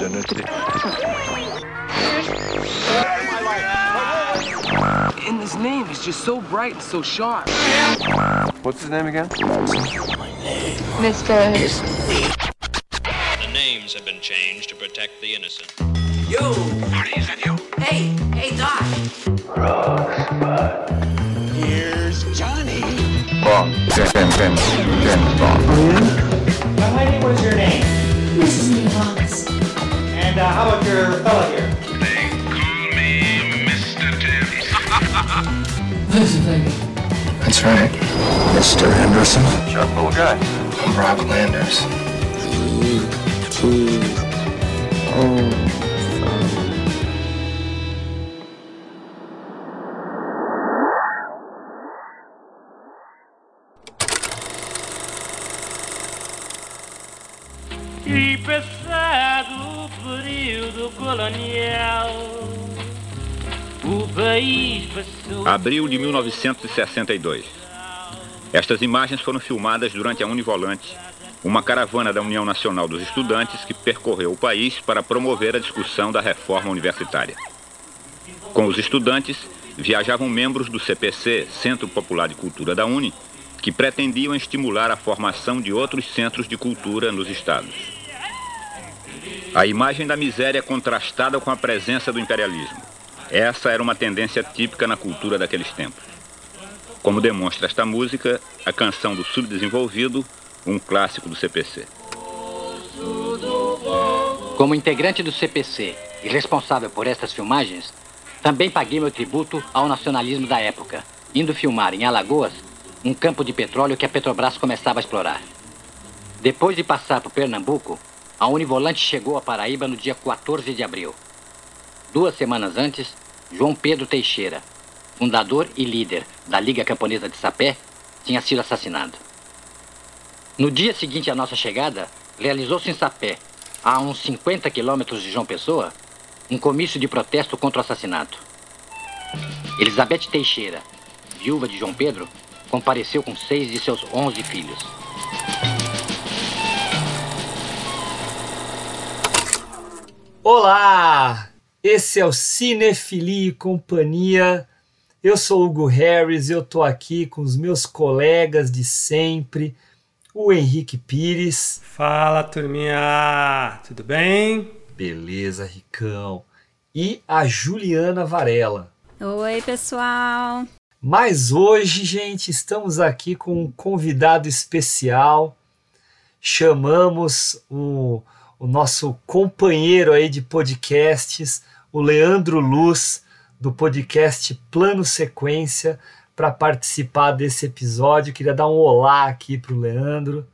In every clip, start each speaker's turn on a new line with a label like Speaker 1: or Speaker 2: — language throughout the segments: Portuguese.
Speaker 1: opportunity.
Speaker 2: And his name is just so bright and so sharp.
Speaker 1: What's his name again?
Speaker 3: Mr.
Speaker 4: The names have been changed to protect the innocent.
Speaker 2: Yo!
Speaker 5: Hey, hey, Doc.
Speaker 6: Bond. James, James, James, James Bond.
Speaker 7: Young lady, what is your name?
Speaker 3: Mrs. Evans.
Speaker 7: And uh, how about your fella here? They call me Mr. Tibbs. Listen, baby.
Speaker 6: That's right. Mr. Henderson.
Speaker 1: Sharp little guy.
Speaker 6: I'm Rob Landers.
Speaker 8: E
Speaker 9: Abril de 1962. Estas imagens foram filmadas durante a Univolante, uma caravana da União Nacional dos Estudantes que percorreu o país para promover a discussão da reforma universitária. Com os estudantes, viajavam membros do CPC, Centro Popular de Cultura da Uni, que pretendiam estimular a formação de outros centros de cultura nos estados. A imagem da miséria contrastada com a presença do imperialismo. Essa era uma tendência típica na cultura daqueles tempos. Como demonstra esta música, a canção do subdesenvolvido, um clássico do CPC.
Speaker 10: Como integrante do CPC e responsável por estas filmagens, também paguei meu tributo ao nacionalismo da época, indo filmar em Alagoas um campo de petróleo que a Petrobras começava a explorar. Depois de passar por Pernambuco, a Univolante chegou a Paraíba no dia 14 de abril. Duas semanas antes, João Pedro Teixeira, fundador e líder da Liga Camponesa de Sapé, tinha sido assassinado. No dia seguinte à nossa chegada, realizou-se em Sapé, a uns 50 quilômetros de João Pessoa, um comício de protesto contra o assassinato. Elizabeth Teixeira, viúva de João Pedro, compareceu com seis de seus 11 filhos.
Speaker 11: Olá! Esse é o Cinefilia e Companhia. Eu sou Hugo Harris e eu tô aqui com os meus colegas de sempre, o Henrique Pires.
Speaker 12: Fala, turminha! Tudo bem?
Speaker 11: Beleza, Ricão. E a Juliana Varela.
Speaker 13: Oi, pessoal.
Speaker 11: Mas hoje, gente, estamos aqui com um convidado especial. Chamamos o, o nosso companheiro aí de podcasts, o Leandro Luz, do podcast Plano Sequência, para participar desse episódio. Queria dar um olá aqui para o Leandro.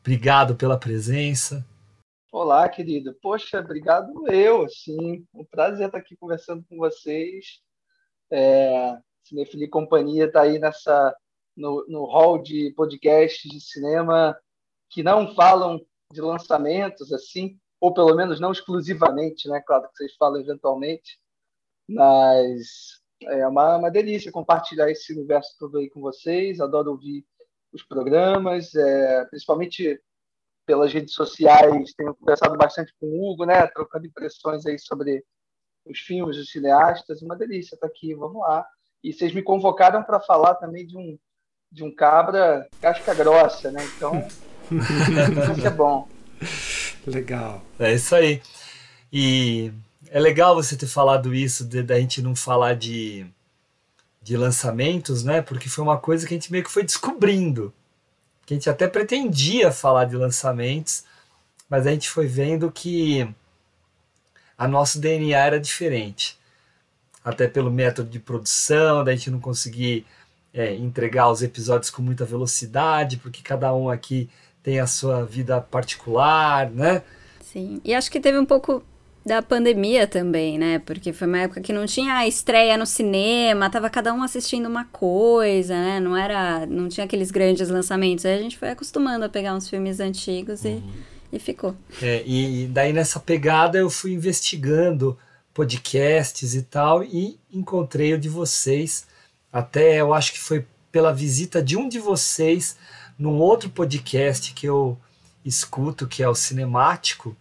Speaker 11: Obrigado pela presença.
Speaker 14: Olá, querido. Poxa, obrigado eu, assim. Um prazer estar aqui conversando com vocês. É, Cinefilia Companhia está aí nessa no, no hall de podcasts de cinema que não falam de lançamentos assim, ou pelo menos não exclusivamente, né? Claro que vocês falam eventualmente, mas é uma, uma delícia compartilhar esse universo todo aí com vocês. Adoro ouvir os programas, é, principalmente pelas redes sociais. Tenho conversado bastante com o Hugo, né? Trocando impressões aí sobre os filmes dos cineastas. Uma delícia estar aqui. Vamos lá. E vocês me convocaram para falar também de um de um cabra casca grossa, né? Então, isso é bom.
Speaker 12: Legal.
Speaker 11: É isso aí. E é legal você ter falado isso, da gente não falar de, de lançamentos, né? Porque foi uma coisa que a gente meio que foi descobrindo. Que a gente até pretendia falar de lançamentos, mas a gente foi vendo que a nosso DNA era diferente. Até pelo método de produção, da gente não conseguir é, entregar os episódios com muita velocidade, porque cada um aqui tem a sua vida particular, né?
Speaker 13: Sim, e acho que teve um pouco da pandemia também, né? Porque foi uma época que não tinha estreia no cinema, tava cada um assistindo uma coisa, né? Não era, não tinha aqueles grandes lançamentos. Aí a gente foi acostumando a pegar uns filmes antigos e, e ficou.
Speaker 11: É, e daí nessa pegada eu fui investigando podcasts e tal e encontrei o de vocês. Até eu acho que foi pela visita de um de vocês num outro podcast que eu escuto, que é o Cinemático,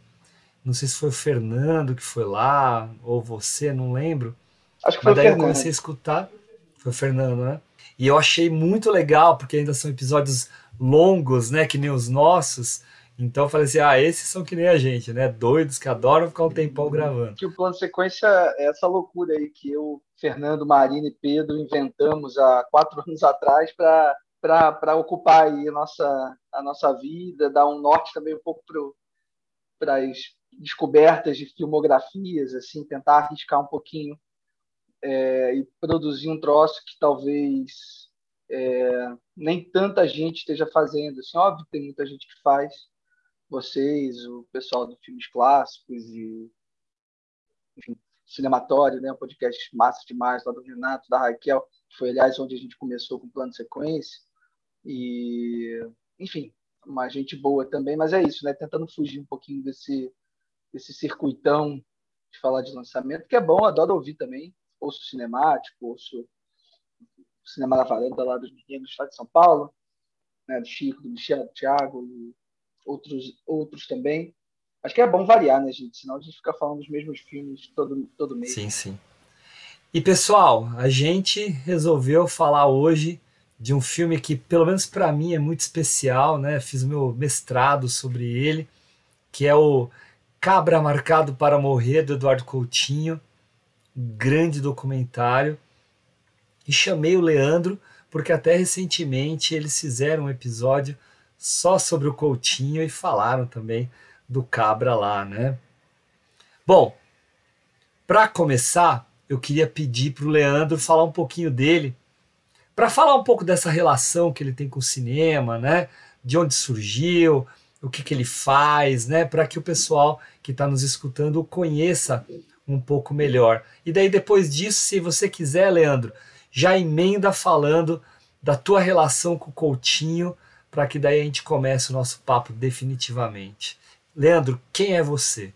Speaker 11: Não sei se foi o Fernando que foi lá, ou você, não lembro.
Speaker 14: Acho que foi
Speaker 11: Mas daí
Speaker 14: o Fernando.
Speaker 11: eu comecei a escutar. Foi o Fernando, né? E eu achei muito legal, porque ainda são episódios longos, né? Que nem os nossos. Então eu falei assim: ah, esses são que nem a gente, né? Doidos que adoram ficar um tempão gravando.
Speaker 14: Que o plano de sequência é essa loucura aí que eu, Fernando, Marina e Pedro inventamos há quatro anos atrás para ocupar aí a nossa, a nossa vida, dar um norte também um pouco para as descobertas de filmografias, assim, tentar arriscar um pouquinho é, e produzir um troço que talvez é, nem tanta gente esteja fazendo. Assim, óbvio tem muita gente que faz, vocês, o pessoal do Filmes Clássicos e enfim, Cinematório, né, um podcast massa demais lá do Renato, da Raquel, que foi, aliás, onde a gente começou com o plano de sequência. E, enfim, uma gente boa também, mas é isso, né? Tentando fugir um pouquinho desse, desse circuitão de falar de lançamento, que é bom, adoro ouvir também. Ouço cinemático, ouço o cinema da varanda lá dos meninos do estado de São Paulo, né, do Chico, do Michel, do Thiago e outros, outros também. Acho que é bom variar, né, gente? Senão a gente fica falando dos mesmos filmes todo, todo mês.
Speaker 11: Sim, sim. E pessoal, a gente resolveu falar hoje de um filme que, pelo menos para mim, é muito especial, né? Fiz meu mestrado sobre ele, que é o Cabra Marcado para Morrer, do Eduardo Coutinho. Um grande documentário. E chamei o Leandro, porque até recentemente eles fizeram um episódio só sobre o Coutinho e falaram também do Cabra lá, né? Bom, para começar, eu queria pedir para o Leandro falar um pouquinho dele, para falar um pouco dessa relação que ele tem com o cinema, né? De onde surgiu, o que, que ele faz, né? Para que o pessoal que está nos escutando conheça um pouco melhor. E daí, depois disso, se você quiser, Leandro, já emenda falando da tua relação com o Coutinho, para que daí a gente comece o nosso papo definitivamente. Leandro, quem é você?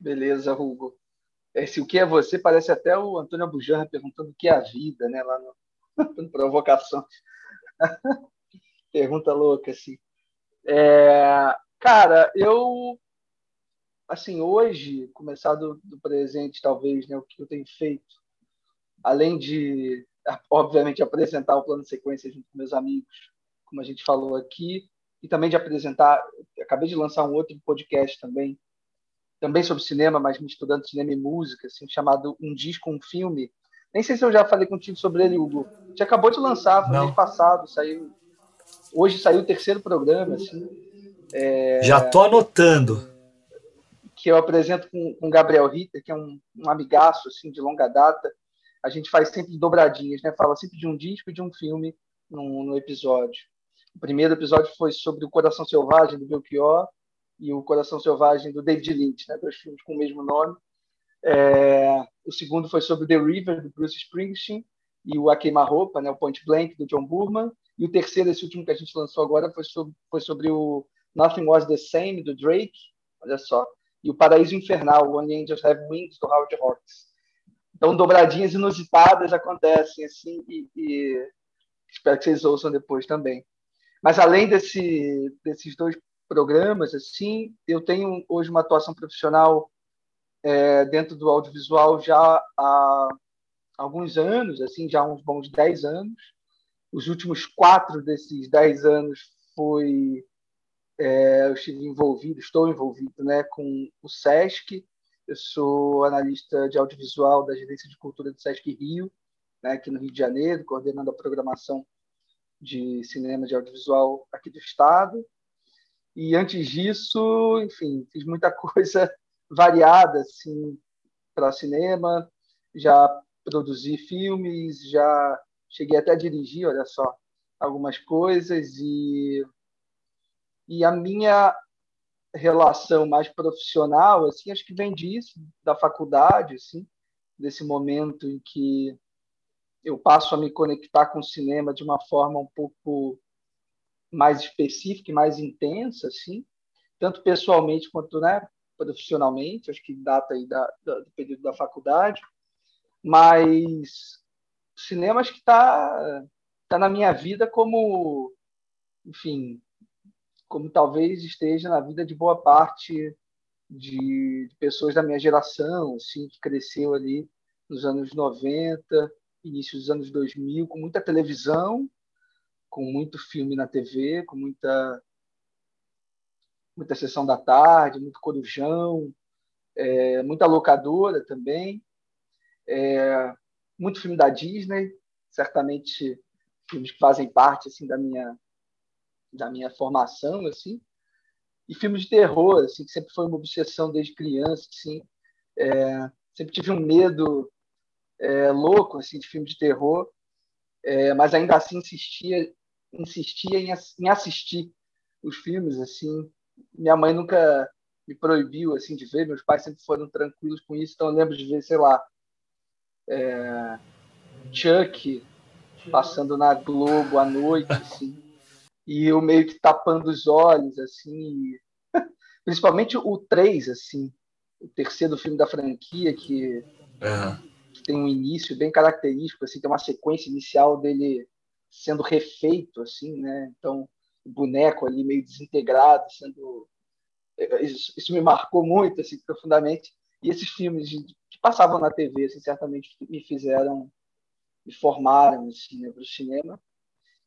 Speaker 14: Beleza, Hugo. Esse o que é você parece até o Antônio Bujanra perguntando o que é a vida, né? Lá no Provocação. Pergunta louca, assim. É, cara, eu assim, hoje, começar do, do, presente, talvez, né, o que eu tenho feito, além de, obviamente, apresentar o plano de sequência junto com meus amigos, como a gente falou aqui, e também de apresentar, acabei de lançar um outro podcast também, também sobre cinema, mas misturando cinema e música, assim, chamado Um Disco, um Filme. Nem sei se eu já falei contigo sobre ele, Hugo. A gente acabou de lançar, foi mês passado, saiu. Hoje saiu o terceiro programa, assim. É...
Speaker 11: Já tô anotando.
Speaker 14: Que eu apresento com, com Gabriel Ritter, que é um, um amigaço, assim, de longa data. A gente faz sempre dobradinhas, né? Fala sempre de um disco e de um filme no, no episódio. O primeiro episódio foi sobre o Coração Selvagem, do Belchior, e o Coração Selvagem, do David Lynch, né? dois filmes com o mesmo nome. É... o segundo foi sobre The River, do Bruce Springsteen, e o A Queima-Roupa, né? o Point Blank, do John Burman. E o terceiro, esse último que a gente lançou agora, foi sobre, foi sobre o Nothing Was the Same, do Drake. Olha só. E o Paraíso Infernal, Only Angels Have Wings, do Howard Hawks. Então, dobradinhas inusitadas acontecem, assim, e, e espero que vocês ouçam depois também. Mas além desse, desses dois programas, assim, eu tenho hoje uma atuação profissional é, dentro do audiovisual já há alguns anos, assim, já há uns bons 10 anos. Os últimos quatro desses 10 anos foi é, eu estive envolvido, estou envolvido, né, com o SESC. Eu sou analista de audiovisual da Gerência de Cultura do SESC Rio, né, aqui no Rio de Janeiro, coordenando a programação de cinema de audiovisual aqui do estado. E antes disso, enfim, fiz muita coisa variada assim para cinema, já produzi filmes, já cheguei até a dirigir, olha só, algumas coisas e e a minha relação mais profissional, assim, acho que vem disso, da faculdade, assim, desse momento em que eu passo a me conectar com o cinema de uma forma um pouco mais específica e mais intensa, assim, tanto pessoalmente quanto né, profissionalmente, acho que data aí da, da, do período da faculdade, mas o cinema acho que está tá na minha vida como, enfim, como talvez esteja na vida de boa parte de, de pessoas da minha geração, assim, que cresceu ali nos anos 90, início dos anos 2000, com muita televisão, com muito filme na TV, com muita muita sessão da tarde, muito corujão, é, muita locadora também, é, muito filme da Disney, certamente filmes que fazem parte assim da minha da minha formação assim e filmes de terror assim que sempre foi uma obsessão desde criança assim é, sempre tive um medo é, louco assim de filme de terror é, mas ainda assim insistia insistia em, em, assistir os filmes assim minha mãe nunca me proibiu assim de ver meus pais sempre foram tranquilos com isso então eu lembro de ver sei lá é, Chuck passando na Globo à noite, assim, e eu meio que tapando os olhos, assim, principalmente o 3, assim, o terceiro filme da franquia, que, uhum. que, tem um início bem característico, assim, tem uma sequência inicial dele sendo refeito, assim, né, então boneco ali meio desintegrado, sendo... Isso, isso me marcou muito, assim, profundamente, e esses filmes que passavam na TV, assim, certamente me fizeram me formaram assim, né, para o cinema.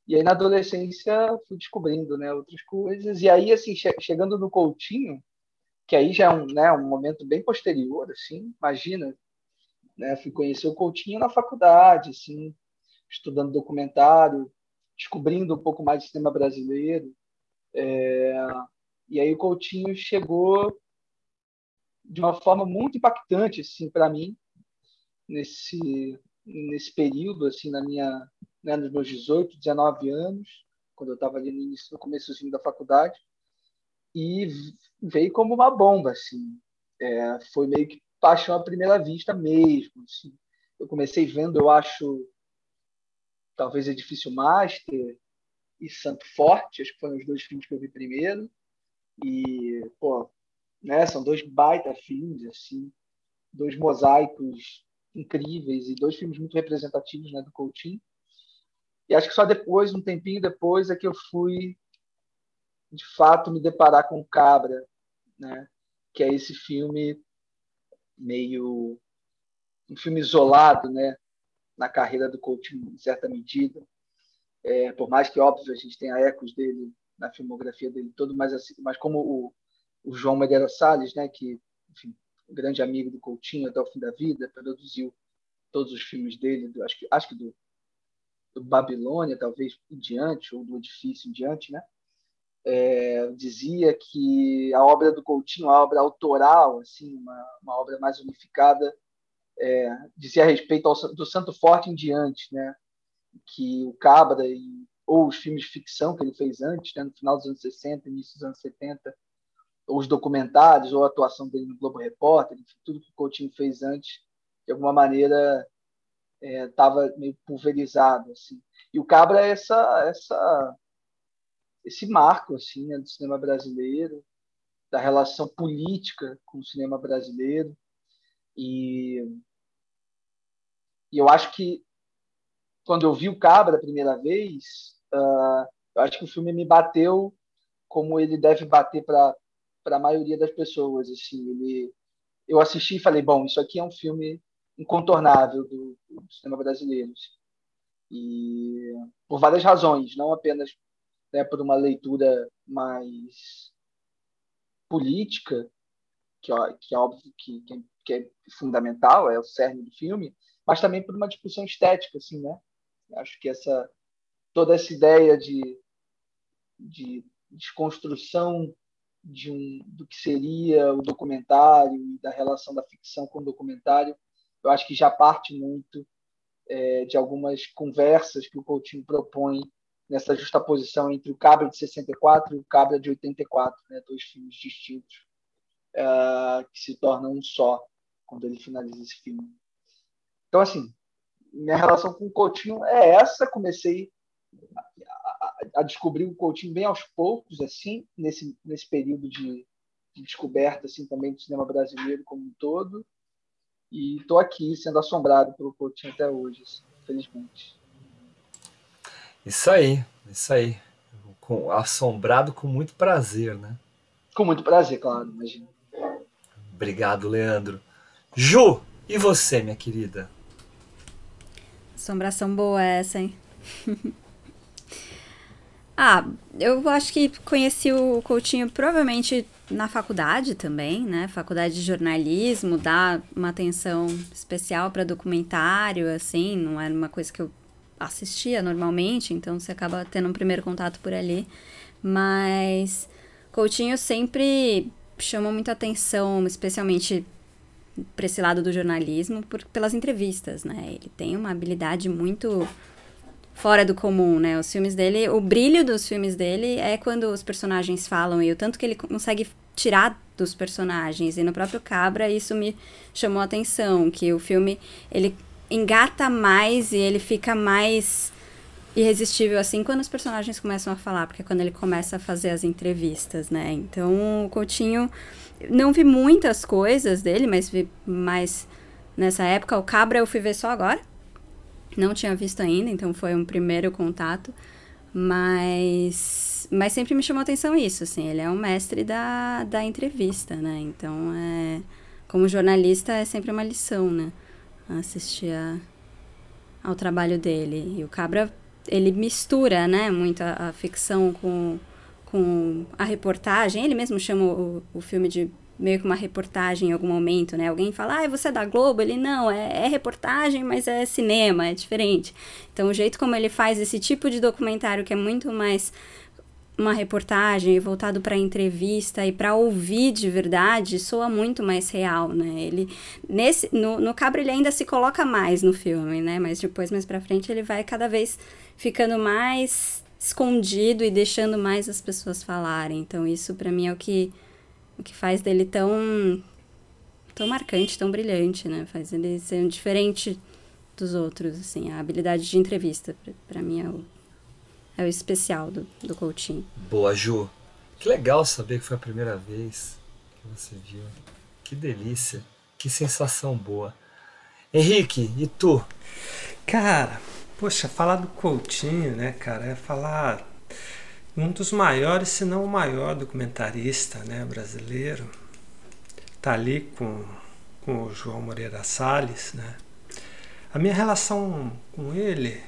Speaker 14: E aí na adolescência fui descobrindo, né, outras coisas. E aí assim, che chegando no Coutinho, que aí já é um, né, um momento bem posterior, assim, imagina, né, fui conhecer o Coutinho na faculdade, assim, estudando documentário, descobrindo um pouco mais de cinema brasileiro. É... E aí o Coutinho chegou de uma forma muito impactante assim para mim nesse nesse período, assim, na minha, né, nos meus 18, 19 anos, quando eu estava ali no início, no começo da faculdade, e veio como uma bomba, assim. É, foi meio que paixão à primeira vista mesmo. Assim. Eu comecei vendo, eu acho, talvez Edifício Master e Santo Forte, acho que foram os dois filmes que eu vi primeiro. E, pô, né, são dois baita filmes, assim, dois mosaicos incríveis e dois filmes muito representativos né, do Coutinho. E acho que só depois, um tempinho depois, é que eu fui, de fato, me deparar com Cabra, né? que é esse filme meio. um filme isolado né? Na carreira do Coutinho, em certa medida. É, por mais que, óbvio, a gente tenha ecos dele na filmografia dele todo, mas, assim, mas como o, o João Medeiros Salles, né, que enfim, um grande amigo do Coutinho até o fim da vida, produziu todos os filmes dele, do, acho que, acho que do, do Babilônia, talvez em diante, ou do Edifício em diante, né? É, dizia que a obra do Coutinho, a obra autoral, assim, uma, uma obra mais unificada, é, dizia a respeito ao, do Santo Forte em diante, né? que o Cabra e, ou os filmes de ficção que ele fez antes, né? no final dos anos 60, início dos anos 70, ou os documentários, ou a atuação dele no Globo Repórter, enfim, tudo que o Coutinho fez antes, de alguma maneira, estava é, meio pulverizado. Assim. E o Cabra é essa, essa, esse marco assim, né, do cinema brasileiro, da relação política com o cinema brasileiro. E, e eu acho que, quando eu vi o Cabra a primeira vez, uh, eu acho que o filme me bateu como ele deve bater para a maioria das pessoas. Assim, ele, eu assisti e falei, bom, isso aqui é um filme incontornável do, do cinema brasileiro. Assim. E por várias razões, não apenas né, por uma leitura mais política, que, que é óbvio que, que, é fundamental, é o cerne do filme, mas também por uma discussão estética, assim, né? Acho que essa toda essa ideia de, de desconstrução de um, do que seria o documentário e da relação da ficção com o documentário, eu acho que já parte muito é, de algumas conversas que o Coutinho propõe nessa justaposição entre o Cabra de 64 e o Cabra de 84, né, dois filmes distintos uh, que se tornam um só quando ele finaliza esse filme. Então, assim, minha relação com o Coutinho é essa. Comecei a descobrir o Coutinho bem aos poucos, assim, nesse, nesse período de, de descoberta assim, também do cinema brasileiro como um todo. E estou aqui sendo assombrado pelo Coutinho até hoje, assim, felizmente.
Speaker 11: Isso aí, isso aí. Com, assombrado com muito prazer, né?
Speaker 14: Com muito prazer, claro, imagina.
Speaker 11: Obrigado, Leandro. Ju, e você, minha querida?
Speaker 13: Assombração boa essa, hein? ah, eu acho que conheci o Coutinho provavelmente na faculdade também, né? Faculdade de jornalismo, dá uma atenção especial para documentário, assim, não era uma coisa que eu assistia normalmente, então você acaba tendo um primeiro contato por ali. Mas Coutinho sempre chamou muita atenção, especialmente para esse lado do jornalismo, por, pelas entrevistas, né? Ele tem uma habilidade muito fora do comum, né? Os filmes dele, o brilho dos filmes dele é quando os personagens falam e o tanto que ele consegue tirar dos personagens. E no próprio Cabra isso me chamou a atenção, que o filme ele engata mais e ele fica mais irresistível assim quando os personagens começam a falar, porque é quando ele começa a fazer as entrevistas, né? Então, o Coutinho não vi muitas coisas dele, mas vi mais nessa época. O Cabra eu fui ver só agora. Não tinha visto ainda, então foi um primeiro contato. Mas, mas sempre me chamou atenção isso, assim. Ele é um mestre da, da entrevista, né? Então, é, como jornalista, é sempre uma lição, né? Assistir a, ao trabalho dele. E o Cabra ele mistura, né, muito a, a, ficção com, com a reportagem. Ele mesmo chama o, o filme de meio que uma reportagem em algum momento, né? Alguém fala, ah, você é da Globo? Ele, não, é, é, reportagem, mas é cinema, é diferente. Então, o jeito como ele faz esse tipo de documentário, que é muito mais uma reportagem voltado para entrevista e para ouvir de verdade soa muito mais real, né? Ele nesse no, no Cabra ele ainda se coloca mais no filme, né? Mas depois mais para frente ele vai cada vez ficando mais escondido e deixando mais as pessoas falarem. Então isso para mim é o que o que faz dele tão tão marcante, tão brilhante, né? Faz ele ser um diferente dos outros, assim, a habilidade de entrevista para mim é o é o especial do, do Coutinho.
Speaker 11: Boa, Ju. Que legal saber que foi a primeira vez que você viu. Que delícia. Que sensação boa. Henrique, e tu?
Speaker 12: Cara, poxa, falar do Coutinho, né, cara, é falar um dos maiores, se não o maior documentarista, né, brasileiro. Tá ali com, com o João Moreira Salles, né. A minha relação com ele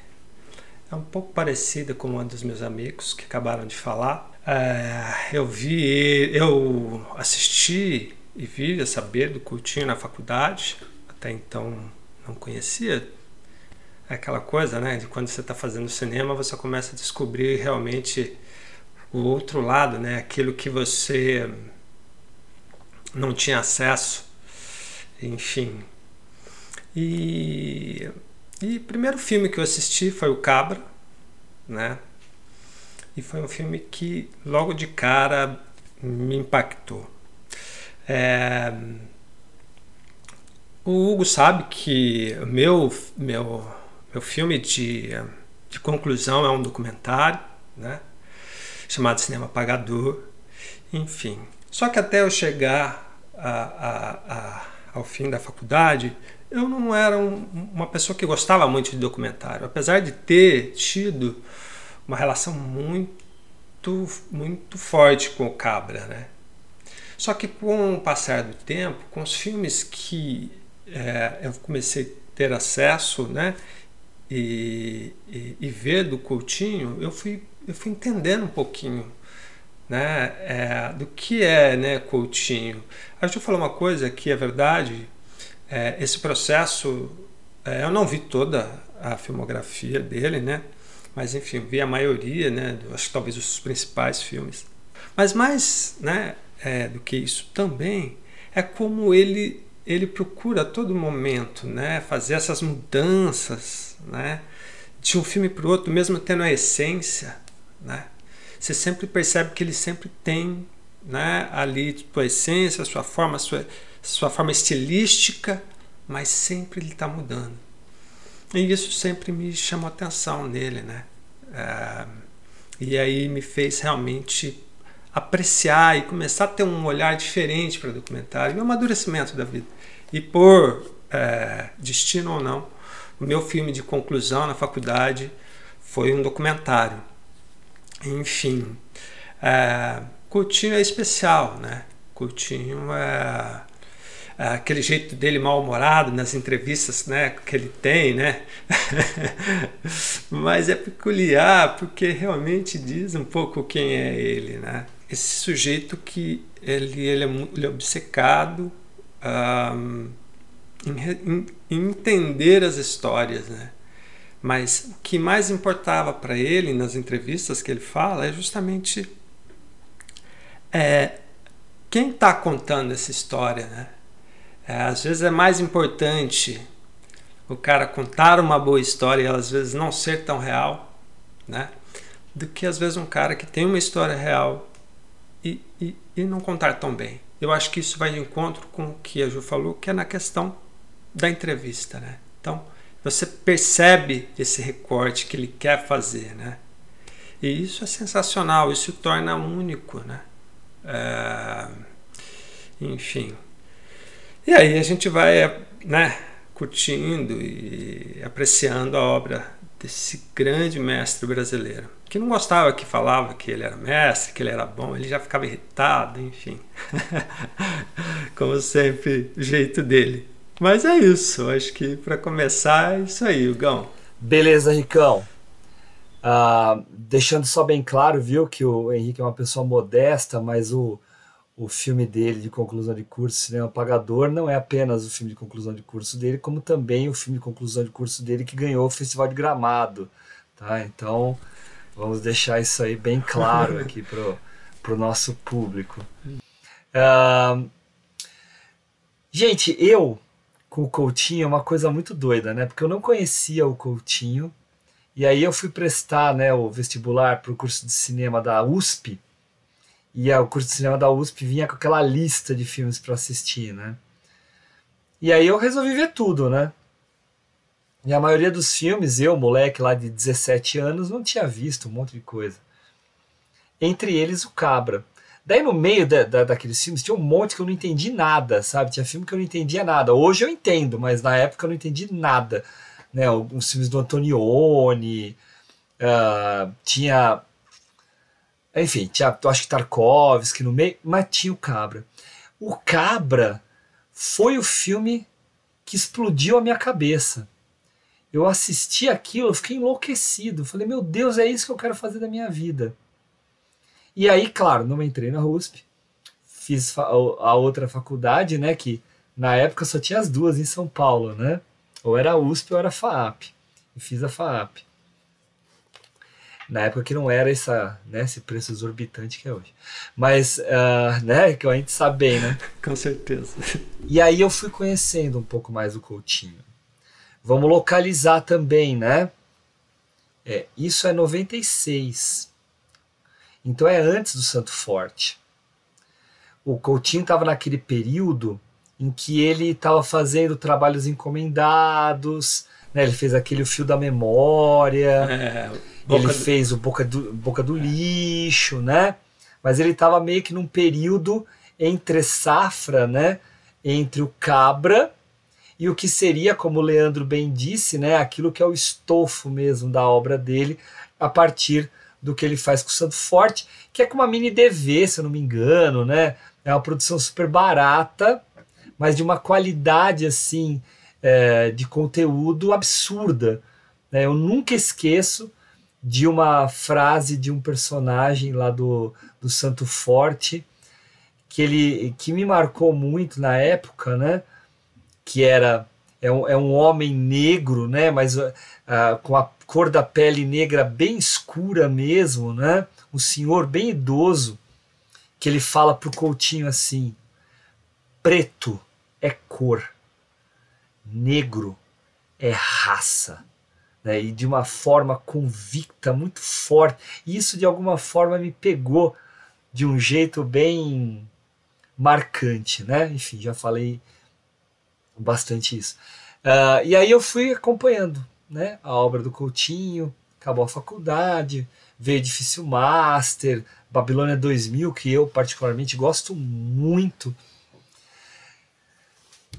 Speaker 12: é um pouco parecida com uma dos meus amigos que acabaram de falar. É, eu vi, eu assisti e vi saber do Coutinho na faculdade, até então não conhecia. É aquela coisa, né, de quando você está fazendo cinema, você começa a descobrir realmente o outro lado, né, aquilo que você não tinha acesso, enfim. E e o primeiro filme que eu assisti foi o Cabra, né? E foi um filme que logo de cara me impactou. É... O Hugo sabe que meu, meu, meu filme de, de conclusão é um documentário, né? Chamado Cinema Pagador. Enfim. Só que até eu chegar a, a, a, ao fim da faculdade, eu não era um, uma pessoa que gostava muito de documentário, apesar de ter tido uma relação muito, muito forte com o Cabra, né? Só que com o passar do tempo, com os filmes que é, eu comecei a ter acesso, né? E, e, e, ver do Coutinho, eu fui, eu fui entendendo um pouquinho né, é, do que é né, Coutinho. Deixa eu falar uma coisa que é verdade, é, esse processo, é, eu não vi toda a filmografia dele, né? Mas enfim, vi a maioria, né? Acho que talvez os principais filmes. Mas mais, né? É, do que isso também é como ele ele procura a todo momento, né? Fazer essas mudanças, né? De um filme para o outro, mesmo tendo a essência, né? Você sempre percebe que ele sempre tem, né? Ali tipo, a essência, sua forma, sua sua forma estilística, mas sempre ele está mudando. E isso sempre me chamou atenção nele, né? É, e aí me fez realmente apreciar e começar a ter um olhar diferente para o documentário e o amadurecimento da vida. E por é, destino ou não, o meu filme de conclusão na faculdade foi um documentário. Enfim, é, Coutinho é especial, né? Coutinho é aquele jeito dele mal-humorado nas entrevistas né, que ele tem, né? Mas é peculiar porque realmente diz um pouco quem é ele, né? Esse sujeito que ele, ele, é, ele é obcecado um, em, em entender as histórias, né? Mas o que mais importava para ele nas entrevistas que ele fala é justamente é, quem está contando essa história, né? É, às vezes é mais importante o cara contar uma boa história e ela às vezes não ser tão real, né? Do que às vezes um cara que tem uma história real e, e, e não contar tão bem. Eu acho que isso vai de encontro com o que a Ju falou, que é na questão da entrevista, né? Então, você percebe esse recorte que ele quer fazer, né? E isso é sensacional, isso torna único, né? É... Enfim. E aí a gente vai, né, curtindo e apreciando a obra desse grande mestre brasileiro, que não gostava que falava que ele era mestre, que ele era bom, ele já ficava irritado, enfim. Como sempre, jeito dele. Mas é isso, acho que para começar é isso aí, Hugão.
Speaker 11: Beleza, Ricão. Uh, deixando só bem claro, viu, que o Henrique é uma pessoa modesta, mas o, o filme dele de conclusão de curso, Cinema Pagador, não é apenas o filme de conclusão de curso dele, como também o filme de conclusão de curso dele que ganhou o Festival de Gramado. Tá? Então, vamos deixar isso aí bem claro aqui para o nosso público. Uh, gente, eu com o Coutinho é uma coisa muito doida, né? Porque eu não conhecia o Coutinho, e aí eu fui prestar né, o vestibular para o curso de cinema da USP, e o curso de cinema da USP vinha com aquela lista de filmes para assistir, né? E aí eu resolvi ver tudo, né? E a maioria dos filmes, eu, moleque lá de 17 anos, não tinha visto um monte de coisa. Entre eles o Cabra. Daí no meio da, da, daqueles filmes tinha um monte que eu não entendi nada, sabe? Tinha filme que eu não entendia nada. Hoje eu entendo, mas na época eu não entendi nada. Né? Os filmes do Antonioni, uh, tinha. Enfim, tinha, acho que Tarkovsky no meio, mas tinha o Cabra. O Cabra foi o filme que explodiu a minha cabeça. Eu assisti aquilo, eu fiquei enlouquecido. Falei, meu Deus, é isso que eu quero fazer da minha vida. E aí, claro, não entrei na USP, fiz a outra faculdade, né, que na época só tinha as duas em São Paulo, né? Ou era a USP ou era a FAAP. E fiz a FAAP. Na época que não era essa, né, esse preço exorbitante que é hoje. Mas, uh, né, que a gente sabe bem, né?
Speaker 12: Com certeza.
Speaker 11: E aí eu fui conhecendo um pouco mais o Coutinho. Vamos localizar também, né? É, isso é 96. Então é antes do Santo Forte. O Coutinho estava naquele período em que ele estava fazendo trabalhos encomendados, né? ele fez aquele Fio da Memória, é, ele do... fez o Boca do, Boca do Lixo, né? Mas ele estava meio que num período entre safra, né? Entre o Cabra e o que seria, como o Leandro bem disse, né? Aquilo que é o estofo mesmo da obra dele, a partir do que ele faz com o Santo Forte, que é com uma mini DV, se eu não me engano, né? É uma produção super barata, mas de uma qualidade assim é, de conteúdo absurda. Né? Eu nunca esqueço de uma frase de um personagem lá do, do Santo Forte que ele que me marcou muito na época, né? Que era é um, é um homem negro, né? Mas uh, com a cor da pele negra bem escura mesmo, né? Um senhor bem idoso que ele fala pro Coutinho assim: preto é cor, negro é raça. Né? E de uma forma convicta, muito forte. E isso de alguma forma me pegou de um jeito bem marcante, né? Enfim, já falei bastante isso. Uh, e aí eu fui acompanhando né, a obra do Coutinho, acabou a faculdade, veio Difícil Master, Babilônia 2000, que eu particularmente gosto muito.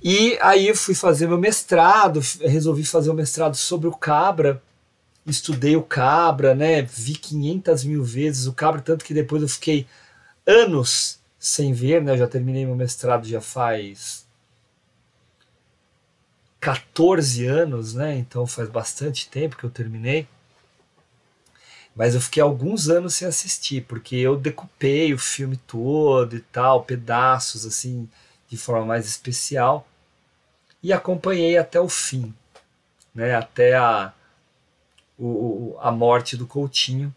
Speaker 11: E aí eu fui fazer meu mestrado, resolvi fazer o um mestrado sobre o Cabra, estudei o Cabra, né, vi 500 mil vezes o Cabra, tanto que depois eu fiquei anos sem ver, né, já terminei meu mestrado já faz 14 anos, né? Então faz bastante tempo que eu terminei. Mas eu fiquei alguns anos sem assistir, porque eu decupei o filme todo e tal, pedaços assim, de forma mais especial, e acompanhei até o fim, né? Até a, o, a morte do Coutinho,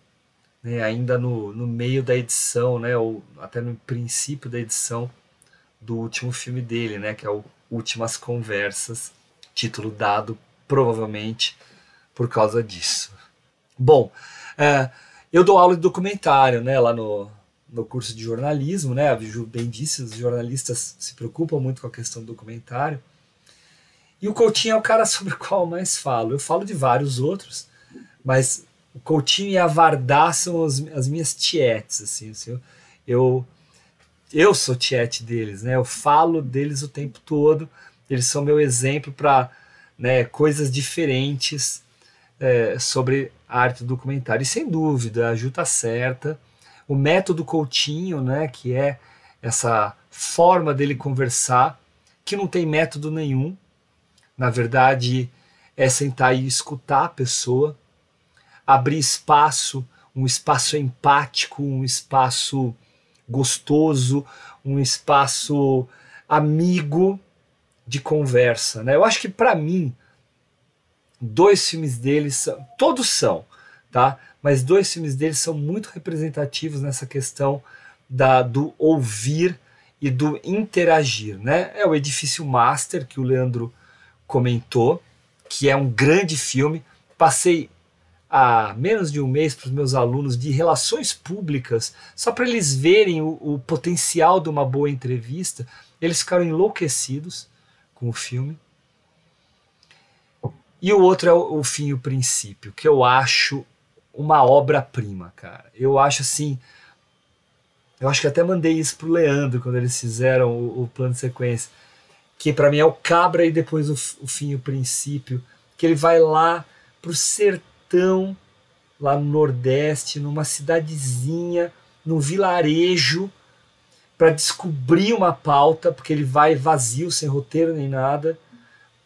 Speaker 11: né? ainda no, no meio da edição, né? Ou até no princípio da edição do último filme dele, né? Que é o Últimas Conversas, título dado provavelmente por causa disso. Bom, é, eu dou aula de documentário, né, lá no, no curso de jornalismo, né, a Ju bem disse, os jornalistas se preocupam muito com a questão do documentário. E o Coutinho é o cara sobre o qual eu mais falo. Eu falo de vários outros, mas o Coutinho e a Vardá são as, as minhas tietes, assim, assim eu, eu, eu sou tiete deles, né, eu falo deles o tempo todo, eles são meu exemplo para né, coisas diferentes é, sobre a arte do documentário. E sem dúvida, a Ju está certa. O método Coutinho, né, que é essa forma dele conversar, que não tem método nenhum. Na verdade, é sentar e escutar a pessoa, abrir espaço, um espaço empático, um espaço gostoso, um espaço amigo de conversa. Né? Eu acho que para mim, dois filmes deles, todos são, tá? mas dois filmes deles são muito representativos nessa questão da, do ouvir e do interagir. Né? É o Edifício Master, que o Leandro comentou, que é um grande filme. Passei há menos de um mês para os meus alunos de relações públicas, só para eles verem o, o potencial de uma boa entrevista. Eles ficaram enlouquecidos com o filme. E o outro é o, Fim e o Princípio, que eu acho uma obra-prima, cara. Eu acho assim. Eu acho que até mandei isso pro Leandro quando eles fizeram o, o plano de sequência. Que para mim é o Cabra e depois o, o Fim e o Princípio. Que ele vai lá pro sertão, lá no Nordeste, numa cidadezinha, num vilarejo para descobrir uma pauta, porque ele vai vazio, sem roteiro nem nada,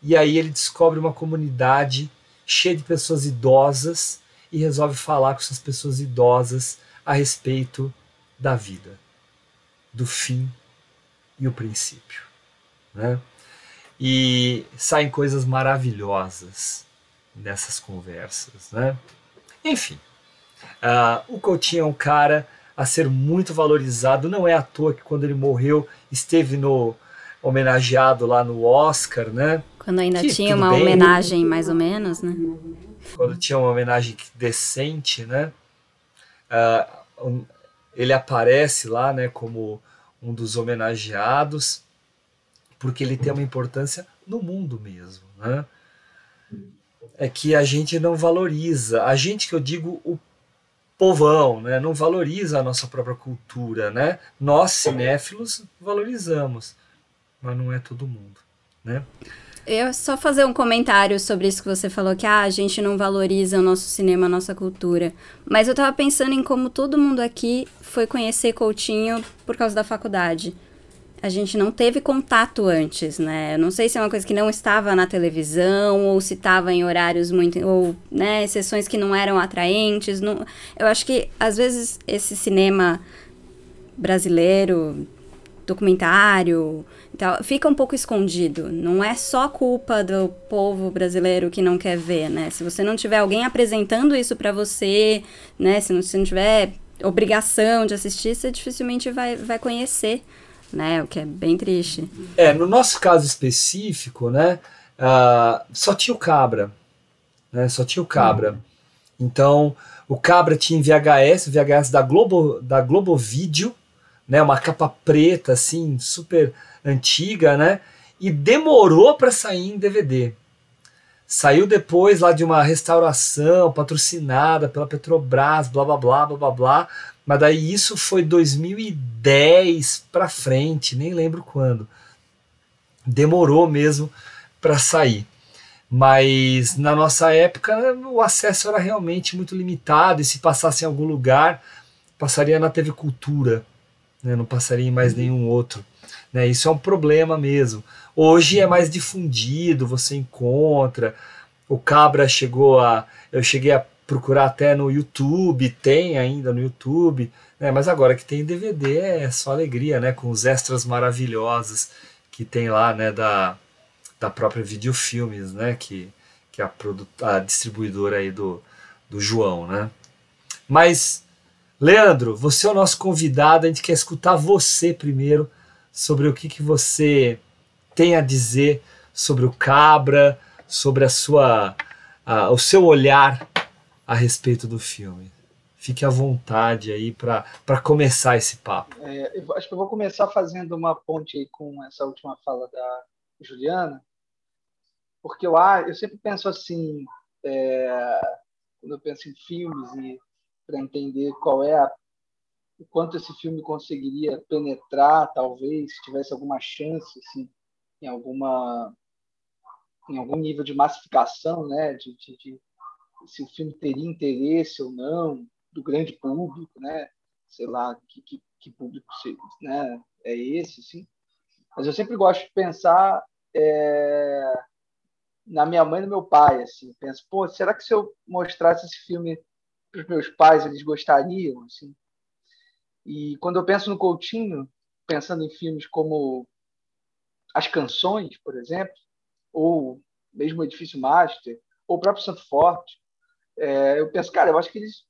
Speaker 11: e aí ele descobre uma comunidade cheia de pessoas idosas e resolve falar com essas pessoas idosas a respeito da vida, do fim e o princípio. Né? E saem coisas maravilhosas nessas conversas. Né? Enfim, uh, o Coutinho é um cara a ser muito valorizado. Não é à toa que quando ele morreu esteve no homenageado lá no Oscar, né?
Speaker 13: Quando ainda que, tinha uma bem, homenagem mais ou menos, né?
Speaker 11: Quando tinha uma homenagem decente, né? Uh, ele aparece lá, né, como um dos homenageados, porque ele tem uma importância no mundo mesmo, né? É que a gente não valoriza, a gente que eu digo o povão, né? não valoriza a nossa própria cultura. Né? Nós, cinéfilos, valorizamos, mas não é todo mundo. Né?
Speaker 13: Eu só fazer um comentário sobre isso que você falou, que ah, a gente não valoriza o nosso cinema, a nossa cultura. Mas eu tava pensando em como todo mundo aqui foi conhecer Coutinho por causa da faculdade a gente não teve contato antes, né? Eu não sei se é uma coisa que não estava na televisão ou se estava em horários muito ou, né, sessões que não eram atraentes. Não, eu acho que às vezes esse cinema brasileiro, documentário, tal, fica um pouco escondido. Não é só culpa do povo brasileiro que não quer ver, né? Se você não tiver alguém apresentando isso para você, né, se não, se não tiver obrigação de assistir, você dificilmente vai, vai conhecer né? O que é bem triste.
Speaker 11: É, no nosso caso específico, né? Uh, só tinha o Cabra, né? Só tinha o Cabra. Então, o Cabra tinha VHS, VHS da Globo, da Globo Video, né? Uma capa preta, assim, super antiga, né? E demorou para sair em DVD. Saiu depois lá de uma restauração patrocinada pela Petrobras, blá blá blá blá blá. Mas daí isso foi 2010 para frente, nem lembro quando. Demorou mesmo para sair. Mas na nossa época o acesso era realmente muito limitado e se passasse em algum lugar, passaria na TV Cultura, né? não passaria em mais nenhum outro. Né? Isso é um problema mesmo. Hoje é mais difundido, você encontra. O Cabra chegou a. Eu cheguei a procurar até no YouTube, tem ainda no YouTube, né? mas agora que tem DVD é só alegria, né? Com os extras maravilhosos que tem lá, né? Da, da própria Videofilmes, né? Que, que é a, a distribuidora aí do, do João, né? Mas, Leandro, você é o nosso convidado, a gente quer escutar você primeiro sobre o que, que você tem a dizer sobre o Cabra, sobre a sua, a, o seu olhar a respeito do filme. Fique à vontade aí para começar esse papo.
Speaker 14: É, eu acho que eu vou começar fazendo uma ponte aí com essa última fala da Juliana, porque eu, eu sempre penso assim, é, quando eu penso em filmes e para entender qual é a, o quanto esse filme conseguiria penetrar, talvez, se tivesse alguma chance, assim, em alguma em algum nível de massificação, né, de, de, de se o filme teria interesse ou não do grande público, né, sei lá que, que, que público né, é esse, assim. Mas eu sempre gosto de pensar é, na minha mãe e no meu pai, assim, penso, pô, será que se eu mostrasse esse filme para os meus pais, eles gostariam, assim? E quando eu penso no Coutinho, pensando em filmes como As Canções, por exemplo, ou mesmo o Edifício Master, ou o próprio Santo Forte, é, eu penso, cara, eu acho que eles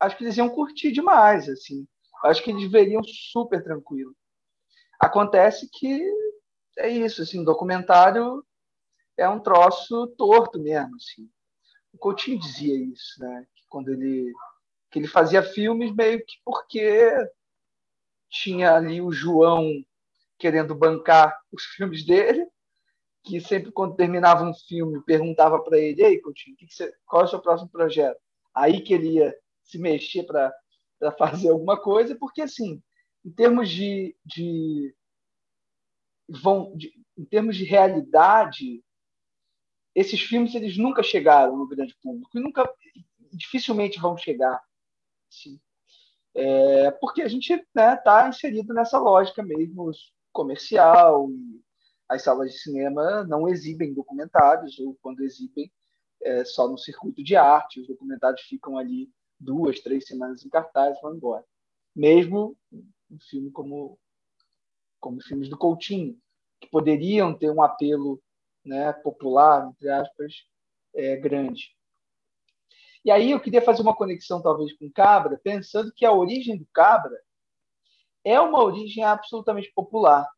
Speaker 14: acho que eles iam curtir demais, assim. Acho que eles veriam super tranquilo. Acontece que é isso, assim, documentário é um troço torto mesmo, assim. O Coutinho dizia isso, né? Que quando ele que ele fazia filmes meio que porque tinha ali o João querendo bancar os filmes dele, que sempre quando terminava um filme perguntava para ele, ei, Coutinho, que que você, qual é o seu próximo projeto? Aí que ele ia se mexer para fazer alguma coisa, porque assim, em termos de, de vão de, em termos de realidade esses filmes eles nunca chegaram no grande público e nunca dificilmente vão chegar sim. É, porque a gente está né, tá inserido nessa lógica mesmo comercial e as salas de cinema não exibem documentários ou quando exibem é, só no circuito de arte os documentários ficam ali duas três semanas em cartaz e vão embora mesmo um filme como como filmes do Coutinho que poderiam ter um apelo né, popular, entre aspas, é, grande. E aí eu queria fazer uma conexão, talvez, com Cabra, pensando que a origem do Cabra é uma origem absolutamente popular,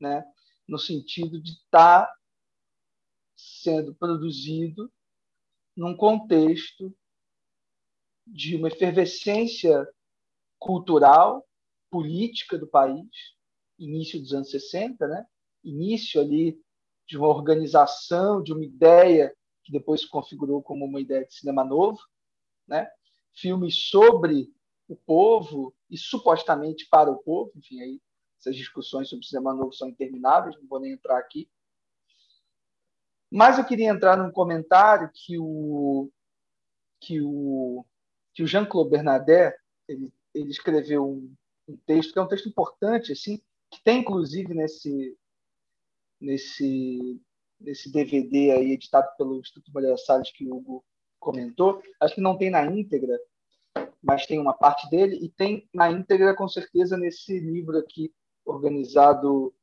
Speaker 14: né? No sentido de estar tá sendo produzido num contexto de uma efervescência cultural, política do país, início dos anos 60, né? início ali de uma organização, de uma ideia que depois se configurou como uma ideia de cinema novo, né? filmes sobre o povo e supostamente para o povo, enfim, aí essas discussões sobre cinema novo são intermináveis, não vou nem entrar aqui. Mas eu queria entrar num comentário que o que o que o Jean-Claude Bernadette ele, ele escreveu um, um texto que é um texto importante assim, que tem inclusive nesse nesse, nesse DVD aí editado pelo Instituto Moreira Salles que o Hugo comentou. Acho que não tem na íntegra, mas tem uma parte dele e tem na íntegra com certeza nesse livro aqui organizado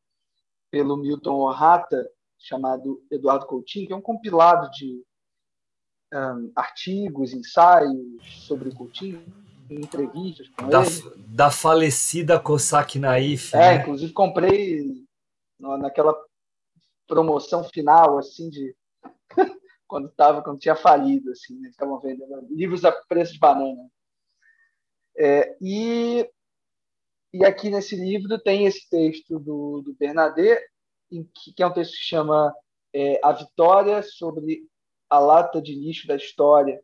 Speaker 14: pelo Milton Orrata chamado Eduardo Coutinho, que é um compilado de um, artigos, ensaios sobre o Coutinho, entrevistas com
Speaker 11: da,
Speaker 14: ele.
Speaker 11: Da falecida Cossack Naif.
Speaker 14: É, né? inclusive comprei naquela promoção final, assim, de quando tava, quando tinha falido, assim, né? estavam vendendo livros a preço de banana. É, e, e aqui nesse livro tem esse texto do, do Bernadette, que, que, é um texto que chama é, A Vitória sobre a Lata de Lixo da História,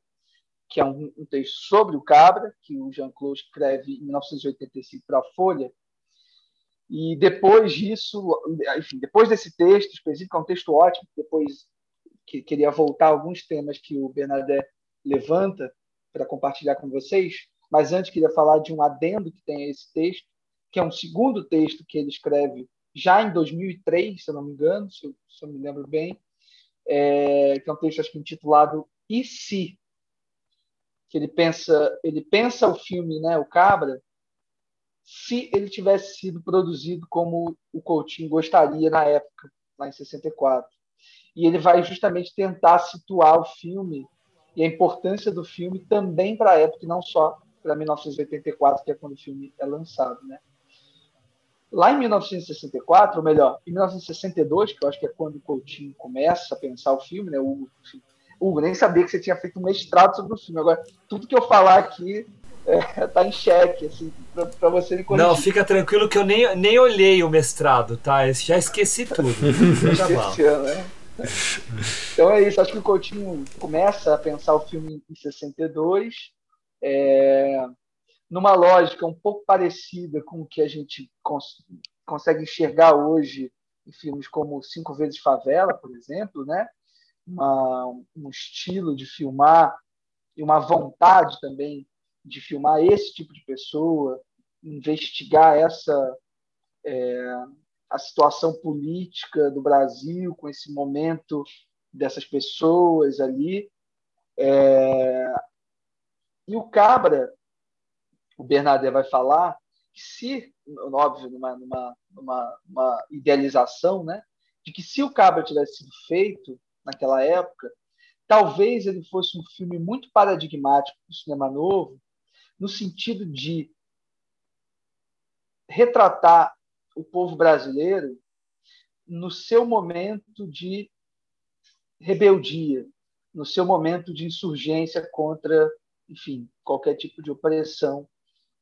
Speaker 14: que é um, um texto sobre o Cabra, que o Jean-Claude escreve em 1985 para a Folha, e depois disso, enfim, depois desse texto específico, é um texto ótimo, depois que queria voltar a alguns temas que o Bernadette levanta para compartilhar com vocês, mas antes queria falar de um adendo que tem a esse texto, que é um segundo texto que ele escreve já em 2003, se eu não me engano, se eu, se eu me lembro bem, é, que é um texto acho que intitulado E se? Que ele pensa, ele pensa o filme, né, o Cabra, se ele tivesse sido produzido como o Coutinho gostaria na época, lá em 64. E ele vai justamente tentar situar o filme e a importância do filme também para a época, e não só para 1984, que é quando o filme é lançado, né? Lá em 1964, ou melhor, em 1962, que eu acho que é quando o Coutinho começa a pensar o filme, né? O Hugo, nem sabia que você tinha feito um mestrado sobre o filme. Agora, tudo que eu falar aqui é, tá em xeque, assim, para você me
Speaker 11: corrigir. Não, fica tranquilo que eu nem, nem olhei o mestrado, tá? Eu já esqueci tudo. Esqueceu,
Speaker 14: né? Então é isso, acho que o Coutinho começa a pensar o filme em 62, é, numa lógica um pouco parecida com o que a gente cons consegue enxergar hoje em filmes como Cinco Vezes Favela, por exemplo, né? Uma, um estilo de filmar e uma vontade também de filmar esse tipo de pessoa, investigar essa é, a situação política do Brasil com esse momento dessas pessoas ali. É, e o Cabra, o Bernadette vai falar que se, óbvio, numa, numa, numa, numa idealização, né, de que se o Cabra tivesse sido feito naquela época, talvez ele fosse um filme muito paradigmático do cinema novo, no sentido de retratar o povo brasileiro no seu momento de rebeldia, no seu momento de insurgência contra, enfim, qualquer tipo de opressão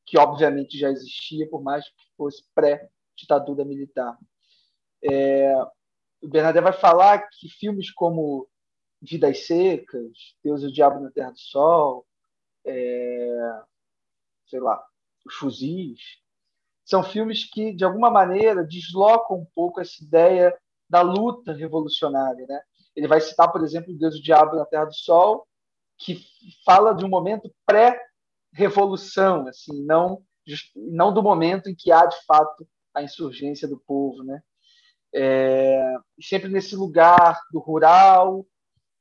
Speaker 14: que obviamente já existia, por mais que fosse pré-ditadura militar. É, o Bernadette vai falar que filmes como Vidas Secas, Deus e o Diabo na Terra do Sol, é, sei lá, Os Fuzis, são filmes que, de alguma maneira, deslocam um pouco essa ideia da luta revolucionária. Né? Ele vai citar, por exemplo, Deus e o Diabo na Terra do Sol, que fala de um momento pré-revolução, assim, não, não do momento em que há, de fato, a insurgência do povo. Né? É, sempre nesse lugar do rural,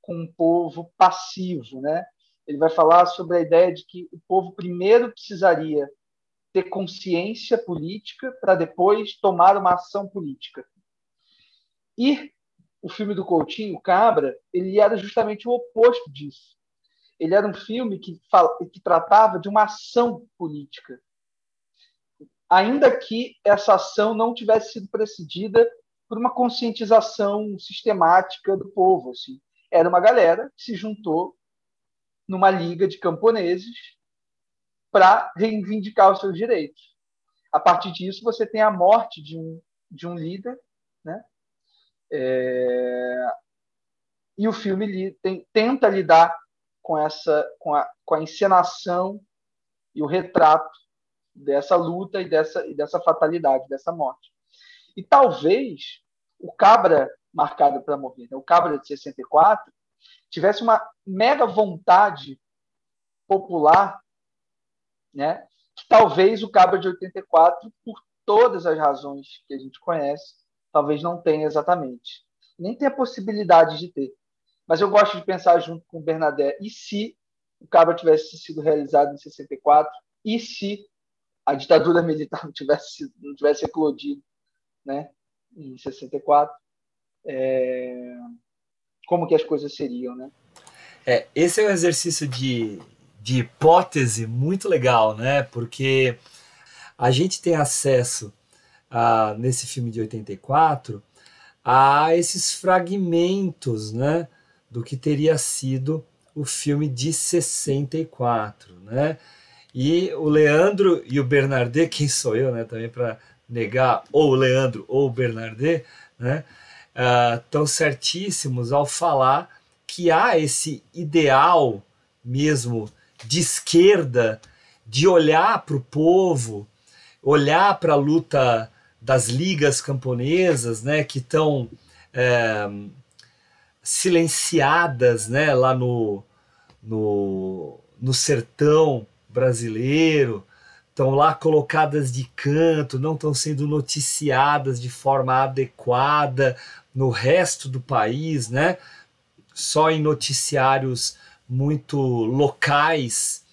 Speaker 14: com um povo passivo, né? ele vai falar sobre a ideia de que o povo primeiro precisaria ter consciência política para depois tomar uma ação política. E o filme do Coutinho, Cabra, ele era justamente o oposto disso. Ele era um filme que, fala, que tratava de uma ação política, ainda que essa ação não tivesse sido precedida por uma conscientização sistemática do povo. Assim. Era uma galera que se juntou numa liga de camponeses para reivindicar os seus direitos. A partir disso, você tem a morte de um, de um líder, né? É... e o filme tem, tenta lidar com essa com a, com a encenação e o retrato dessa luta e dessa, e dessa fatalidade, dessa morte. E talvez o Cabra marcado para morrer, né? o Cabra de 64, tivesse uma mega vontade popular, né, que talvez o Cabra de 84, por todas as razões que a gente conhece, talvez não tenha exatamente. Nem tem a possibilidade de ter. Mas eu gosto de pensar junto com o Bernadette, e se o Cabra tivesse sido realizado em 64, e se a ditadura militar não tivesse, não tivesse eclodido né, em 64, é, como que as coisas seriam, né?
Speaker 11: É, esse é um exercício de, de hipótese muito legal, né? Porque a gente tem acesso a, nesse filme de 84 a esses fragmentos, né? Do que teria sido o filme de 64, né? E o Leandro e o Bernardet, quem sou eu, né? Também para negar ou o Leandro ou o Bernardet, né? Uh, certíssimos ao falar que há esse ideal mesmo de esquerda de olhar para o povo, olhar para a luta das ligas camponesas, né, que estão é, silenciadas, né, lá no, no, no sertão brasileiro, estão lá colocadas de canto, não estão sendo noticiadas de forma adequada no resto do país, né? Só em noticiários muito locais.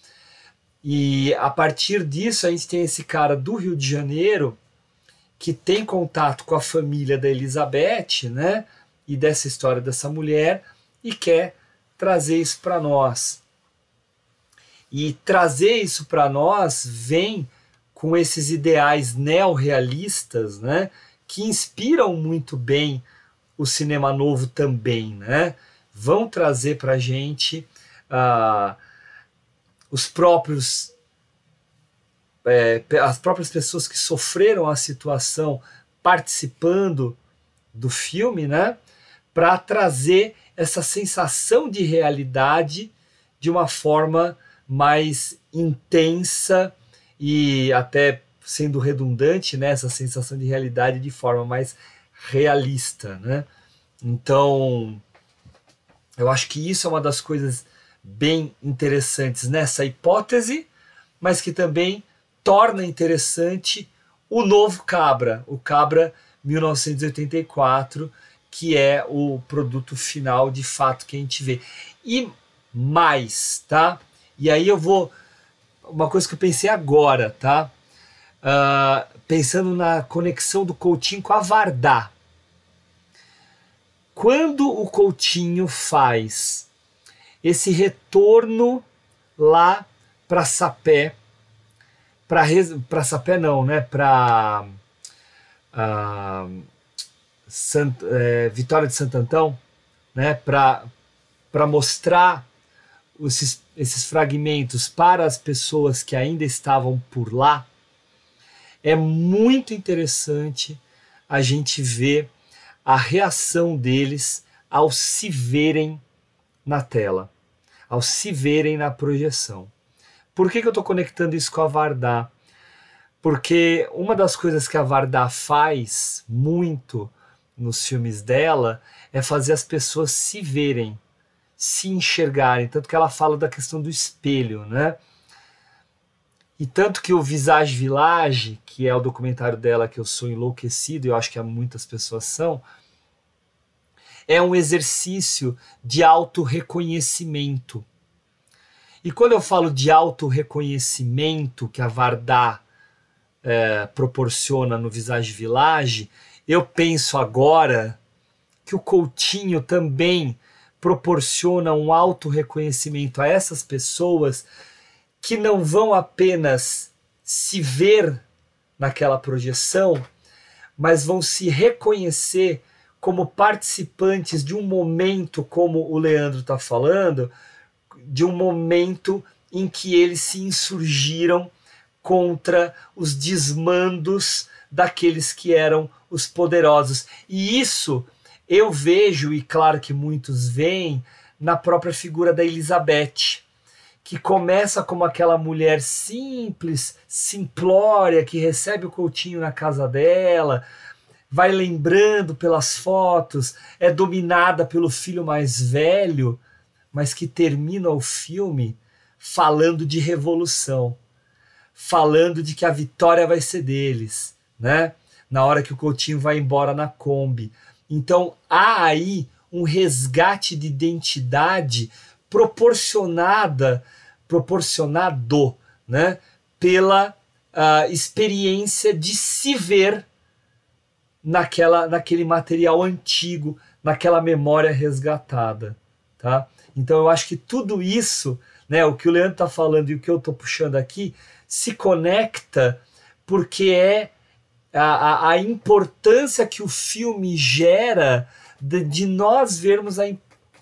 Speaker 11: E a partir disso a gente tem esse cara do Rio de Janeiro que tem contato com a família da Elizabeth, né? E dessa história dessa mulher e quer trazer isso para nós. E trazer isso para nós vem com esses ideais neorrealistas, né, que inspiram muito bem o cinema novo também, né? Vão trazer para gente uh, os próprios é, as próprias pessoas que sofreram a situação participando do filme, né? Para trazer essa sensação de realidade de uma forma mais intensa e até sendo redundante, né, essa sensação de realidade de forma mais realista, né? Então, eu acho que isso é uma das coisas bem interessantes nessa hipótese, mas que também torna interessante o novo Cabra, o Cabra 1984, que é o produto final de fato que a gente vê. E mais, tá? E aí eu vou. Uma coisa que eu pensei agora, tá? Uh, pensando na conexão do Coutinho com a Vardá. Quando o Coutinho faz esse retorno lá para Sapé, para Sapé não, né? Para uh, é, Vitória de Santo Antão, né? Para mostrar esses, esses fragmentos para as pessoas que ainda estavam por lá, é muito interessante a gente ver a reação deles ao se verem na tela, ao se verem na projeção. Por que, que eu estou conectando isso com a Vardá? Porque uma das coisas que a Vardá faz muito nos filmes dela é fazer as pessoas se verem se enxergarem, tanto que ela fala da questão do espelho, né? E tanto que o Visage Village, que é o documentário dela que eu sou enlouquecido, e eu acho que muitas pessoas são, é um exercício de autorreconhecimento. E quando eu falo de autorreconhecimento que a Vardá é, proporciona no Visage Village, eu penso agora que o Coutinho também proporciona um alto reconhecimento a essas pessoas que não vão apenas se ver naquela projeção, mas vão se reconhecer como participantes de um momento, como o Leandro está falando, de um momento em que eles se insurgiram contra os desmandos daqueles que eram os poderosos. E isso eu vejo, e claro que muitos veem, na própria figura da Elizabeth, que começa como aquela mulher simples, simplória, que recebe o Coutinho na casa dela, vai lembrando pelas fotos, é dominada pelo filho mais velho, mas que termina o filme falando de revolução, falando de que a vitória vai ser deles, né? Na hora que o Coutinho vai embora na Kombi, então há aí um resgate de identidade proporcionada, proporcionado, né, pela uh, experiência de se ver naquela, naquele material antigo, naquela memória resgatada, tá? Então eu acho que tudo isso, né, o que o Leandro está falando e o que eu estou puxando aqui, se conecta porque é a, a, importância que o filme gera de, de nós vermos a,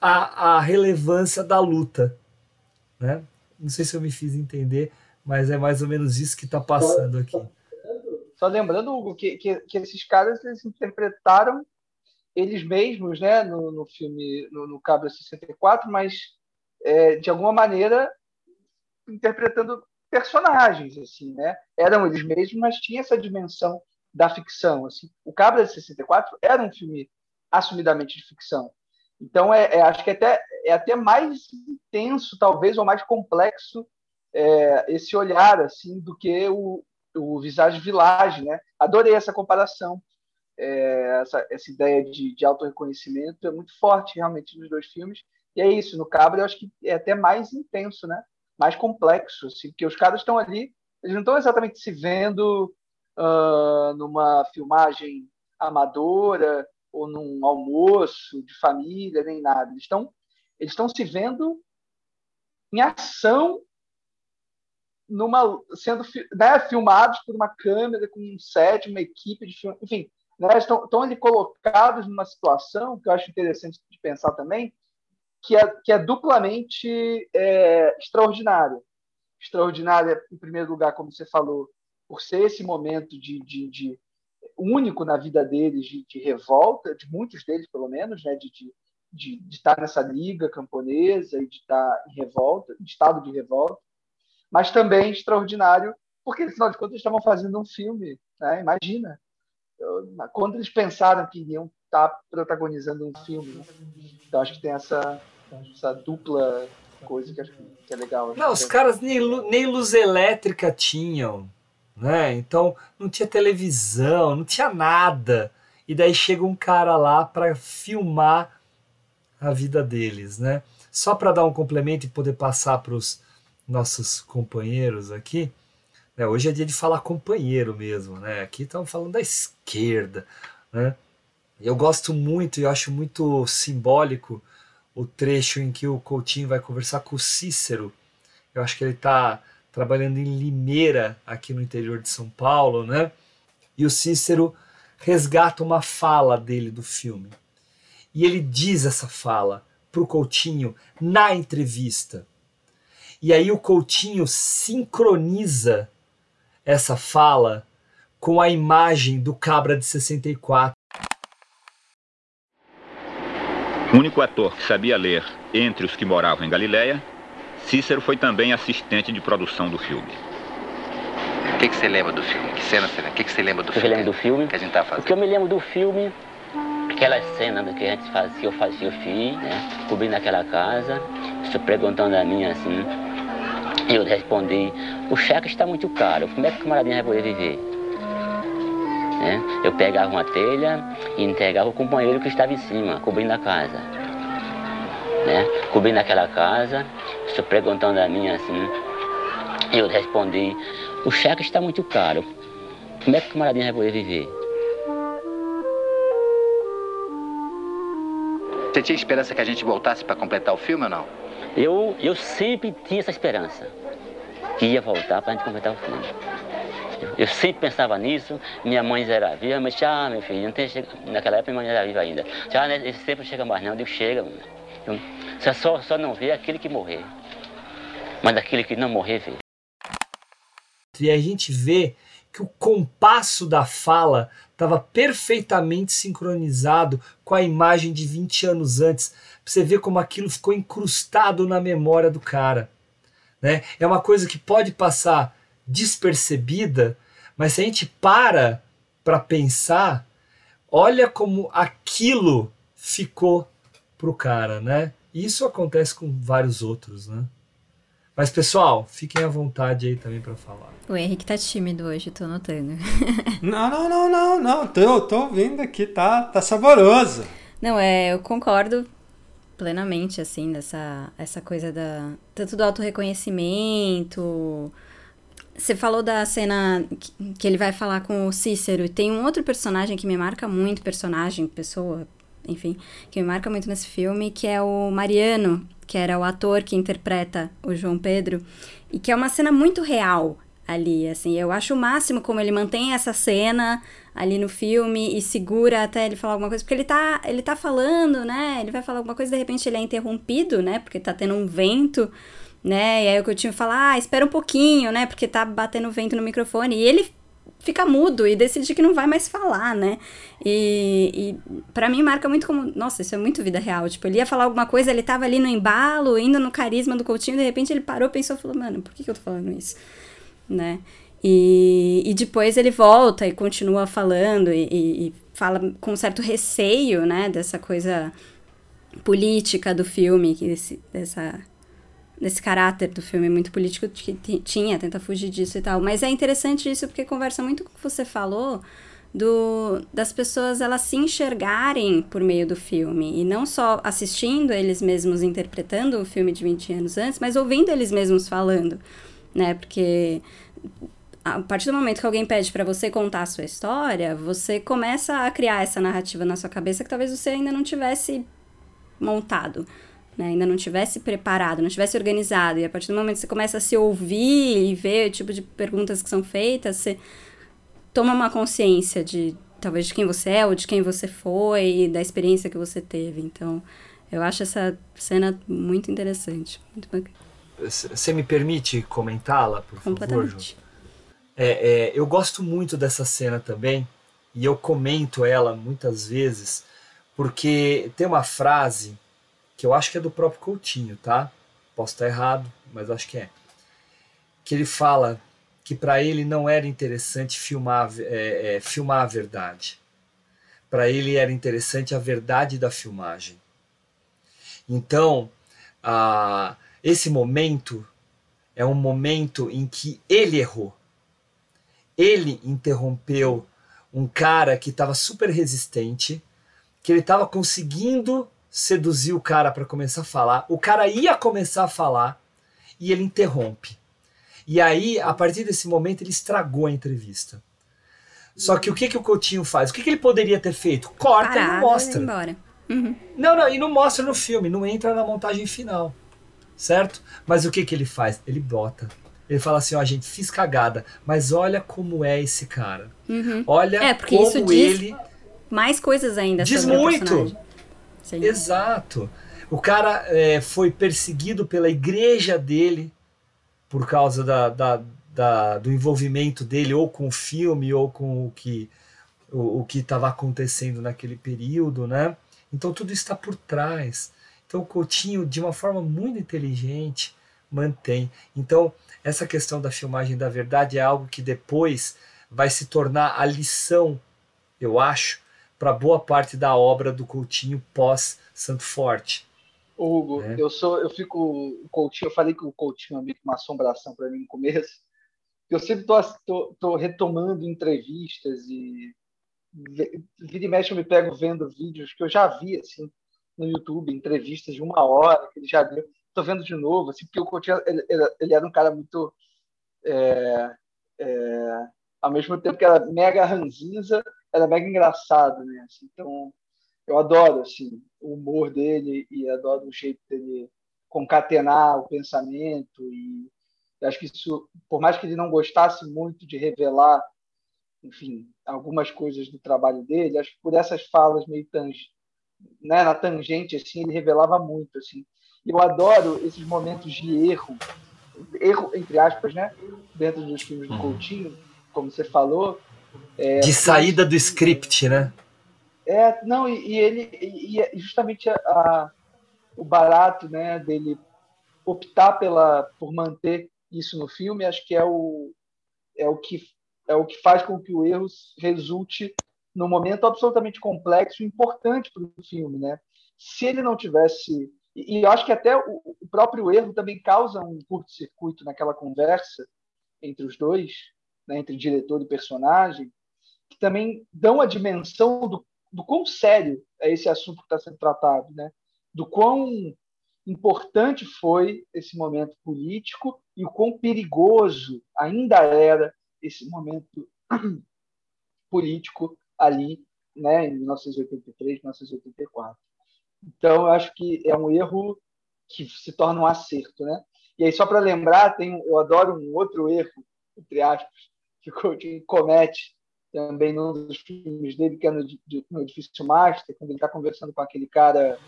Speaker 11: a, a, relevância da luta. Né? Não sei se eu me fiz entender, mas é mais ou menos isso que está passando aqui.
Speaker 14: Só lembrando, Hugo, que, que, que, esses caras eles interpretaram eles mesmos né, no, no filme, no, no Cabra 64, mas é, de alguma maneira interpretando personagens, assim, né? Eram eles mesmos, mas tinha essa dimensão da ficção. Assim. O Cabra de 64 era um filme assumidamente de ficção. Então, é, é, acho que até, é até mais intenso, talvez, ou mais complexo é, esse olhar assim do que o, o Visage Village, né? Adorei essa comparação. É, essa, essa ideia de, de autorreconhecimento é muito forte realmente nos dois filmes. E é isso, no Cabra eu acho que é até mais intenso, né? mais complexo, assim, porque os caras estão ali, eles não estão exatamente se vendo uh, numa filmagem amadora ou num almoço de família, nem nada. Eles estão eles estão se vendo em ação numa sendo né, filmados por uma câmera com um set, uma equipe de filme, enfim, né, estão, ali colocados numa situação que eu acho interessante de pensar também, que é, que é duplamente é, extraordinária. Extraordinária, em primeiro lugar, como você falou, por ser esse momento de, de, de único na vida deles, de, de, revolta, de muitos deles, pelo menos, né, de, estar nessa liga camponesa e de estar em revolta, em estado de revolta, mas também extraordinário, porque, afinal de contas, eles estavam fazendo um filme. Né? Imagina, quando eles pensaram que iriam estar protagonizando um filme. Né? Então, acho que tem essa, essa dupla coisa que acho que é legal.
Speaker 11: Não, os caras nem, nem luz elétrica tinham, né? Então não tinha televisão, não tinha nada. E daí chega um cara lá para filmar a vida deles, né? Só para dar um complemento e poder passar para os nossos companheiros aqui. Né? Hoje é dia de falar companheiro mesmo, né? Aqui estamos falando da esquerda, né? Eu gosto muito e acho muito simbólico o trecho em que o Coutinho vai conversar com o Cícero. Eu acho que ele está trabalhando em Limeira, aqui no interior de São Paulo, né? E o Cícero resgata uma fala dele do filme. E ele diz essa fala para o Coutinho na entrevista. E aí o Coutinho sincroniza essa fala com a imagem do Cabra de 64
Speaker 9: O único ator que sabia ler entre os que moravam em Galiléia, Cícero foi também assistente de produção do filme.
Speaker 15: O que, que você lembra do filme? Que cena você lembra? O que, que você lembra do
Speaker 16: filme?
Speaker 15: Eu
Speaker 16: lembro do filme.
Speaker 15: Que a gente tá fazendo?
Speaker 16: O que eu me lembro do filme, aquela cena do que a gente fazia, eu fazia, eu fiz, né? Cobrindo aquela casa, você perguntando a mim assim. Eu respondi, o cheque está muito caro, como é que o camaradinho vai poder viver? Né? Eu pegava uma telha e entregava o companheiro que estava em cima, cobrindo a casa. Né? Cobrindo aquela casa, estou perguntando a mim assim, eu respondi, o cheque está muito caro, como é que o camaradinho vai poder viver?
Speaker 15: Você tinha esperança que a gente voltasse para completar o filme ou não?
Speaker 16: Eu, eu sempre tinha essa esperança, que ia voltar para a gente completar o filme. Eu sempre pensava nisso, minha mãe já era viva, mas ah, meu filho, não tem naquela época minha mãe era viva ainda. Já né, esse tempo não chega mais não, eu digo, chega. Você só, só não vê aquele que morrer, mas aquele que não morrer vê.
Speaker 11: E a gente vê que o compasso da fala estava perfeitamente sincronizado com a imagem de 20 anos antes. Você ver como aquilo ficou incrustado na memória do cara. Né? É uma coisa que pode passar despercebida, mas se a gente para para pensar, olha como aquilo ficou pro cara, né? Isso acontece com vários outros, né? Mas pessoal, fiquem à vontade aí também para falar.
Speaker 13: O Henrique tá tímido hoje, tô notando.
Speaker 12: não, não, não, não, não, tô, tô ouvindo aqui, tá, tá saboroso.
Speaker 13: Não, é, eu concordo plenamente, assim, dessa essa coisa da tanto do autorreconhecimento, você falou da cena que ele vai falar com o Cícero. E tem um outro personagem que me marca muito, personagem, pessoa, enfim, que me marca muito nesse filme, que é o Mariano, que era o ator que interpreta o João Pedro. E que é uma cena muito real ali, assim. Eu acho o máximo como ele mantém essa cena ali no filme e segura até ele falar alguma coisa, porque ele tá, ele tá falando, né? Ele vai falar alguma coisa, de repente ele é interrompido, né? Porque tá tendo um vento né? E aí o Coutinho fala, ah, espera um pouquinho, né? Porque tá batendo vento no microfone. E ele fica mudo e decide que não vai mais falar, né? E, e para mim marca muito como, nossa, isso é muito vida real. Tipo, ele ia falar alguma coisa, ele tava ali no embalo, indo no carisma do Coutinho, de repente ele parou, pensou, falou, mano, por que, que eu tô falando isso? Né? E, e depois ele volta e continua falando e, e, e fala com um certo receio, né, dessa coisa política do filme, que esse, dessa desse caráter do filme muito político que tinha, tenta fugir disso e tal. Mas é interessante isso porque conversa muito com o que você falou do, das pessoas elas se enxergarem por meio do filme e não só assistindo eles mesmos interpretando o filme de 20 anos antes, mas ouvindo eles mesmos falando, né? Porque a partir do momento que alguém pede para você contar a sua história, você começa a criar essa narrativa na sua cabeça que talvez você ainda não tivesse montado. Né, ainda não tivesse preparado, não tivesse organizado, e a partir do momento que você começa a se ouvir e ver o tipo de perguntas que são feitas, você toma uma consciência de talvez de quem você é ou de quem você foi, da experiência que você teve. Então, eu acho essa cena muito interessante. Muito
Speaker 11: Você me permite comentá-la, por favor, Ju? É, é, eu gosto muito dessa cena também, e eu comento ela muitas vezes, porque tem uma frase que eu acho que é do próprio Coutinho, tá? Posso estar errado, mas acho que é. Que ele fala que para ele não era interessante filmar, é, é, filmar a verdade. Para ele era interessante a verdade da filmagem. Então, a, esse momento é um momento em que ele errou. Ele interrompeu um cara que estava super resistente, que ele estava conseguindo seduzir o cara para começar a falar. O cara ia começar a falar e ele interrompe. E aí, a partir desse momento, ele estragou a entrevista. Só que o que, que o Coutinho faz? O que, que ele poderia ter feito? Corta Parado, e não mostra.
Speaker 13: Embora. Uhum.
Speaker 11: Não, não, e não mostra no filme, não entra na montagem final. Certo? Mas o que, que ele faz? Ele bota. Ele fala assim, ó, oh, gente, fiz cagada, mas olha como é esse cara.
Speaker 13: Uhum.
Speaker 11: Olha
Speaker 13: é, porque
Speaker 11: como
Speaker 13: isso diz
Speaker 11: ele...
Speaker 13: mais coisas ainda
Speaker 11: diz
Speaker 13: sobre
Speaker 11: muito. Exato. O cara é, foi perseguido pela igreja dele, por causa da, da, da, do envolvimento dele ou com o filme ou com o que o, o que estava acontecendo naquele período, né? Então tudo está por trás. Então o Coutinho, de uma forma muito inteligente, mantém. Então essa questão da filmagem da verdade é algo que depois vai se tornar a lição, eu acho, para boa parte da obra do Coutinho pós Santo Forte.
Speaker 14: Hugo, é. eu sou, eu fico Coutinho, eu falei que o Coutinho é meio que uma assombração para mim no começo. Eu sempre tô, tô, tô, retomando entrevistas e vira e mexe eu me pego vendo vídeos que eu já vi assim no YouTube, entrevistas de uma hora que ele já deu. Tô vendo de novo, assim, porque o Coutinho ele, ele era um cara muito é, é, ao mesmo tempo que era mega ranzinza, era mega engraçado, né? Assim, então eu adoro assim o humor dele e adoro o jeito dele concatenar o pensamento e acho que isso, por mais que ele não gostasse muito de revelar, enfim, algumas coisas do trabalho dele, acho que por essas falas meio tang, né, na tangente assim, ele revelava muito assim. E eu adoro esses momentos de erro, erro entre aspas, né, dentro dos filmes do uhum. Coutinho, como você falou,
Speaker 11: é, de saída do script, né?
Speaker 14: É, não, e, e ele e, e justamente a, a, o barato né, dele optar pela, por manter isso no filme, acho que é o, é o que é o que faz com que o erro resulte num momento absolutamente complexo e importante para o filme, né? Se ele não tivesse e, e eu acho que até o, o próprio erro também causa um curto-circuito naquela conversa entre os dois, né, entre diretor e personagem, que também dão a dimensão do do quão sério é esse assunto que está sendo tratado, né? do quão importante foi esse momento político e o quão perigoso ainda era esse momento político ali né, em 1983, 1984. Então, eu acho que é um erro que se torna um acerto. Né? E aí, só para lembrar, tem, eu adoro um outro erro, entre aspas, que o Coutinho comete também num dos filmes dele, que é no, no Edifício Master, quando ele está conversando com aquele cara,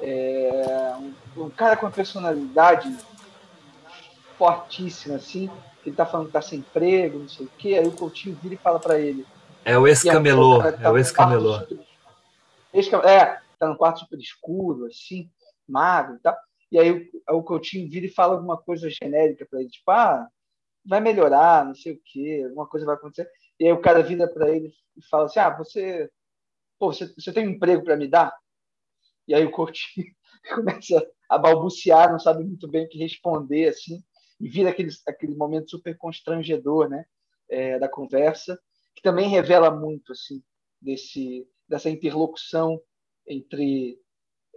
Speaker 14: é, um, um, cara com uma personalidade fortíssima, assim, que ele está falando que está sem emprego, não sei o quê, aí o Coutinho vira e fala para ele.
Speaker 11: É o ex-camelô, é, tá o ex-camelô.
Speaker 14: É, está no quarto super escuro, assim, magro e tal. E aí o, o Coutinho vira e fala alguma coisa genérica para ele, tipo, ah, vai melhorar, não sei o quê, alguma coisa vai acontecer. E aí o cara vira para ele e fala assim: Ah, você, pô, você, você tem um emprego para me dar? E aí o Coutinho começa a balbuciar, não sabe muito bem o que responder, assim, e vira aquele, aquele momento super constrangedor, né, é, da conversa, que também revela muito, assim, desse, dessa interlocução entre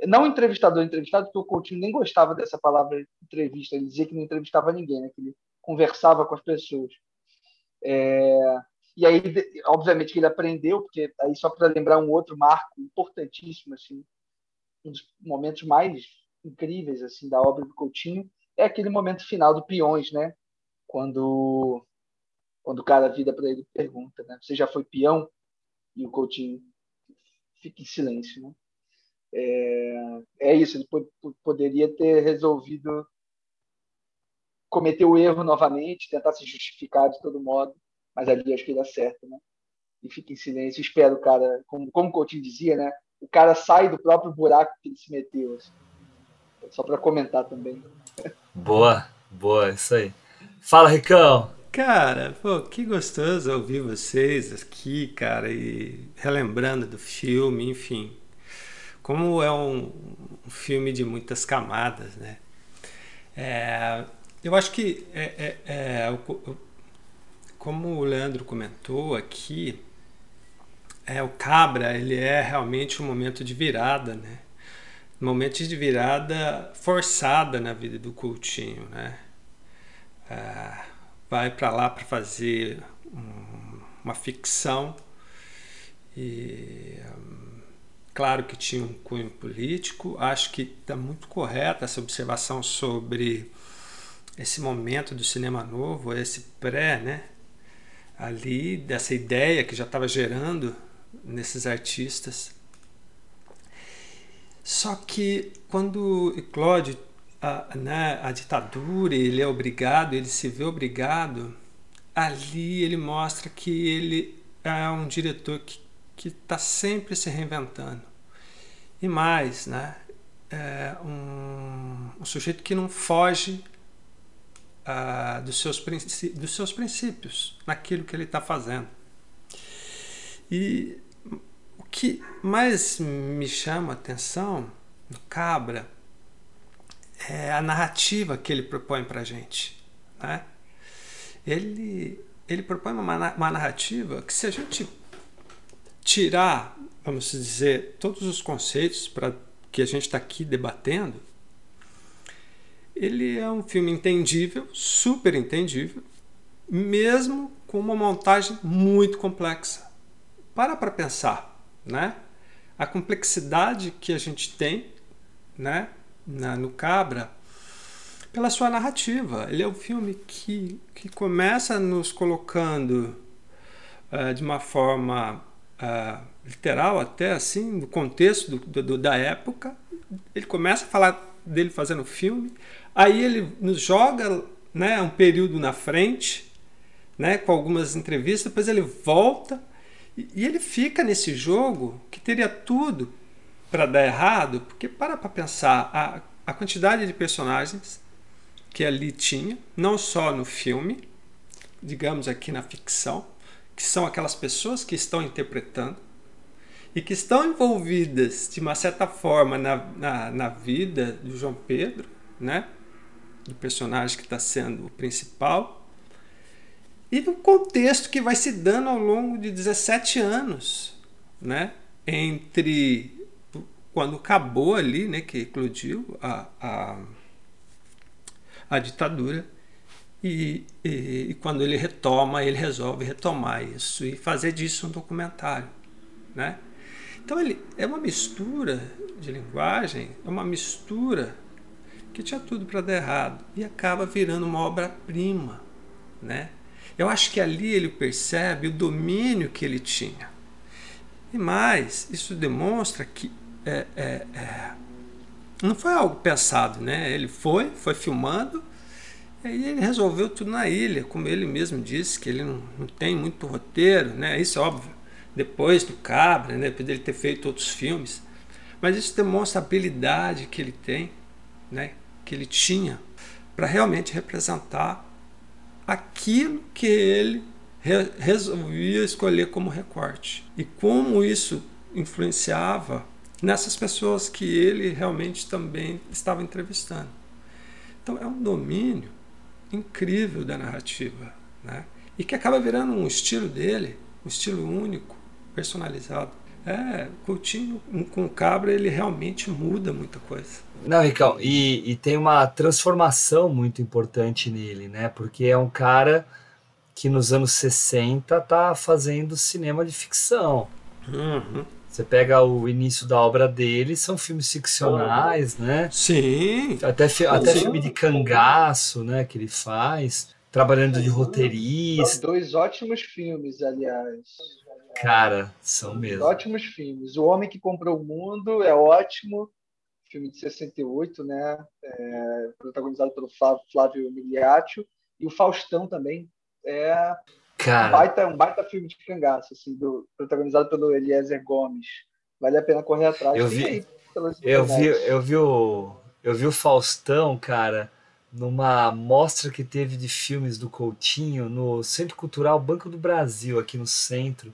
Speaker 14: não entrevistador entrevistado, porque o Coutinho nem gostava dessa palavra entrevista, ele dizia que não entrevistava ninguém, né? que ele conversava com as pessoas. É... E aí, obviamente, que ele aprendeu, porque aí só para lembrar um outro marco importantíssimo, assim, um dos momentos mais incríveis assim da obra do Coutinho é aquele momento final do Peões, né? Quando quando o cara vira para ele pergunta, né? Você já foi peão? E o Coutinho fica em silêncio, né? É, é isso, ele poderia ter resolvido cometer o erro novamente, tentar se justificar de todo modo, mas ali acho que dá certo, né? E fica em silêncio, espera o cara, como, como o Coutinho dizia, né? O cara sai do próprio buraco que ele se meteu. Assim. Só para comentar também.
Speaker 11: Boa, boa, isso aí. Fala, Ricão!
Speaker 12: Cara, pô, que gostoso ouvir vocês aqui, cara, e relembrando do filme, enfim. Como é um, um filme de muitas camadas, né? É, eu acho que, é, é, é como o Leandro comentou aqui, é, o Cabra ele é realmente um momento de virada, né? momentos de virada forçada na vida do Coutinho, né? É, vai para lá para fazer um, uma ficção e um, claro que tinha um cunho político. Acho que está muito correta essa observação sobre esse momento do cinema novo, esse pré, né? Ali dessa ideia que já estava gerando nesses artistas só que quando eclode a, né, a ditadura, ele é obrigado, ele se vê obrigado, ali ele mostra que ele é um diretor que está sempre se reinventando. E mais, né, é um, um sujeito que não foge uh, dos, seus dos seus princípios naquilo que ele está fazendo. E que mais me chama a atenção no Cabra é a narrativa que ele propõe para a gente. Né? Ele, ele propõe uma, uma narrativa que, se a gente tirar, vamos dizer, todos os conceitos para que a gente está aqui debatendo, ele é um filme entendível, super entendível, mesmo com uma montagem muito complexa. Para para pensar né? A complexidade que a gente tem, né, na, no Cabra, pela sua narrativa. Ele é um filme que, que começa nos colocando uh, de uma forma uh, literal, até assim, no contexto do, do, da época. Ele começa a falar dele fazendo filme, aí ele nos joga né, um período na frente, né, com algumas entrevistas, depois ele volta e ele fica nesse jogo que teria tudo para dar errado, porque para para pensar a, a quantidade de personagens que ali tinha, não só no filme, digamos aqui na ficção, que são aquelas pessoas que estão interpretando e que estão envolvidas de uma certa forma na, na, na vida do João Pedro, né? Do personagem que está sendo o principal, e no contexto que vai se dando ao longo de 17 anos, né? entre quando acabou ali, né, que eclodiu a, a, a ditadura, e, e, e, quando ele retoma, ele resolve retomar isso e fazer disso um documentário. Né? Então ele é uma mistura de linguagem, é uma mistura que tinha tudo para dar errado e acaba virando uma obra-prima. Né? Eu acho que ali ele percebe o domínio que ele tinha. E mais, isso demonstra que é, é, é, não foi algo pensado, né? Ele foi, foi filmando, e aí ele resolveu tudo na ilha, como ele mesmo disse, que ele não, não tem muito roteiro, né? Isso é óbvio, depois do Cabra, né? depois dele ter feito outros filmes. Mas isso demonstra a habilidade que ele tem, né? Que ele tinha, para realmente representar aquilo que ele re resolvia escolher como recorte. E como isso influenciava nessas pessoas que ele realmente também estava entrevistando. Então é um domínio incrível da narrativa, né? E que acaba virando um estilo dele, um estilo único, personalizado. É, Coutinho com o Cabra ele realmente muda muita coisa.
Speaker 11: Não, Ricão, e, e tem uma transformação muito importante nele, né? Porque é um cara que nos anos 60 tá fazendo cinema de ficção.
Speaker 12: Uhum.
Speaker 11: Você pega o início da obra dele, são filmes ficcionais, né?
Speaker 12: Sim.
Speaker 11: Até, fi até
Speaker 12: Sim.
Speaker 11: filme de cangaço, né? Que ele faz, trabalhando de roteirista.
Speaker 14: Dois ótimos filmes, aliás.
Speaker 11: Cara, são mesmo.
Speaker 14: Ótimos filmes. O Homem que Comprou o Mundo é ótimo. Filme de 68, né? É, protagonizado pelo Flávio, Miliaccio. E o Faustão também. É
Speaker 11: Cara.
Speaker 14: Um, baita, um baita filme de cangaço, assim, do, protagonizado pelo Eliezer Gomes. Vale a pena correr atrás.
Speaker 11: Eu vi,
Speaker 14: aí
Speaker 11: eu vi, eu vi o, eu vi o Faustão, cara, numa mostra que teve de filmes do Coutinho no Centro Cultural Banco do Brasil, aqui no centro.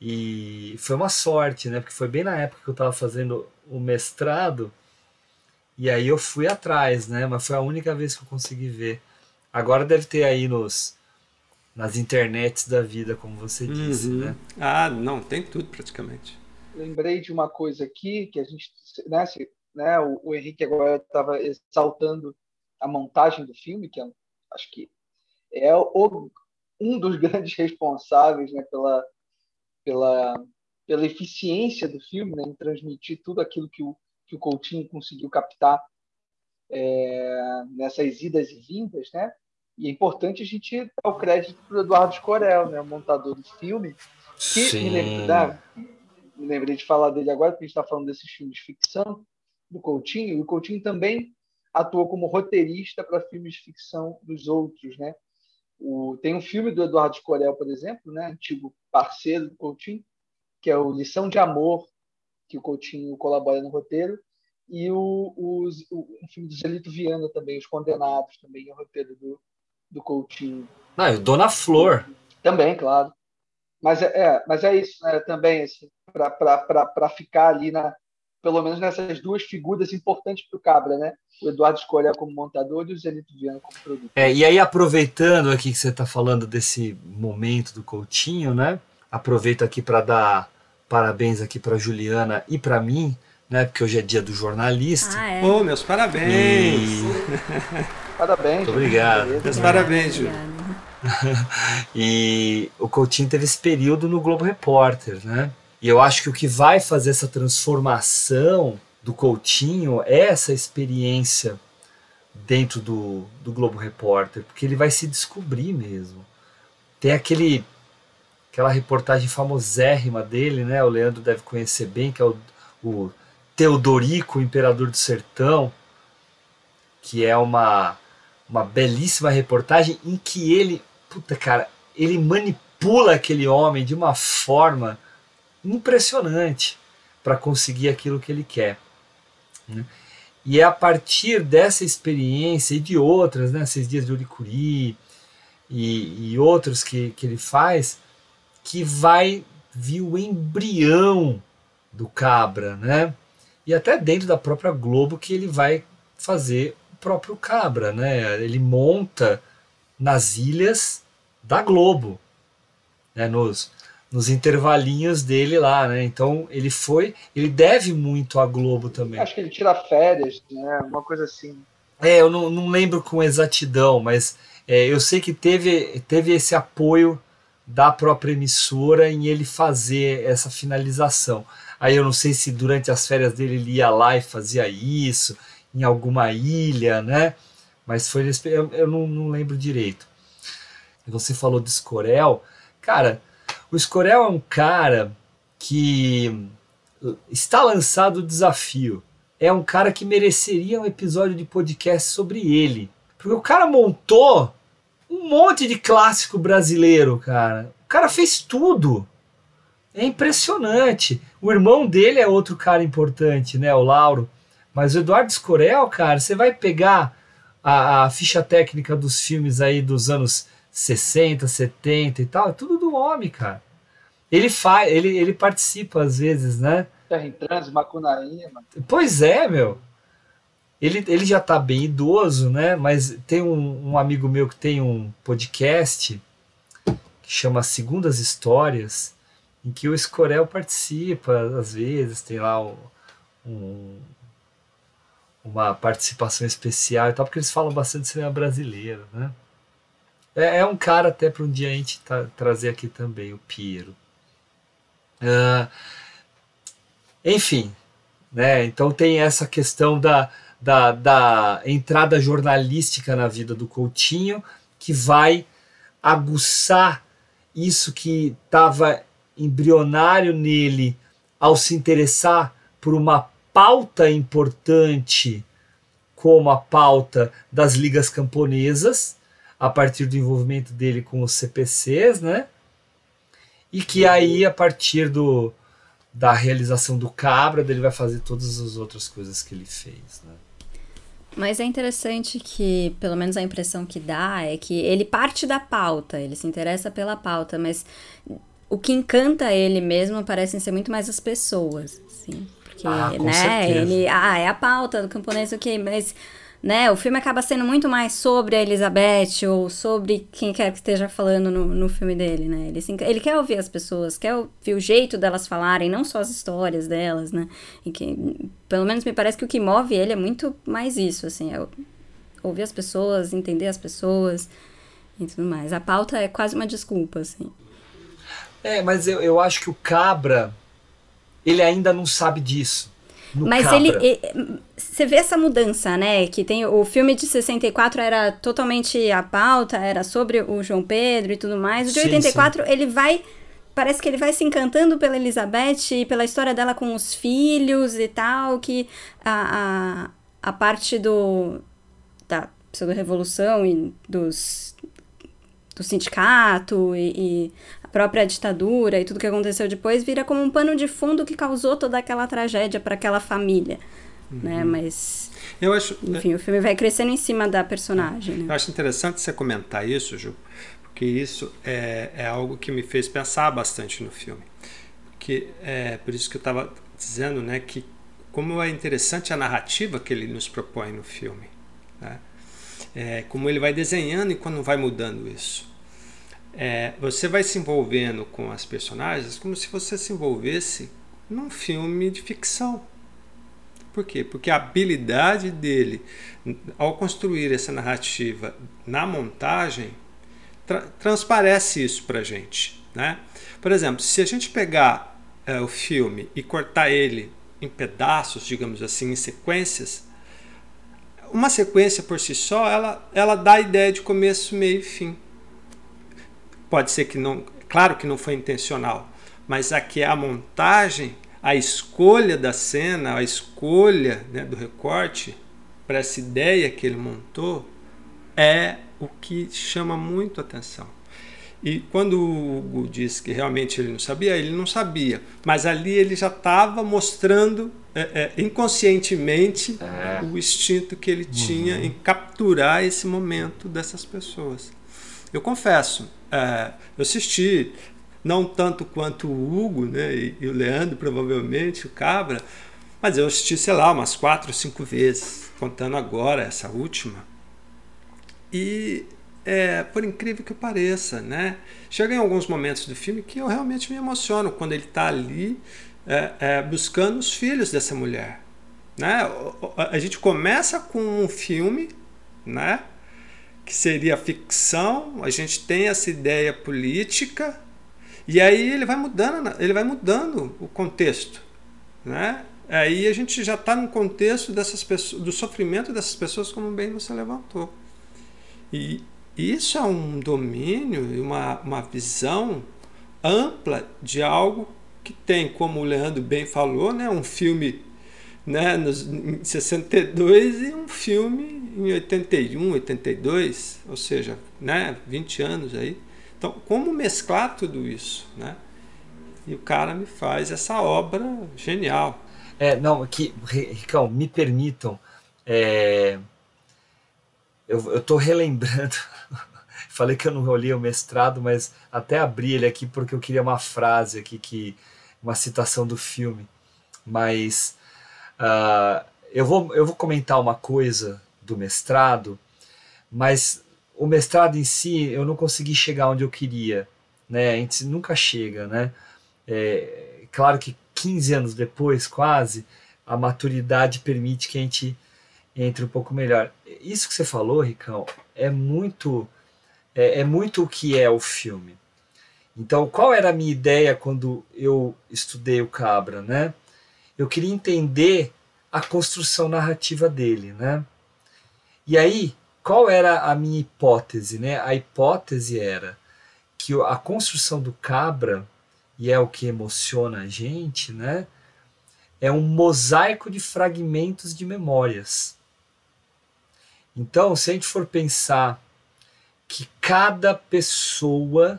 Speaker 11: E foi uma sorte, né? Porque foi bem na época que eu estava fazendo o mestrado. E aí eu fui atrás, né? Mas foi a única vez que eu consegui ver. Agora deve ter aí nos nas internets da vida, como você disse,
Speaker 12: Uhum.
Speaker 11: né?
Speaker 12: Ah, não, tem tudo praticamente.
Speaker 14: Lembrei de uma coisa aqui que a gente, né, se- né, o, o Henrique agora estava exaltando a montagem do filme, que é, um- acho que é o, um dos grandes responsáveis, né, pela, pela, pela eficiência do filme, né, em transmitir tudo aquilo que o, que o Coutinho conseguiu captar é, nessas idas e vindas, né? E é importante a gente dar o crédito para o Eduardo Scorel, né, o montador do filme, que me
Speaker 11: Sim.
Speaker 14: lembro, né, me lembrei de falar dele agora, porque a gente está falando desses filmes de ficção do Coutinho, e o Coutinho também atuou como roteirista para filmes de ficção dos outros, né? O, tem um filme do Eduardo Scorel, por exemplo, né, antigo parceiro do Coutinho, que é o Lição de Amor, que o Coutinho colabora no roteiro, e o, os- o, um filme do Zelito Viana também, Os Condenados, também é o roteiro do, do Coutinho.
Speaker 11: O Dona Flor.
Speaker 14: Também, claro. Mas é, é, mas é isso, né? Também, assim, para ficar ali, na, pelo menos nessas duas figuras importantes para o Cabra, né? O Eduardo Escolha como montador e o Zelito Viana como produtor.
Speaker 11: É, e aí, aproveitando aqui que você está falando desse momento do Coutinho, né? Aproveito aqui para dar parabéns aqui para Juliana e para mim, né? Porque hoje é dia do jornalista.
Speaker 13: Ah, é.
Speaker 12: Ô, meus parabéns!
Speaker 14: Parabéns.
Speaker 11: Muito obrigado.
Speaker 12: Meus parabéns, Ju.
Speaker 11: e o Coutinho teve esse período no Globo Repórter, né? E eu acho que o que vai fazer essa transformação do Coutinho é essa experiência dentro do, do Globo Repórter, porque ele vai se descobrir mesmo. Tem aquele aquela reportagem famosérrima dele, né? O Leandro deve conhecer bem, que é o, o Teodorico, o Imperador do Sertão, que é uma, uma belíssima reportagem em que ele, puta cara, ele manipula aquele homem de uma forma impressionante para conseguir aquilo que ele quer. né? E é a partir dessa experiência e de outras, né, Seis Dias de Uricuri e, e outros que, que ele faz, que vai vir o embrião do Cabra, né? E até dentro da própria Globo que ele vai fazer o próprio Cabra, né? Ele monta nas ilhas da Globo, né? Nos, nos intervalinhos dele lá, né? Então ele foi, ele deve muito à Globo também.
Speaker 14: Acho que ele tira férias, né? Uma coisa assim.
Speaker 11: É, eu não, não lembro com exatidão, mas é, eu sei que teve, teve esse apoio da própria emissora em ele fazer essa finalização. Aí eu não sei se durante as férias dele ele ia lá e fazia isso, em alguma ilha, né? Mas foi eu, eu não, não lembro direito. Você falou do Escorel. Cara, o Escorel é um cara que está lançado o desafio. É um cara que mereceria um episódio de podcast sobre ele. Porque o cara montou um monte de clássico brasileiro, cara. O cara fez tudo. É impressionante. O irmão dele é outro cara importante, né? O Lauro. Mas o Eduardo Escorel, cara, você vai pegar a, a ficha técnica dos filmes aí dos anos 60, 70 e tal, é tudo do homem, cara. Ele faz, ele, ele participa às vezes, né?
Speaker 14: Terra em Trans, Macunaíma.
Speaker 11: Pois é, meu. Ele, ele já tá bem idoso, né? Mas tem um, um amigo meu que tem um podcast que chama Segundas Histórias, em que o Escorel participa, às vezes, tem lá um, uma participação especial e tal, porque eles falam bastante de cinema brasileiro, né? É, é um cara até para um dia a gente tá, trazer aqui também, o Piero. Uh, enfim, né? Então tem essa questão da, da, da entrada jornalística na vida do Coutinho que vai aguçar isso que estava embrionário nele ao se interessar por uma pauta importante como a pauta das ligas camponesas, a partir do envolvimento dele com os CPCs, né? E que aí, a partir do, da realização do Cabra, ele vai fazer todas as outras coisas que ele fez, né?
Speaker 13: Mas é interessante que, pelo menos a impressão que dá, é que ele parte da pauta, ele se interessa pela pauta, mas o que encanta ele mesmo parecem ser muito mais as pessoas, assim. Porque, ah, né, certeza. ele, ah, é a pauta do camponês, ok, mas né? O filme acaba sendo muito mais sobre a Elizabeth ou sobre quem quer que esteja falando no, no filme dele, né? Ele, ele quer ouvir as pessoas, quer ouvir o jeito delas falarem, não só as histórias delas, né? E que, pelo menos me parece que o que move ele é muito mais isso, assim, é ouvir as pessoas, entender as pessoas e tudo mais. A pauta é quase uma desculpa, assim.
Speaker 11: É, mas eu, eu acho que o Cabra, ele ainda não sabe disso.
Speaker 13: Mas Cabra. ele, Você vê essa mudança, né? Que tem. O filme de 64 era totalmente a pauta, era sobre o João Pedro e tudo mais. O de sim, 84, sim. ele vai. Parece que ele vai se encantando pela Elizabeth e pela história dela com os filhos e tal, que a, a, a parte do. da pseudo-revolução e dos do sindicato e, e, própria ditadura e tudo que aconteceu depois vira como um pano de fundo que causou toda aquela tragédia para aquela família, uhum. né? Mas
Speaker 12: eu acho,
Speaker 13: enfim, o filme vai crescendo em cima da personagem. Né?
Speaker 12: Eu acho interessante você comentar isso, Ju, porque isso é, é algo que me fez pensar bastante no filme, que é por isso que eu estava dizendo, né, que como é interessante a narrativa que ele nos propõe no filme, né? É, como ele vai desenhando e quando vai mudando isso é, você vai se envolvendo com as personagens como se você se envolvesse num filme de ficção. Por quê? Porque a habilidade dele ao construir essa narrativa na montagem tra transparece isso para gente. Né? Por exemplo, se a gente pegar é, o filme e cortar ele em pedaços, digamos assim, em sequências, uma sequência por si só, ela, ela dá a ideia de começo, meio e fim. Pode ser que não, claro que não foi intencional, mas aqui a montagem, a escolha da cena, a escolha né, do recorte para essa ideia que ele montou é o que chama muito atenção. E quando o Hugo disse que realmente ele não sabia, ele não sabia. Mas ali ele já estava mostrando é, é, inconscientemente é. o instinto que ele tinha uhum. em capturar esse momento dessas pessoas. Eu confesso, é, eu assisti, não tanto quanto o Hugo né, e, e, o Leandro, provavelmente, o Cabra, mas eu assisti, sei lá, umas quatro ou cinco vezes, contando agora essa última. E, é, por incrível que pareça, né, chega em alguns momentos do filme que eu realmente me emociono quando ele está ali é, é, buscando os filhos dessa mulher. Né? A gente começa com um filme, né? Que seria ficção, a gente tem essa ideia política, e aí ele vai mudando, ele vai mudando o contexto. Né? Aí a gente já está no contexto dessas pessoas, do sofrimento dessas pessoas, como bem você levantou. E isso é um domínio e uma, uma visão ampla de algo que tem, como o Leandro bem falou, né, um filme né, nos, em 62 e um filme em 81, 82, ou seja, né, 20 anos aí. Então, como mesclar tudo isso, né? E o cara me faz essa obra genial.
Speaker 11: É, não, que, Ricão, me permitam, é, eu estou relembrando, falei que eu não olhei o mestrado, mas até abri ele aqui porque eu queria uma frase aqui, que, uma citação do filme Mas uh, eu, vou, eu vou comentar uma coisa do mestrado, mas o mestrado em si eu não consegui chegar onde eu queria, né? A gente nunca chega, né? É, claro que 15 anos depois, quase, a maturidade permite que a gente entre um pouco melhor. Isso que você falou, Ricão, é muito é, é muito o que é o filme. Então, qual era a minha ideia quando eu estudei o Cabra, né? Eu queria entender a construção narrativa dele, né? E aí, qual era a minha hipótese, né? A hipótese era que a construção do Cabra, e é o que emociona a gente, né? É um mosaico de fragmentos de memórias. Então, se a gente for pensar que cada pessoa